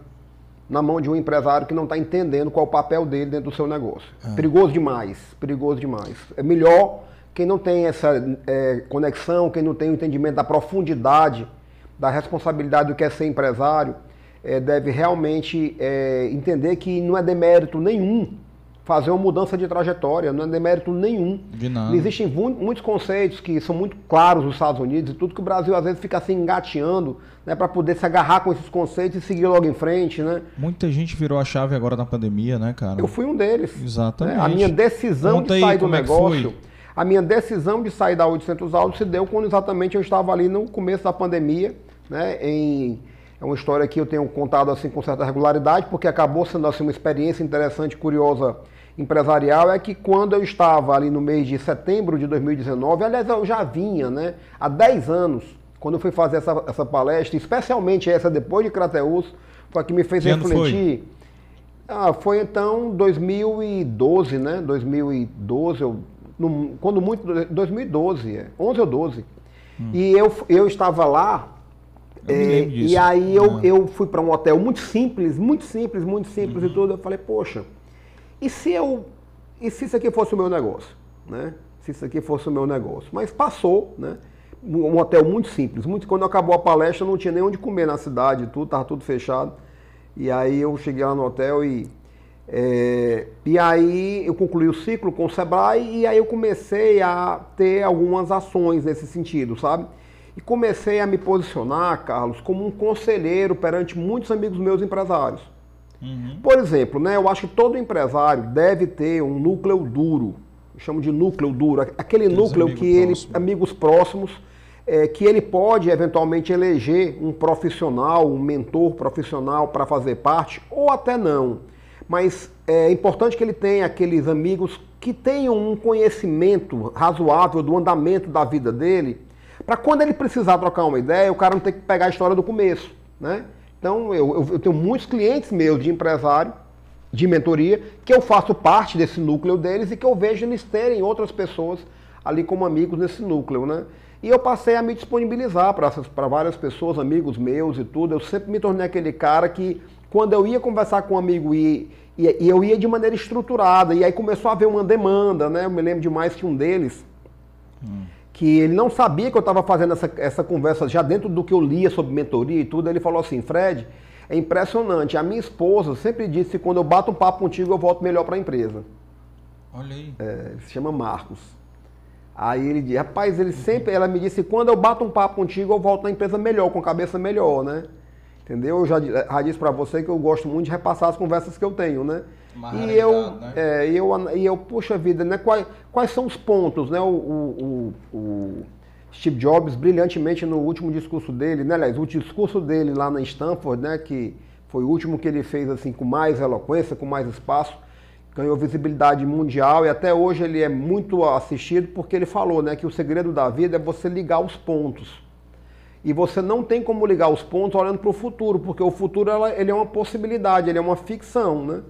na mão de um empresário que não está entendendo qual é o papel dele dentro do seu negócio. É. Perigoso demais, perigoso demais. É melhor quem não tem essa é, conexão, quem não tem o entendimento da profundidade da responsabilidade do que é ser empresário, é, deve realmente é, entender que não é demérito nenhum fazer uma mudança de trajetória, não é demérito nenhum. De nada. Existem muitos conceitos que são muito claros nos Estados Unidos e tudo que o Brasil às vezes fica assim engateando né, para poder se agarrar com esses conceitos e seguir logo em frente. Né? Muita gente virou a chave agora na pandemia, né, cara? Eu fui um deles. Exatamente. Né? A minha decisão Conta de sair do é negócio. A minha decisão de sair da 800 Autos se deu quando exatamente eu estava ali no começo da pandemia, né, em é uma história que eu tenho contado assim com certa regularidade, porque acabou sendo assim uma experiência interessante, curiosa, empresarial, é que quando eu estava ali no mês de setembro de 2019, aliás, eu já vinha, né, há 10 anos, quando eu fui fazer essa, essa palestra, especialmente essa depois de Crateus, foi a que me fez que refletir. Foi? Ah, foi então 2012, né? 2012, eu no, quando muito, 2012, 11 ou 12. Hum. E eu, eu estava lá, é, e aí eu, ah. eu fui para um hotel muito simples, muito simples, muito simples uhum. e tudo. Eu falei, poxa, e se eu. E se isso aqui fosse o meu negócio? Né? Se isso aqui fosse o meu negócio. Mas passou, né? Um hotel muito simples. Muito, quando acabou a palestra, não tinha nem onde comer na cidade, tudo, estava tudo fechado. E aí eu cheguei lá no hotel e é, e aí eu concluí o ciclo com o Sebrae e aí eu comecei a ter algumas ações nesse sentido, sabe? E comecei a me posicionar, Carlos, como um conselheiro perante muitos amigos meus empresários. Uhum. Por exemplo, né, eu acho que todo empresário deve ter um núcleo duro, eu chamo de núcleo duro, aquele Aqueles núcleo que ele, amigos próximos, é, que ele pode eventualmente eleger um profissional, um mentor profissional para fazer parte, ou até não. Mas é importante que ele tenha aqueles amigos que tenham um conhecimento razoável do andamento da vida dele, para quando ele precisar trocar uma ideia, o cara não ter que pegar a história do começo, né? Então, eu, eu, tenho muitos clientes meus de empresário, de mentoria, que eu faço parte desse núcleo deles e que eu vejo eles terem outras pessoas ali como amigos nesse núcleo, né? E eu passei a me disponibilizar para várias pessoas, amigos meus e tudo. Eu sempre me tornei aquele cara que, quando eu ia conversar com um amigo e, e, e eu ia de maneira estruturada, e aí começou a haver uma demanda, né? Eu me lembro demais que um deles, hum que ele não sabia que eu estava fazendo essa, essa conversa já dentro do que eu lia sobre mentoria e tudo. Ele falou assim: Fred, é impressionante. A minha esposa sempre disse que quando eu bato um papo contigo, eu volto melhor para a empresa. Olha aí. É, ele se chama Marcos. Aí ele disse, rapaz, ele sempre, ela me disse, quando eu bato um papo contigo, eu volto na empresa melhor, com a cabeça melhor, né? Entendeu? Eu já, já disse para você que eu gosto muito de repassar as conversas que eu tenho, né? e eu, né? é, eu, e eu, puxa vida, né? Quais, quais são os pontos, né? O, o, o, Steve Jobs, brilhantemente no último discurso dele, né? Aliás, o discurso dele lá na Stanford, né? Que foi o último que ele fez assim com mais eloquência, com mais espaço, ganhou visibilidade mundial e até hoje ele é muito assistido porque ele falou, né? Que o segredo da vida é você ligar os pontos. E você não tem como ligar os pontos olhando para o futuro, porque o futuro ela, ele é uma possibilidade, ele é uma ficção, né?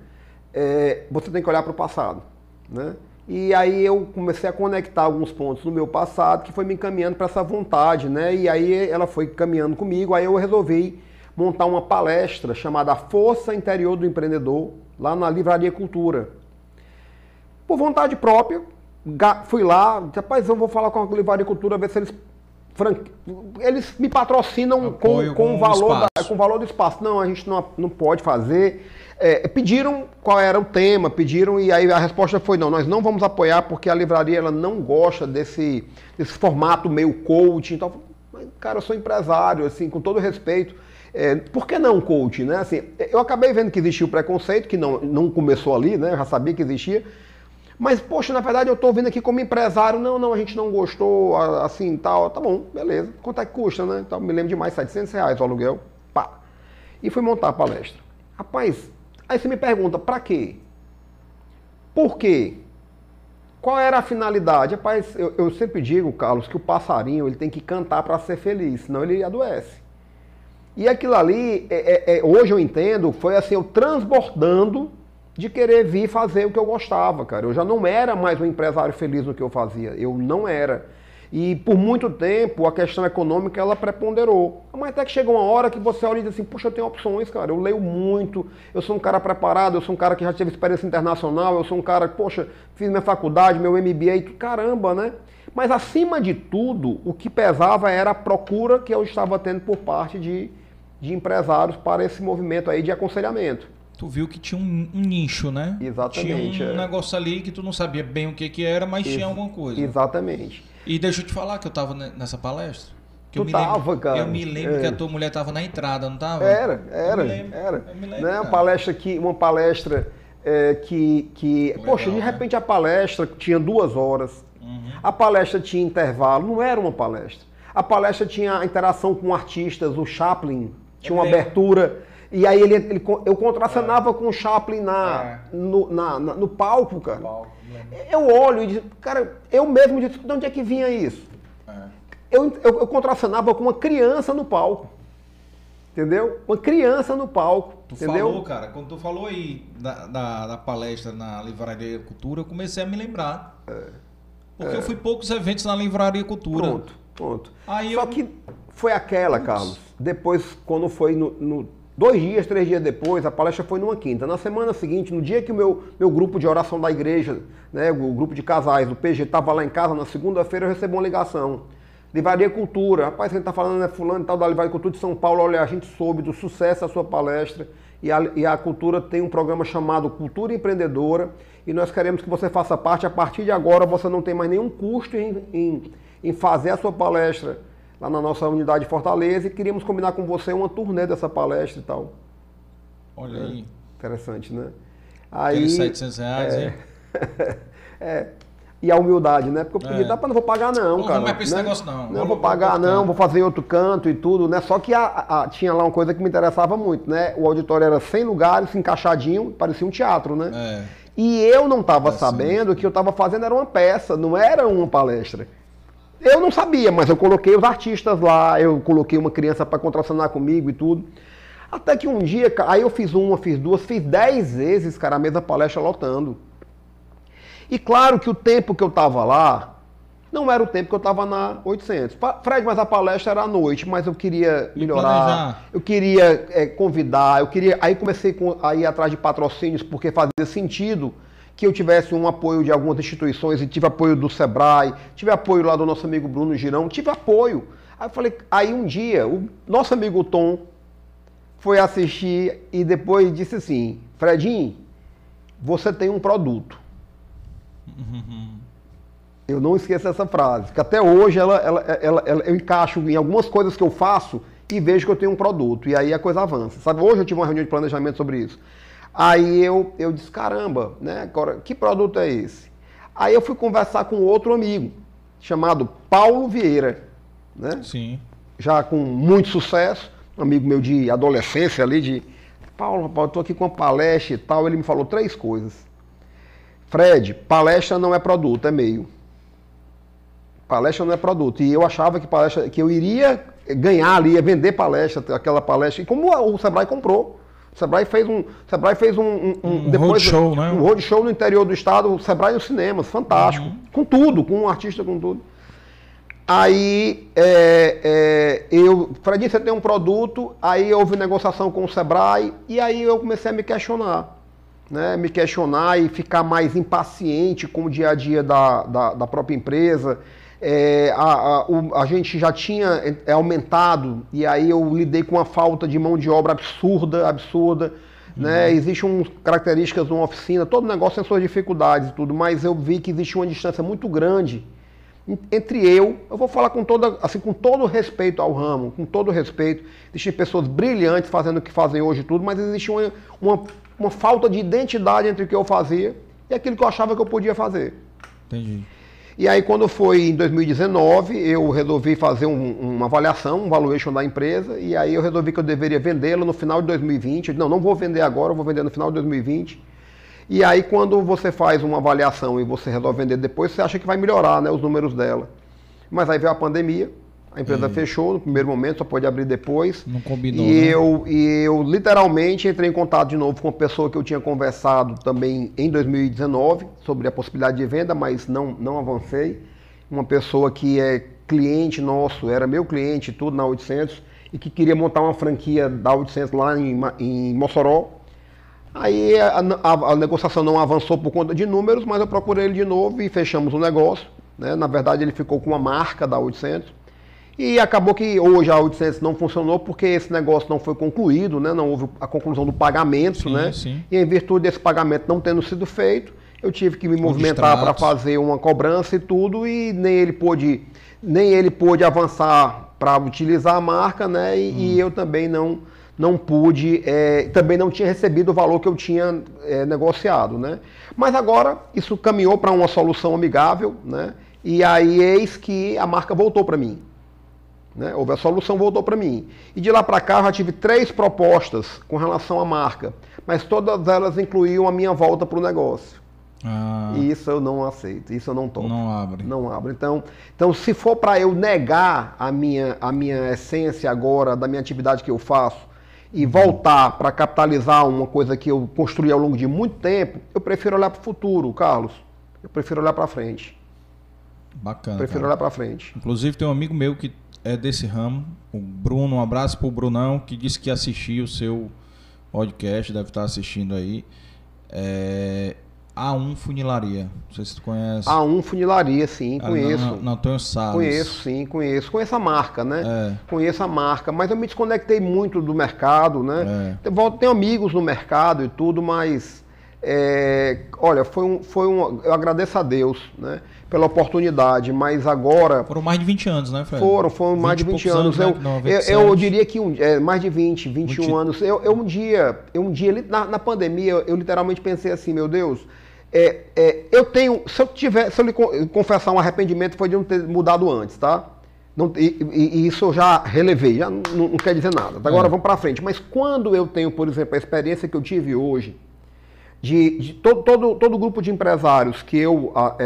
é, você tem que olhar para o passado. Né? E aí eu comecei a conectar alguns pontos no meu passado que foi me encaminhando para essa vontade, né? E aí ela foi caminhando comigo, aí eu resolvi montar uma palestra chamada Força Interior do Empreendedor, lá na Livraria Cultura. Por vontade própria, fui lá, rapaz, eu vou falar com a Livraria Cultura, ver se eles eles me patrocinam com, com, com, o valor da, com o valor do espaço. Não, a gente não, não pode fazer. É, pediram qual era o tema, pediram e aí a resposta foi não, nós não vamos apoiar porque a livraria ela não gosta desse, desse formato meio coaching. Então, cara, eu sou empresário, assim, com todo respeito. É, por que não coaching, né? Assim, eu acabei vendo que existia o preconceito, que não, não começou ali, né? Eu já sabia que existia. Mas, poxa, na verdade eu estou vindo aqui como empresário. Não, não, a gente não gostou, assim, tal. Tá bom, beleza. Quanto é que custa, né? Então, me lembro demais, 700 reais o aluguel. Pá. E fui montar a palestra. Rapaz, Aí você me pergunta, para quê? Por quê? Qual era a finalidade? Rapaz, eu, eu sempre digo, Carlos, que o passarinho ele tem que cantar para ser feliz, senão ele adoece. E aquilo ali, é, é, é, hoje eu entendo, foi assim, eu transbordando de querer vir fazer o que eu gostava, cara. Eu já não era mais um empresário feliz no que eu fazia. Eu não era. E por muito tempo a questão econômica ela preponderou. Mas até que chega uma hora que você olha e diz assim, puxa, eu tenho opções, cara. Eu leio muito, eu sou um cara preparado, eu sou um cara que já teve experiência internacional, eu sou um cara que, poxa, fiz minha faculdade, meu MBA, caramba, né? Mas acima de tudo, o que pesava era a procura que eu estava tendo por parte de, de empresários para esse movimento aí de aconselhamento. Tu viu que tinha um, um nicho, né? Exatamente. Tinha um é. negócio ali que tu não sabia bem o que, que era, mas Ex tinha alguma coisa. Exatamente. E deixa eu te falar que eu tava nessa palestra. Que tu eu tava, lembro, cara. Eu me lembro é. que a tua mulher tava na entrada, não tava? Era, era, lembro, era. Eu me lembro, né? Uma palestra que, uma palestra é, que, que Legal, poxa, de né? repente né? a palestra tinha duas horas. Uhum. A palestra tinha intervalo, não era uma palestra. A palestra tinha interação com artistas, o Chaplin tinha uma abertura. E aí ele, ele eu contracenava é. com o Chaplin na, é. no, na, na, no palco, cara. Palco. Eu olho e digo, cara, eu mesmo disse, de onde é que vinha isso? É. Eu, eu, eu contracenava com uma criança no palco. Entendeu? Uma criança no palco. Tu entendeu? falou, cara, quando tu falou aí da, da, da palestra na Livraria Cultura, eu comecei a me lembrar. É. Porque é. eu fui poucos eventos na Livraria Cultura. Pronto, pronto. Aí Só eu... que foi aquela, Carlos. Depois, quando foi no, no Dois dias, três dias depois, a palestra foi numa quinta. Na semana seguinte, no dia que o meu, meu grupo de oração da igreja, né, o grupo de casais do PG, estava lá em casa, na segunda-feira eu recebi uma ligação. Livraria Cultura, rapaz, quem está falando é fulano e tal da Livraria Cultura de São Paulo, olha, a gente soube do sucesso da sua palestra e a, e a Cultura tem um programa chamado Cultura Empreendedora e nós queremos que você faça parte. A partir de agora você não tem mais nenhum custo em, em, em fazer a sua palestra lá na nossa unidade de Fortaleza e queríamos combinar com você uma turnê dessa palestra e tal. Olha é. aí. Interessante, né? Aí, Aqueles 700 reais, é, é, e a humildade, né? Porque eu pedi, é. dá para não vou pagar não, Pô, cara. Não é pra esse né? negócio não. Não vou pagar não, vou fazer outro canto e tudo, né? Só que a, a, tinha lá uma coisa que me interessava muito, né? O auditório era 100 lugares, encaixadinho, parecia um teatro, né? É. E eu não estava é sabendo que eu estava fazendo era uma peça, não era uma palestra. Eu não sabia, mas eu coloquei os artistas lá, eu coloquei uma criança para contracionar comigo e tudo. Até que um dia, aí eu fiz uma, fiz duas, fiz dez vezes, cara, a mesma palestra lotando. E claro que o tempo que eu estava lá não era o tempo que eu estava na 800. Fred, mas a palestra era à noite, mas eu queria melhorar, eu queria é, convidar, eu queria. Aí comecei a ir atrás de patrocínios porque fazia sentido que eu tivesse um apoio de algumas instituições e tive apoio do Sebrae, tive apoio lá do nosso amigo Bruno Girão, tive apoio. Aí eu falei, aí um dia, o nosso amigo Tom foi assistir e depois disse assim, Fredinho, você tem um produto. Eu não esqueço essa frase, que até hoje ela, ela, ela, ela, eu encaixo em algumas coisas que eu faço e vejo que eu tenho um produto. E aí a coisa avança. Sabe, hoje eu tive uma reunião de planejamento sobre isso. Aí eu, eu disse, caramba, né? Agora, que produto é esse? Aí eu fui conversar com outro amigo, chamado Paulo Vieira, né? Sim. Já com muito sucesso, um amigo meu de adolescência ali, de Paulo, rapaz, eu tô aqui com uma palestra e tal. Ele me falou três coisas. Fred, palestra não é produto, é meio. Palestra não é produto. E eu achava que palestra, que eu iria ganhar ali, ia vender palestra, aquela palestra. E como o Sebrae comprou. O Sebrae fez um, Sebrae fez um, um, um, depois, roadshow, né? Um roadshow no interior do estado, o Sebrae nos cinemas, fantástico. Uhum. Com tudo, com um artista, com tudo. Aí é, é, eu, Fredinho, você tem um produto, aí houve negociação com o Sebrae, e aí eu comecei a me questionar né, me questionar e ficar mais impaciente com o dia a dia da, da, da própria empresa. É, a, a, o, a, gente já tinha é, aumentado e aí eu lidei com uma falta de mão de obra absurda, absurda. Né? Uhum. Né? Existem características de uma oficina, todo negócio tem suas dificuldades e tudo, mas eu vi que existia uma distância muito grande entre eu, eu vou falar com toda, assim, com todo respeito ao ramo, com todo respeito. Existem pessoas brilhantes fazendo o que fazem hoje tudo, mas existe uma, uma uma falta de identidade entre o que eu fazia e aquilo que eu achava que eu podia fazer. Entendi. E aí, quando foi em 2019, eu resolvi fazer um, uma avaliação, um valuation da empresa, e aí eu resolvi que eu deveria vendê-la no final de 2020. Não, não vou vender agora, eu vou vender no final de 2020. E aí, quando você faz uma avaliação e você resolve vender depois, você acha que vai melhorar né, os números dela. Mas aí veio a pandemia, a empresa fechou no primeiro momento, só pode abrir depois. Não combinou. E, né? eu, e eu literalmente entrei em contato de novo com uma pessoa que eu tinha conversado também em 2019 sobre a possibilidade de venda, mas não, não avancei. Uma pessoa que é cliente nosso, era meu cliente, tudo na 800, e que queria montar uma franquia da 800 lá em, em Mossoró. Aí a, a, a negociação não avançou por conta de números, mas eu procurei ele de novo e fechamos o negócio. Né? Na verdade, ele ficou com uma marca da 800 e acabou que hoje a 800 não funcionou porque esse negócio não foi concluído, né? não houve a conclusão do pagamento. Sim, né? Sim. E em virtude desse pagamento não tendo sido feito, eu tive que me movimentar para fazer uma cobrança e tudo, e nem ele pôde, nem ele pôde avançar para utilizar a marca, né? E, hum. e, eu também não, não pude, é, também não tinha recebido o valor que eu tinha é, negociado. Né? Mas agora isso caminhou para uma solução amigável, né? E aí eis que a marca voltou para mim. Né? Houve a solução, voltou para mim. E de lá para cá eu já tive três propostas com relação à marca, mas todas elas incluíam a minha volta para o negócio. Ah. E isso eu não aceito, isso eu não tomo. Não abre. Não abre. Então, então se for para eu negar a minha, a minha essência agora, da minha atividade que eu faço, e voltar para capitalizar uma coisa que eu construí ao longo de muito tempo, eu prefiro olhar para o futuro, Carlos. Eu prefiro olhar para frente. Bacana. Prefiro cara. olhar para frente. Inclusive tem um amigo meu que é desse ramo. O Bruno, um abraço pro Brunão, que disse que assistiu o seu podcast, deve estar assistindo aí. É, A1 Funilaria. Não sei se tu conhece. A1 Funilaria, sim, conheço. Não, não, Antônio Salles. Conheço, sim, conheço. Conheço a marca, né? É. Conheço a marca, mas eu me desconectei muito do mercado, né? É. Tenho amigos no mercado e tudo, mas É, olha, foi um, foi um. Eu agradeço a Deus, né? Pela oportunidade, mas agora. Foram mais de 20 anos, né, Fred? Foram, foram mais de 20 anos. anos né? eu, eu, eu, diria que um, é, mais de 20, 21 20... anos. Eu, eu um dia, eu um dia, na, na pandemia, eu, literalmente pensei assim, meu Deus, é, é, eu tenho. Se eu tiver, se eu lhe confessar um arrependimento, foi de não ter mudado antes, tá? Não, e, e, e, isso eu já relevei, já não, não quer dizer nada. Agora é. vamos para frente. Mas quando eu tenho, por exemplo, a experiência que eu tive hoje, de, de todo, todo, todo grupo de empresários que eu é, é,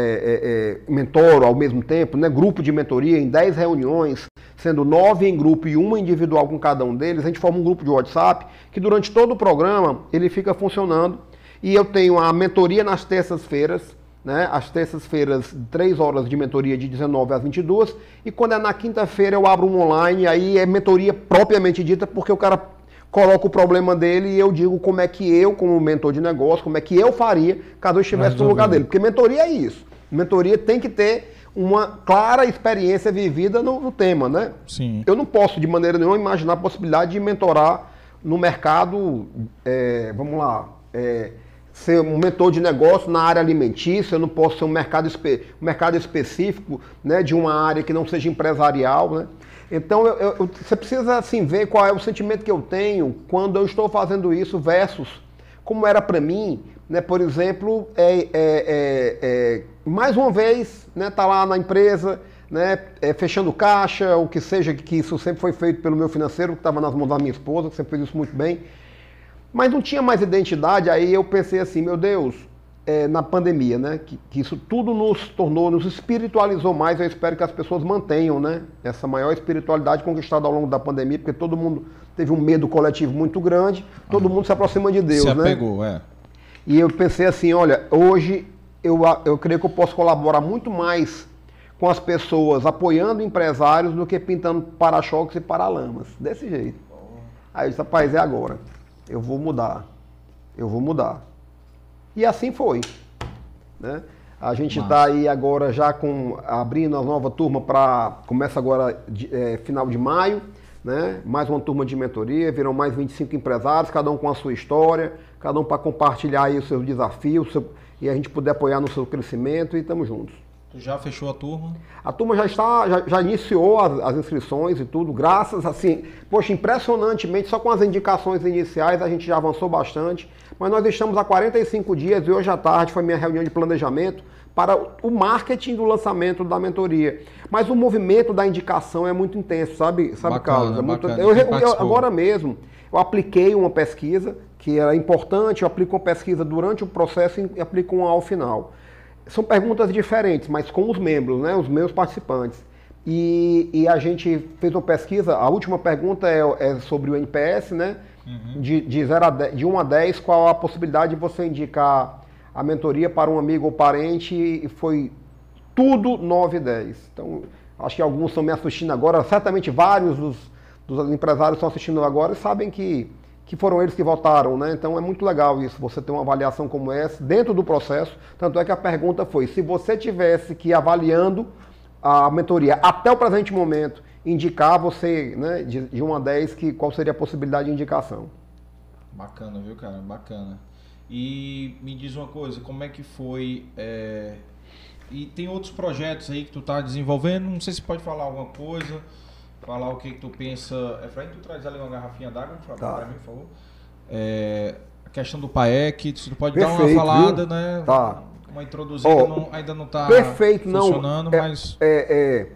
é, mentoro ao mesmo tempo, né, grupo de mentoria em 10 reuniões, sendo nove em grupo e uma individual com cada um deles, a gente forma um grupo de WhatsApp que durante todo o programa ele fica funcionando. E eu tenho a mentoria nas terças-feiras, né? Às terças-feiras, 3 horas de mentoria de 19 às 22. E quando é na quinta-feira, eu abro um online, aí é mentoria propriamente dita, porque o cara coloca o problema dele e eu digo como é que eu, como mentor de negócio, como é que eu faria caso eu estivesse no lugar dele. Porque mentoria é isso. Mentoria tem que ter uma clara experiência vivida no, no tema, né? Sim. Eu não posso, de maneira nenhuma, imaginar a possibilidade de mentorar no mercado, é, vamos lá, é, ser um mentor de negócio na área alimentícia, eu não posso ser um mercado, espe um mercado específico né, de uma área que não seja empresarial. Né? Então eu, eu, você precisa assim, ver qual é o sentimento que eu tenho quando eu estou fazendo isso versus como era para mim, né, por exemplo, é, é, é, é mais uma vez, né, tá lá na empresa, né, é, fechando caixa, o que seja, que isso sempre foi feito pelo meu financeiro, que estava nas mãos da minha esposa, que sempre fez isso muito bem. Mas não tinha mais identidade, aí eu pensei assim, meu Deus, é, na pandemia, né? Que, que, isso tudo nos tornou, nos espiritualizou mais. Eu espero que as pessoas mantenham, né? Essa maior espiritualidade conquistada ao longo da pandemia, porque todo mundo teve um medo coletivo muito grande, todo mundo se aproxima de Deus, se né? apegou, é. E eu pensei assim, olha, hoje eu, eu creio que eu posso colaborar muito mais com as pessoas apoiando empresários do que pintando para-choques e paralamas. Desse jeito. Aí eu disse, rapaz, é agora eu vou mudar, eu vou mudar. E assim foi. Né? A gente está aí agora já com abrindo a nova turma para começa agora de, é, final de maio, né? Mais uma turma de mentoria, viram mais 25 empresários, cada um com a sua história, cada um para compartilhar aí os seus desafios seu, e a gente poder apoiar no seu crescimento e estamos juntos. Já fechou a turma? A turma já está, já, já iniciou as, as, inscrições e tudo, graças assim, poxa, impressionantemente, só com as indicações iniciais a gente já avançou bastante, mas nós estamos há 45 dias e hoje à tarde foi minha reunião de planejamento para o marketing do lançamento da mentoria. Mas o movimento da indicação é muito intenso, sabe, sabe bacana, Carlos? É muito, eu, eu, agora mesmo, eu apliquei uma pesquisa que era importante, eu aplico uma pesquisa durante o processo e aplico uma ao final são perguntas diferentes, mas com os membros, né, os meus participantes. E, e a gente fez uma pesquisa, a última pergunta é, é sobre o NPS, né? Uhum. De, de, 0 a 10, de 1 a 10, qual a possibilidade de você indicar a mentoria para um amigo ou parente? E foi tudo 9 e 10. Então, acho que alguns estão me assistindo agora, certamente vários dos, dos empresários estão assistindo agora e sabem que que foram eles que votaram, né? Então é muito legal isso, você ter uma avaliação como essa dentro do processo. Tanto é que a pergunta foi: se você tivesse que ir avaliando a mentoria até o presente momento, indicar você, né, de, de 1 a 10, que, qual seria a possibilidade de indicação? Bacana, viu, cara? Bacana. E me diz uma coisa, como é que foi. É... E tem outros projetos aí que tu está desenvolvendo? Não sei se pode falar alguma coisa falar o que, que tu pensa. É, Fred, tu traz ali uma garrafinha d'água tá. para mim, por favor. É, a questão do PAEC, tu pode Perfeito, dar uma falada, viu? né? Tá. Uma introduzida, oh, não, ainda não está funcionando, não, é, mas... É, é,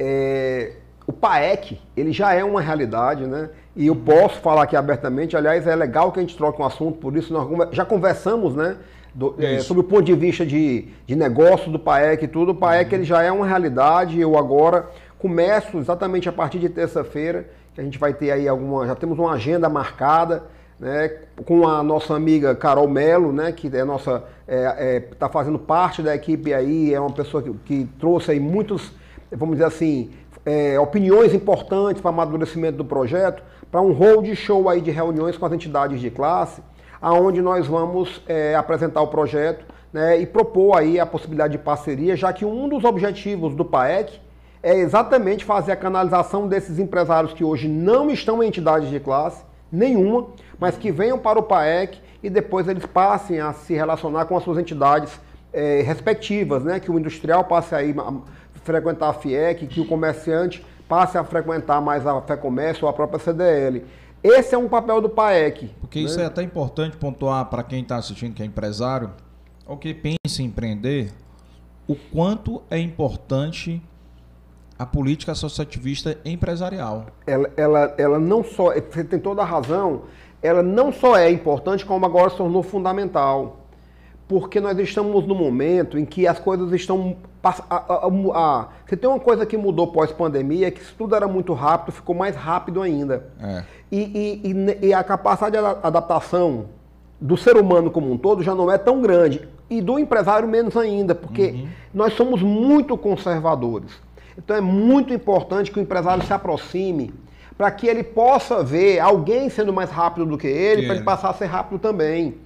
é, o PAEC, ele já é uma realidade, né? E eu posso falar aqui abertamente, aliás, é legal que a gente troque um assunto, por isso nós já conversamos, né? Do, é, sobre o ponto de vista de, de negócio do PAEC e tudo, o PAEC uhum. ele já é uma realidade, eu agora Começo exatamente a partir de terça-feira, que a gente vai ter aí alguma. Já temos uma agenda marcada, né, com a nossa amiga Carol Melo, né, que é nossa. está é, é, tá fazendo parte da equipe aí, é uma pessoa que, que trouxe aí muitos, vamos dizer assim, é, opiniões importantes para amadurecimento do projeto, para um hold show aí de reuniões com as entidades de classe, aonde nós vamos é, apresentar o projeto né, e propor aí a possibilidade de parceria, já que um dos objetivos do PAEC é exatamente fazer a canalização desses empresários que hoje não estão em entidades de classe nenhuma, mas que venham para o PAEC e depois eles passem a se relacionar com as suas entidades é, respectivas, né? Que o industrial passe a, ir, a frequentar a FIEC, que o comerciante passe a frequentar mais a FEComércio ou a própria CDL. Esse é um papel do PAEC. Porque né? isso é até importante pontuar para quem está assistindo, que é empresário, ou que pensa em empreender, o quanto é importante a política associativista empresarial. Ela, ela, ela não só, você tem toda a razão, ela não só é importante, como agora se tornou fundamental. Porque nós estamos no momento em que as coisas estão. A, a, a, você tem uma coisa que mudou pós-pandemia, é que se tudo era muito rápido, ficou mais rápido ainda. É. E, e, e, e a capacidade de adaptação do ser humano como um todo já não é tão grande. E do empresário menos ainda, porque uhum. nós somos muito conservadores. Então é muito importante que o empresário se aproxime para que ele possa ver alguém sendo mais rápido do que ele, para ele passar a ser rápido também.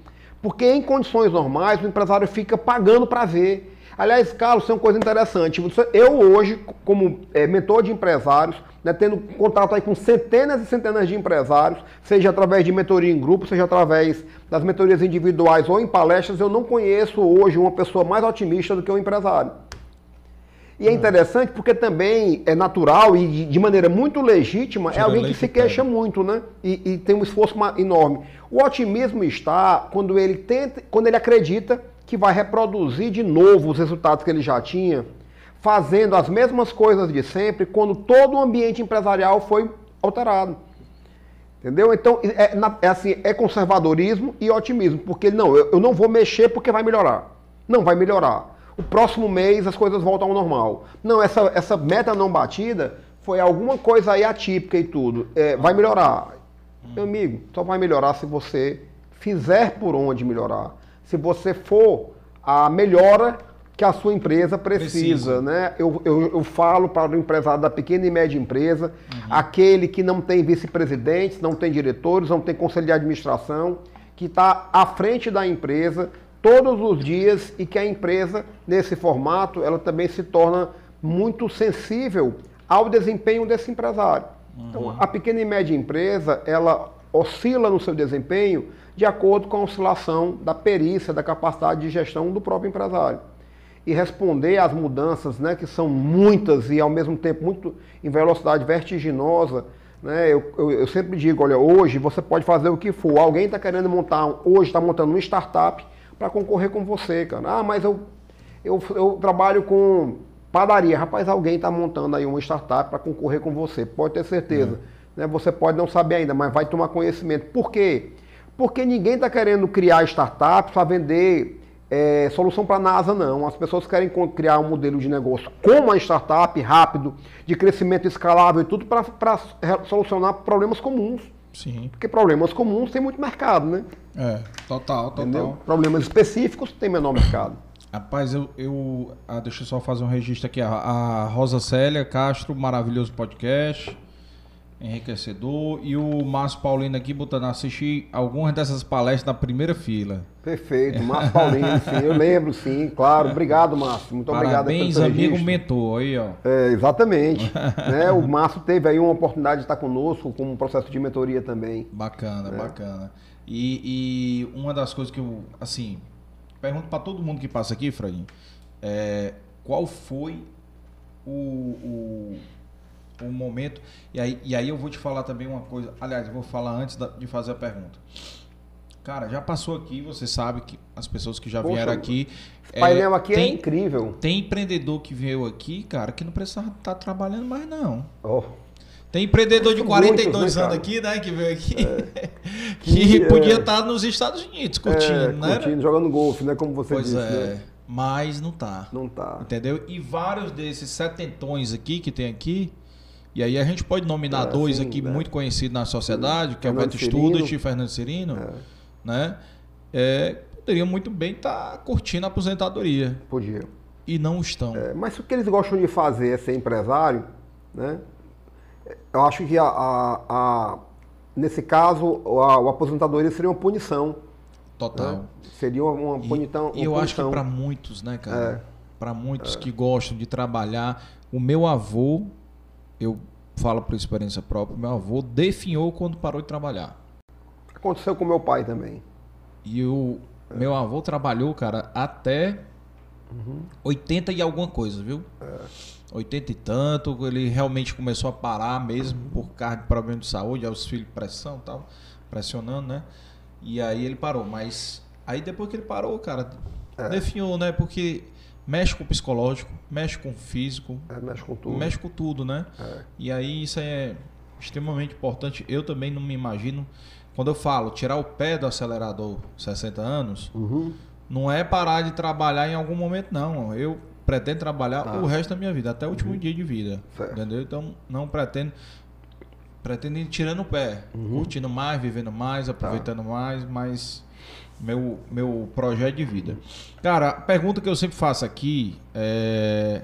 Porque em condições normais o empresário fica pagando para ver. Aliás, Carlos, isso é uma coisa interessante. Eu hoje, como é, mentor de empresários, né, tendo contato aí com centenas e centenas de empresários, seja através de mentoria em grupo, seja através das mentorias individuais ou em palestras, eu não conheço hoje uma pessoa mais otimista do que um empresário. E é interessante porque também é natural e de maneira muito legítima é alguém que se queixa muito, né? E, e, tem um esforço enorme. O otimismo está quando ele tenta, quando ele acredita que vai reproduzir de novo os resultados que ele já tinha, fazendo as mesmas coisas de sempre, quando todo o ambiente empresarial foi alterado. Entendeu? Então, é, é assim, é conservadorismo e otimismo, porque não, eu, eu não vou mexer porque vai melhorar. Não vai melhorar o próximo mês as coisas voltam ao normal. Não, essa, essa meta não batida foi alguma coisa aí atípica e tudo. É, vai melhorar. Meu amigo, só vai melhorar se você fizer por onde melhorar. Se você for a melhora que a sua empresa precisa, né? Eu, eu, eu, falo para o empresário da pequena e média empresa, uhum. aquele que não tem vice-presidentes, não tem diretores, não tem conselho de administração, que está à frente da empresa, todos os dias e que a empresa, nesse formato, ela também se torna muito sensível ao desempenho desse empresário. Uhum. Então, a pequena e média empresa, ela oscila no seu desempenho de acordo com a oscilação da perícia, da capacidade de gestão do próprio empresário. E responder às mudanças, né, que são muitas e ao mesmo tempo muito em velocidade vertiginosa, né, eu, eu, eu sempre digo, olha, hoje você pode fazer o que for. Alguém está querendo montar, hoje está montando uma startup para concorrer com você, cara. Ah, mas eu, eu, eu trabalho com padaria. Rapaz, alguém está montando aí uma startup para concorrer com você, pode ter certeza. É. Né? Você pode não saber ainda, mas vai tomar conhecimento. Por quê? Porque ninguém está querendo criar startups para vender é, solução para a NASA, não. As pessoas querem criar um modelo de negócio com uma startup rápido, de crescimento escalável e tudo para solucionar problemas comuns. Sim. Porque problemas comuns tem muito mercado, né? É, total, total. Entendeu? Problemas específicos tem menor mercado. Rapaz, eu. eu ah, deixa eu só fazer um registro aqui. A, a Rosa Célia Castro, maravilhoso podcast enriquecedor. E o Márcio Paulino aqui botando assistir algumas dessas palestras na primeira fila. Perfeito, Márcio Paulino, sim, eu lembro, sim, claro. Obrigado, Márcio. Muito Parabéns, obrigado amigo mentor aí, ó. É, exatamente. né, o Márcio teve aí uma oportunidade de estar conosco com um processo de mentoria também. Bacana, né? bacana. E, e, uma das coisas que eu, assim, pergunto para todo mundo que passa aqui, Fredinho, é, qual foi o, o um momento. E aí, e aí eu vou te falar também uma coisa. Aliás, eu vou falar antes da, de fazer a pergunta. Cara, já passou aqui, você sabe que as pessoas que já Poxa, vieram aqui. Esse painel é, aqui é tem, é incrível. Tem empreendedor que veio aqui, cara, que não precisava estar tá trabalhando mais, não. Oh. Tem empreendedor de 42 muitos, né, anos aqui, né? Que veio aqui. É. que, que podia estar é. tá nos Estados Unidos curtindo, é, né? Curtindo, jogando golfe, né? Como você pois disse. É. Né? Mas não tá. Não tá. Entendeu? E vários desses setentões aqui que tem aqui, e aí a gente pode nominar é, dois sim, aqui né? muito conhecidos na sociedade, que é o Beto Studas e Fernando Cirino, é. né? É, poderiam muito bem estar tá curtindo a aposentadoria. Podia. E não estão. É, mas o que eles gostam de fazer é ser empresário, né? Eu acho que a, a, a nesse caso a, a, aposentadoria seria uma punição. Total. Né? Seria uma, uma, punição. E, eu acho que para muitos, né, cara? É. Para muitos é. que gostam de trabalhar, o meu avô eu falo por experiência própria, meu avô definhou quando parou de trabalhar. Aconteceu com meu pai também. E o meu avô trabalhou, cara, até uhum. 80 e alguma coisa, viu? É. 80 e tanto, ele realmente começou a parar mesmo uhum. por causa de problema de saúde, aí os filhos pressão e tal, pressionando, né? E aí ele parou, mas aí depois que ele parou, cara, é. definhou, né? Porque mexe com o psicológico, mexe com o físico, é, mexe com tudo, mexe com tudo, né? É. E aí isso é extremamente importante. Eu também não me imagino quando eu falo tirar o pé do acelerador 60 anos, uhum. não é parar de trabalhar em algum momento, não. Eu pretendo trabalhar ah. o resto da minha vida, até o último uhum. dia de vida. Certo. Entendeu? Então não pretendo. Pretendo ir tirando o pé, uhum. curtindo mais, vivendo mais, tá. aproveitando tá. mais, mas meu, meu projeto de vida. Cara, a pergunta que eu sempre faço aqui é.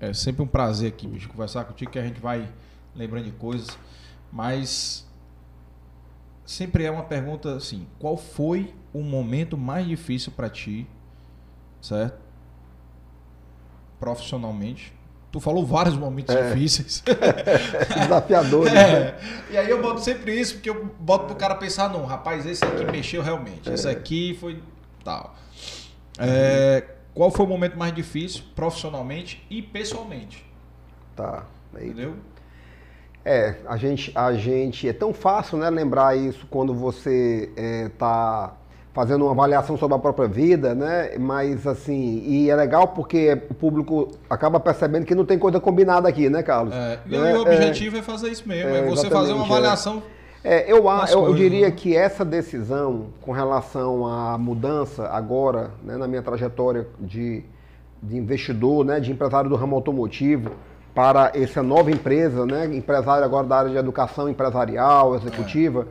É sempre um prazer aqui, bicho, conversar contigo, que a gente vai lembrando de coisas. Mas sempre é uma pergunta assim: qual foi o momento mais difícil para ti, certo? Profissionalmente. Tu falou vários momentos é. difíceis. Desafiadores. É. Né? E aí eu boto sempre isso, porque eu boto pro cara pensar, não, rapaz, esse aqui mexeu realmente. É. Esse aqui foi tal. É, qual foi o momento mais difícil, profissionalmente e pessoalmente? Tá. Aí. Entendeu? É, a gente, a gente é tão fácil, né, lembrar isso quando você está é, fazendo uma avaliação sobre a própria vida, né? Mas assim, e é legal porque o público acaba percebendo que não tem coisa combinada aqui, né, Carlos? É, e né? o objetivo é, é, fazer isso mesmo, é, é você fazer uma é. avaliação. É, eu, eu, eu, diria né? que essa decisão com relação à mudança agora, né, na minha trajetória de, de investidor, né, de empresário do ramo automotivo, para essa nova empresa, né, empresário agora da área de educação empresarial, executiva,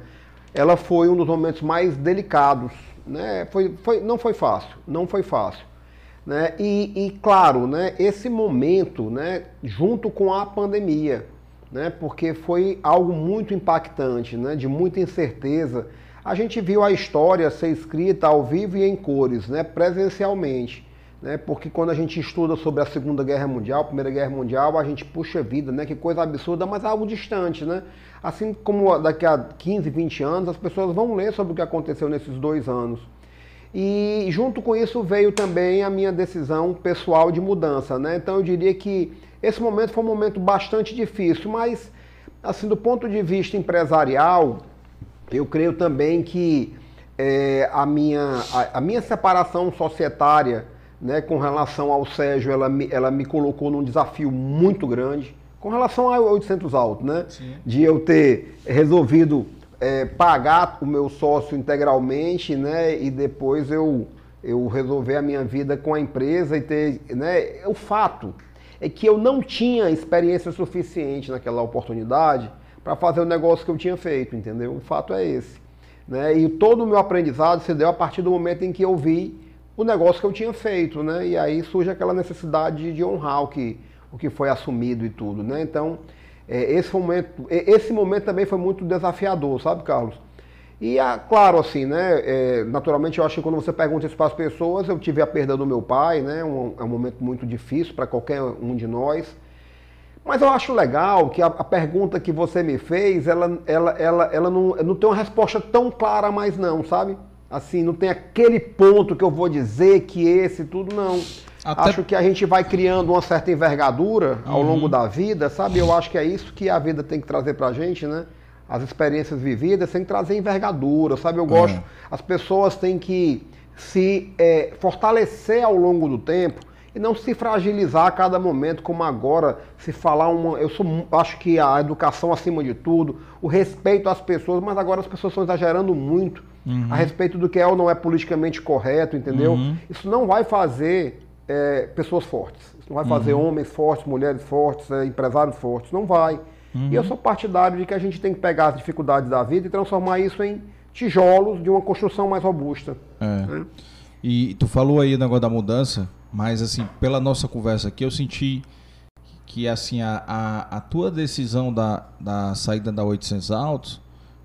é. ela foi um dos momentos mais delicados. Né? Foi, foi, não foi fácil, não foi fácil. Né? E, e, claro, né, esse momento, né, junto com a pandemia, né, porque foi algo muito impactante, né, de muita incerteza. A gente viu a história ser escrita ao vivo e em cores, né, presencialmente né? Porque quando a gente estuda sobre a Segunda Guerra Mundial, Primeira Guerra Mundial, a gente puxa vida, né? Que coisa absurda, mas é algo distante, né? Assim como daqui a 15, 20 anos, as pessoas vão ler sobre o que aconteceu nesses dois anos. E junto com isso veio também a minha decisão pessoal de mudança, né? Então eu diria que esse momento foi um momento bastante difícil, mas assim do ponto de vista empresarial, eu creio também que é, a, minha, a, a minha separação societária né, com relação ao Sérgio, ela me, ela me colocou num desafio muito grande. Com relação ao 800 alto, né? Sim. De eu ter resolvido é, pagar o meu sócio integralmente, né? E depois eu, eu resolver a minha vida com a empresa e ter, né? O fato é que eu não tinha experiência suficiente naquela oportunidade para fazer o negócio que eu tinha feito, entendeu? O fato é esse. Né? E todo o meu aprendizado se deu a partir do momento em que eu vi o negócio que eu tinha feito, né? E aí surge aquela necessidade de honrar o que, o que foi assumido e tudo, né? Então, é, esse, momento, esse momento também foi muito desafiador, sabe, Carlos? E, ah, claro, assim, né? É, naturalmente, eu acho que quando você pergunta isso para as pessoas, eu tive a perda do meu pai, né? Um, é um momento muito difícil para qualquer um de nós. Mas eu acho legal que a, a, pergunta que você me fez, ela, ela, ela, ela não, não tem uma resposta tão clara mais não, sabe? Assim, não tem aquele ponto que eu vou dizer que esse tudo não. Até... Acho que a gente vai criando uma certa envergadura ao uhum. longo da vida, sabe? Eu acho que é isso que a vida tem que trazer pra gente, né? As experiências vividas têm que trazer envergadura, sabe? Eu gosto. Uhum. As pessoas têm que se é, fortalecer ao longo do tempo e não se fragilizar a cada momento, como agora se falar uma. Eu sou, acho que a educação acima de tudo, o respeito às pessoas, mas agora as pessoas estão exagerando muito uhum. a respeito do que é ou não é politicamente correto, entendeu? Uhum. Isso não vai fazer é, pessoas fortes. Isso não vai fazer uhum. homens fortes, mulheres fortes, é, empresários fortes. Não vai. E eu uhum. sou partidário de que a gente tem que pegar as dificuldades da vida e transformar isso em tijolos de uma construção mais robusta. É. Né? E tu falou aí o negócio da mudança, mas assim, pela nossa conversa aqui, eu senti que assim a, a, a tua decisão da, da saída da 800 Altos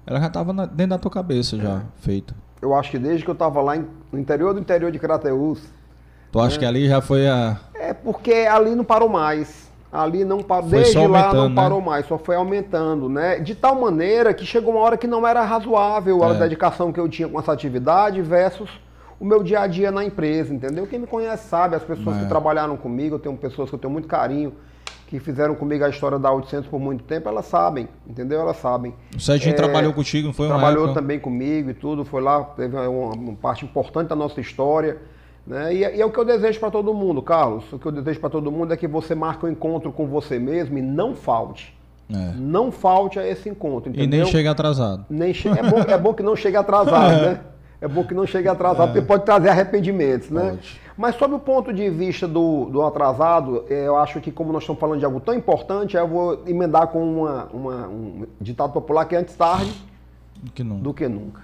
ela já estava dentro da tua cabeça já, é. feita. Eu acho que desde que eu estava lá em, no interior do interior de Crateús. Tu acha né? que ali já foi a. É porque ali não parou mais. ali não parou, Foi desde lá não né? parou mais, só foi aumentando, né? De tal maneira que chegou uma hora que não era razoável a É. dedicação que eu tinha com essa atividade versus o meu dia a dia na empresa, entendeu? Quem me conhece sabe, as pessoas É. que trabalharam comigo, eu tenho pessoas que eu tenho muito carinho, que fizeram comigo a história da 800 por muito tempo, elas sabem, entendeu? Elas sabem. O Serginho É, trabalhou contigo, não foi Trabalhou época? também comigo e tudo, foi lá, teve uma, uma parte importante da nossa história. Né? E, é- e é o que eu desejo para todo mundo, Carlos. O que eu desejo para todo mundo é que você marque um encontro com você mesmo e não falte. É. Não falte a esse encontro, E entendeu? nem chega atrasado. Nem che- é, bom, é bom que não chegue atrasado, né? É bom que não chegue atrasado, porque pode trazer arrependimentos, né? Pode. Mas sob o ponto de vista do, do atrasado, eh, eu acho que como nós estamos falando de algo tão importante, eu vou emendar com uma, uma- um ditado popular que é antes tarde Que não. do que nunca.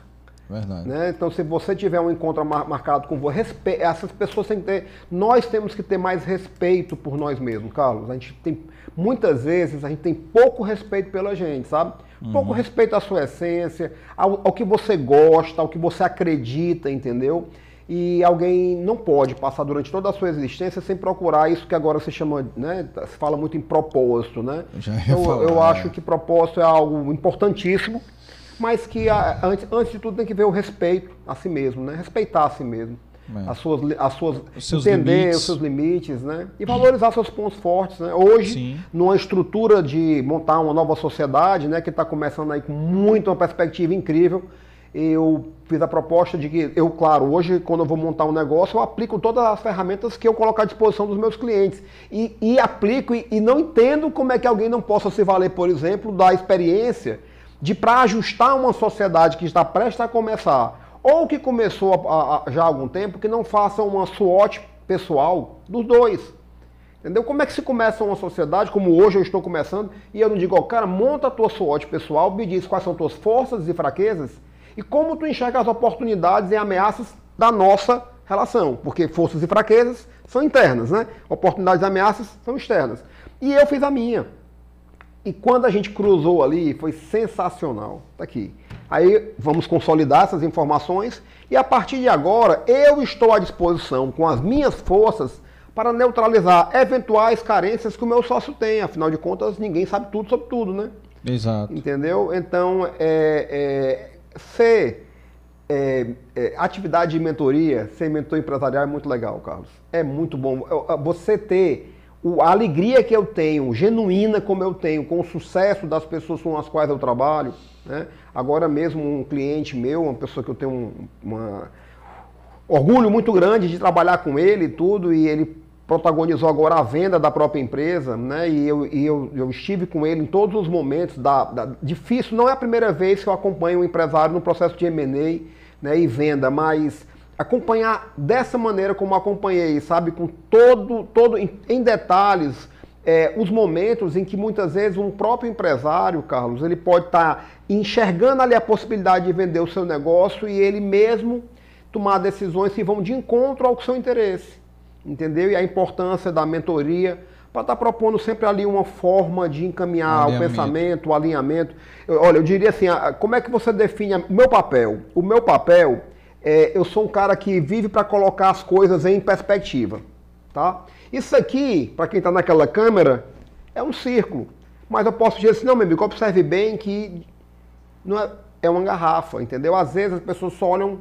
Verdade. né? Então, se você tiver um encontro mar- marcado com você, respe... essas pessoas têm que ter. Nós temos que ter mais respeito por nós mesmos, Carlos. A gente tem. Muitas vezes a gente tem pouco respeito pela gente, sabe? Pouco respeito à sua essência, ao, ao que você gosta, ao que você acredita, entendeu? E alguém não pode passar durante toda a sua existência sem procurar isso que agora se chama, né? Se fala muito em propósito, né? Já eu, falar, eu é. acho que propósito é algo importantíssimo, mas que a- antes, antes de tudo tem que ver o respeito a si mesmo, né? Respeitar a si mesmo. É. As suas, as suas Os seus entender limites. os seus limites, né? E valorizar seus pontos fortes, né? Hoje, Sim. numa estrutura de montar uma nova sociedade, né, que está começando aí com muito uma perspectiva incrível, eu fiz a proposta de que eu, claro, hoje quando eu vou montar um negócio, eu aplico todas as ferramentas que eu coloco à disposição dos meus clientes e, e aplico e, e não entendo como é que alguém não possa se valer, por exemplo, da experiência de para ajustar uma sociedade que está prestes a começar ou que começou a- a- já há algum tempo, que não faça uma SWOT pessoal dos dois. Entendeu? Como é que se começa uma sociedade, como hoje eu estou começando, e eu não digo, ó, cara, monta a tua SWOT pessoal, me diz quais são tuas forças e fraquezas, e como tu enxerga as oportunidades e ameaças da nossa relação. Porque forças e fraquezas são internas, né? Oportunidades e ameaças são externas. E eu fiz a minha. E quando a gente cruzou ali, foi sensacional. Tá aqui. Aí vamos consolidar essas informações e a partir de agora eu estou à disposição com as minhas forças para neutralizar eventuais carências que o meu sócio tem. Afinal de contas, ninguém sabe tudo sobre tudo, né? Exato. Entendeu? Então, é, é, ser é, é, atividade de mentoria, ser mentor empresarial é muito legal, Carlos. É muito bom. Você ter a alegria que eu tenho, genuína como eu tenho, com o sucesso das pessoas com as quais eu trabalho. Né? Agora mesmo um cliente meu, uma pessoa que eu tenho um- uma, orgulho muito grande de trabalhar com ele e tudo, e ele protagonizou agora a venda da própria empresa, né? E eu, e eu, eu estive com ele em todos os momentos da, da- difícil. Não é a primeira vez que eu acompanho um empresário no processo de M&A, né? E venda, mas acompanhar dessa maneira como acompanhei, sabe, com todo, todo em, em detalhes. é, os momentos em que muitas vezes um próprio empresário, Carlos, ele pode estar enxergando ali a possibilidade de vender o seu negócio e ele mesmo tomar decisões que vão de encontro ao seu interesse, entendeu? E a importância da mentoria para estar propondo sempre ali uma forma de encaminhar Alinhamento. o pensamento, o alinhamento. Eu- olha, eu diria assim, como é que você define o meu papel? O meu papel é, eu sou um cara que vive para colocar as coisas em perspectiva, tá? Isso aqui, para quem está naquela câmera, é um círculo. Mas eu posso dizer assim, não, meu amigo, observe bem que não é, é uma garrafa, entendeu? Às vezes as pessoas só olham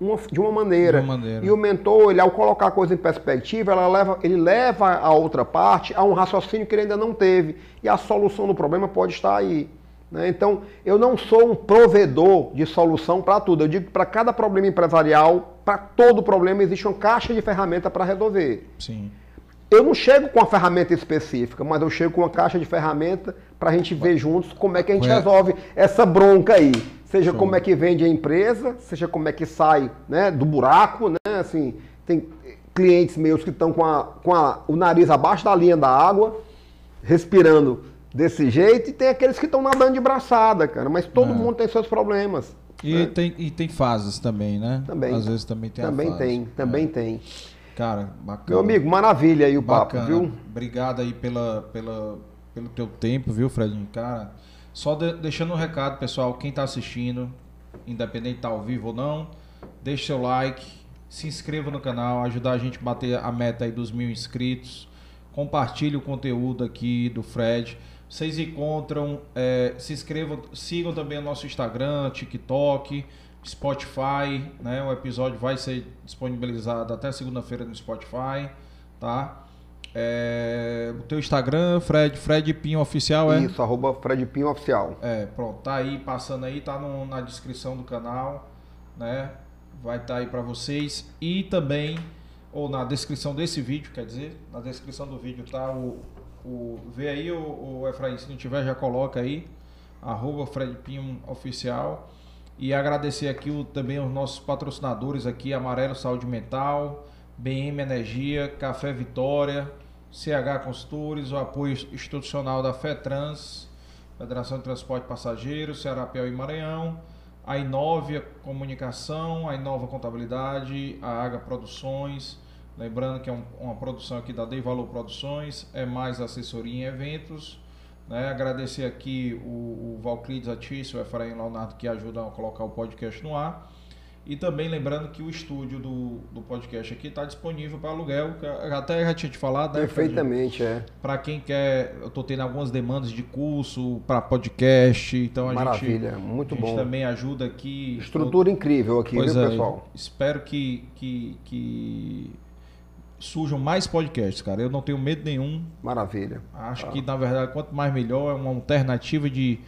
uma- de uma maneira. Uma maneira. E o mentor, ele, ao colocar a coisa em perspectiva, ela leva, ele leva a outra parte a um raciocínio que ele ainda não teve. E a solução do problema pode estar aí. Né? Então, eu não sou um provedor de solução para tudo. Eu digo que para cada problema empresarial, para todo problema, existe uma caixa de ferramenta para resolver. Sim. Eu não chego com uma ferramenta específica, mas eu chego com uma caixa de ferramenta para a gente ver juntos como é que a gente Ué. resolve essa bronca aí. Seja Show. como é que vende a empresa, seja como é que sai né, do buraco, né? Assim, tem clientes meus que estão com, a, com a- o nariz abaixo da linha da água, respirando desse jeito, e tem aqueles que estão nadando de braçada, cara. Mas todo É. mundo tem seus problemas. E, né? tem, e tem fases também, né? Também. Às vezes também tem Também tem, também É. tem. Cara, bacana. Meu amigo, maravilha aí o Bacana. papo, viu? Obrigado aí pela, pela, pelo teu tempo, viu, Fredinho? Cara, só de- deixando um recado, pessoal, quem tá assistindo, independente de tá ao vivo ou não, deixe seu like, se inscreva no canal, ajudar a gente a bater a meta aí dos mil inscritos. compartilhe o conteúdo aqui do Fred. Vocês encontram, é, se inscrevam, sigam também o nosso Instagram, TikTok, Spotify, né? O episódio vai ser disponibilizado até segunda-feira no Spotify, tá? É, o teu Instagram, Fred, Fred Pinho Oficial, é? Isso, arroba Fred Pinho Oficial. É, pronto, tá aí, passando aí, tá no, na descrição do canal, né? Vai estar tá aí para vocês. E também, ou na descrição desse vídeo, quer dizer, na descrição do vídeo tá o. o vê aí o, o Efraim, se não tiver, já coloca aí, arroba Fred Pinho Oficial. E agradecer aqui o, também os nossos patrocinadores aqui, Amarelo Saúde Mental, BM Energia, Café Vitória, CH Consultores, o apoio institucional da FETRANS, Federação de Transporte Passageiro, Ceará, Piauí e Maranhão, a Inove Comunicação, a Inova Contabilidade, a Aga Produções, lembrando que é um, uma produção aqui da Dei Valor Produções, é mais assessoria em eventos, né? Agradecer aqui o, o Valclides Atício, o Efraim Leonardo que ajudam a colocar o podcast no ar. E também lembrando que o estúdio do, do podcast aqui está disponível para aluguel, até já tinha te falado, né? Perfeitamente, é. Para quem quer, eu estou tendo algumas demandas de curso para podcast, então a Maravilha, gente, muito a gente bom. também ajuda aqui. Estrutura incrível aqui, pois viu, é, pessoal? Espero que, que, que surjam mais podcasts, cara. Eu não tenho medo nenhum. Maravilha. Acho ah. que, na verdade, quanto mais melhor, é uma alternativa de,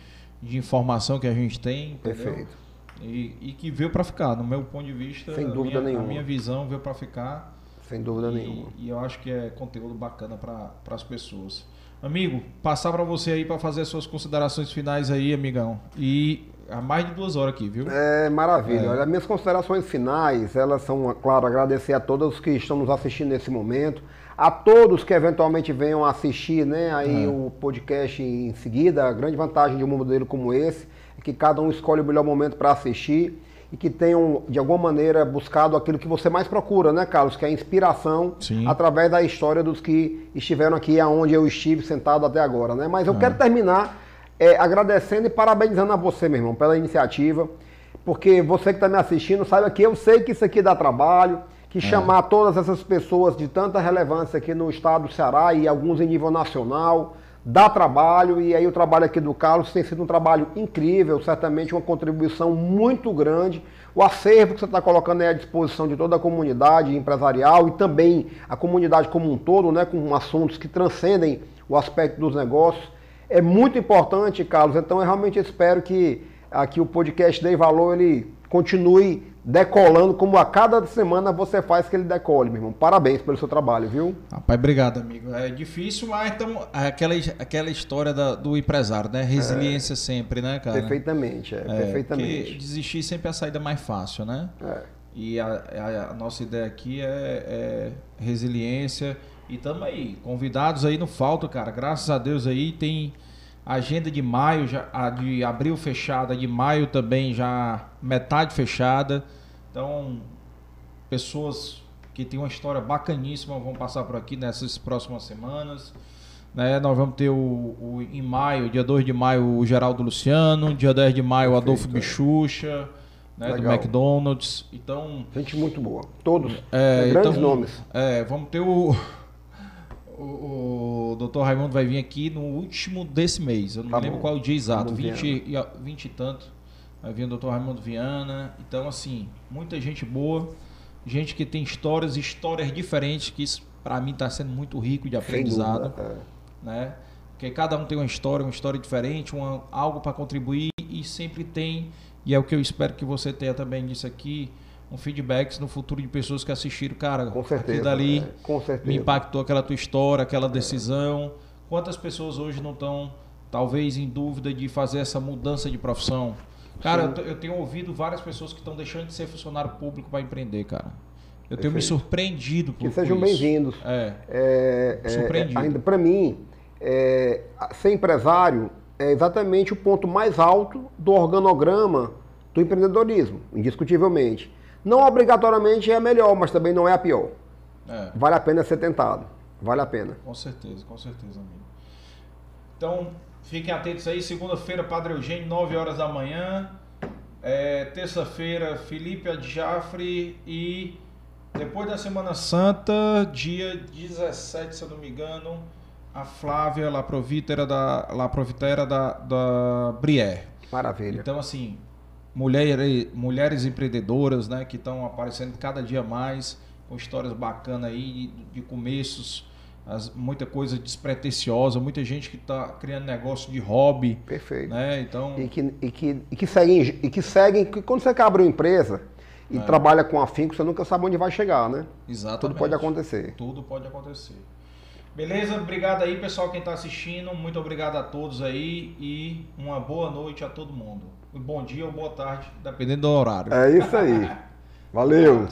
de informação que a gente tem. Entendeu? Perfeito. E, e que veio para ficar, no meu ponto de vista. Sem dúvida minha, nenhuma. A minha visão veio para ficar. Sem dúvida e, nenhuma. E eu acho que é conteúdo bacana para as pessoas. Amigo, passar para você aí para fazer as suas considerações finais aí, amigão. E há mais de duas horas aqui, viu? É maravilha. É. Olha, minhas considerações finais, elas são, claro, agradecer a todos que estão nos assistindo nesse momento, a todos que eventualmente venham assistir, né, aí é. o podcast em seguida. A grande vantagem de um modelo como esse é que cada um escolhe o melhor momento para assistir e que tenham, de alguma maneira, buscado aquilo que você mais procura, né, Carlos? Que é a inspiração Sim. através da história dos que estiveram aqui aonde eu estive sentado até agora, né? Mas eu é. quero terminar é, agradecendo e parabenizando a você, meu irmão, pela iniciativa, porque você que está me assistindo sabe que eu sei que isso aqui dá trabalho, que é. chamar todas essas pessoas de tanta relevância aqui no estado do Ceará e alguns em nível nacional, dá trabalho e aí o trabalho aqui do Carlos tem sido um trabalho incrível, certamente uma contribuição muito grande. O acervo que você está colocando aí à disposição de toda a comunidade empresarial e também a comunidade como um todo, né, com assuntos que transcendem o aspecto dos negócios, é muito importante, Carlos. Então eu realmente espero que aqui o podcast Dei Valor ele continue decolando como a cada semana você faz que ele decole, meu irmão. Parabéns pelo seu trabalho, viu? Rapaz, obrigado, amigo. É difícil, mas então, aquela, aquela história da, do empresário, né? Resiliência é, sempre, né, cara? Perfeitamente, é, é perfeitamente. desistir sempre é a saída mais fácil, né? É. E a, a, a nossa ideia aqui é, é resiliência. E tamo aí. Convidados aí não falta, cara. Graças a Deus aí tem agenda de maio, já, a de abril fechada, de maio também já metade fechada. Então, pessoas que têm uma história bacaníssima vão passar por aqui nessas próximas semanas. Né? Nós vamos ter o, o, em maio, dia 2 de maio, o Geraldo Luciano, dia 10 de maio, o Adolfo. Bichucha, né, do McDonald's. Então. Gente muito boa. Todos. É, grandes então, nomes. É, vamos ter o. O, o doutor Raimundo vai vir aqui no último desse mês. Eu não tá me lembro bom. qual o dia exato. 20 e, 20 e tanto. Vai vir o doutor Raimundo Viana. Então, assim, muita gente boa. Gente que tem histórias, histórias diferentes, que isso para mim está sendo muito rico de aprendizado. Dúvida, é. né? Porque cada um tem uma história, uma história diferente, uma, algo para contribuir e sempre tem, e é o que eu espero que você tenha também disso aqui, um feedback no futuro de pessoas que assistiram, cara, com certeza, dali é, com certeza. me impactou aquela tua história, aquela decisão. Quantas pessoas hoje não estão, talvez, em dúvida de fazer essa mudança de profissão? Cara, eu, eu, tenho ouvido várias pessoas que estão deixando de ser funcionário público para empreender, cara. Eu tenho me surpreendido por Que sejam bem-vindos. É. é, é surpreendido. ainda para mim, é, ser empresário é exatamente o ponto mais alto do organograma do empreendedorismo, indiscutivelmente. Não obrigatoriamente é a melhor, mas também não é a pior. É. Vale a pena ser tentado. Vale a pena. Com certeza, com certeza, amigo. Então, fiquem atentos aí. Segunda-feira, Padre Eugênio, 9 horas da manhã. É, Terça-feira, Felipe Adjafre e Depois da Semana Santa, dia 17, se eu não me engano, a Flávia La Provitera da, La Provitera da, da Brière. Maravilha. Então, assim, mulher, mulheres empreendedoras, né, que estão aparecendo cada dia mais, com histórias bacanas aí, de, de começos, as, muita coisa despretensiosa, muita gente que está criando negócio de hobby. Perfeito. Né? Então... E que, e, que, e que seguem, e que seguem, que quando você abre uma empresa e é. trabalha com afinco, você nunca sabe onde vai chegar, né? Exatamente. Tudo pode acontecer. Tudo pode acontecer. Beleza? Obrigado aí, pessoal, quem está assistindo. Muito obrigado a todos aí e uma boa noite a todo mundo. Bom dia ou boa tarde, dependendo do horário. É isso aí. Valeu.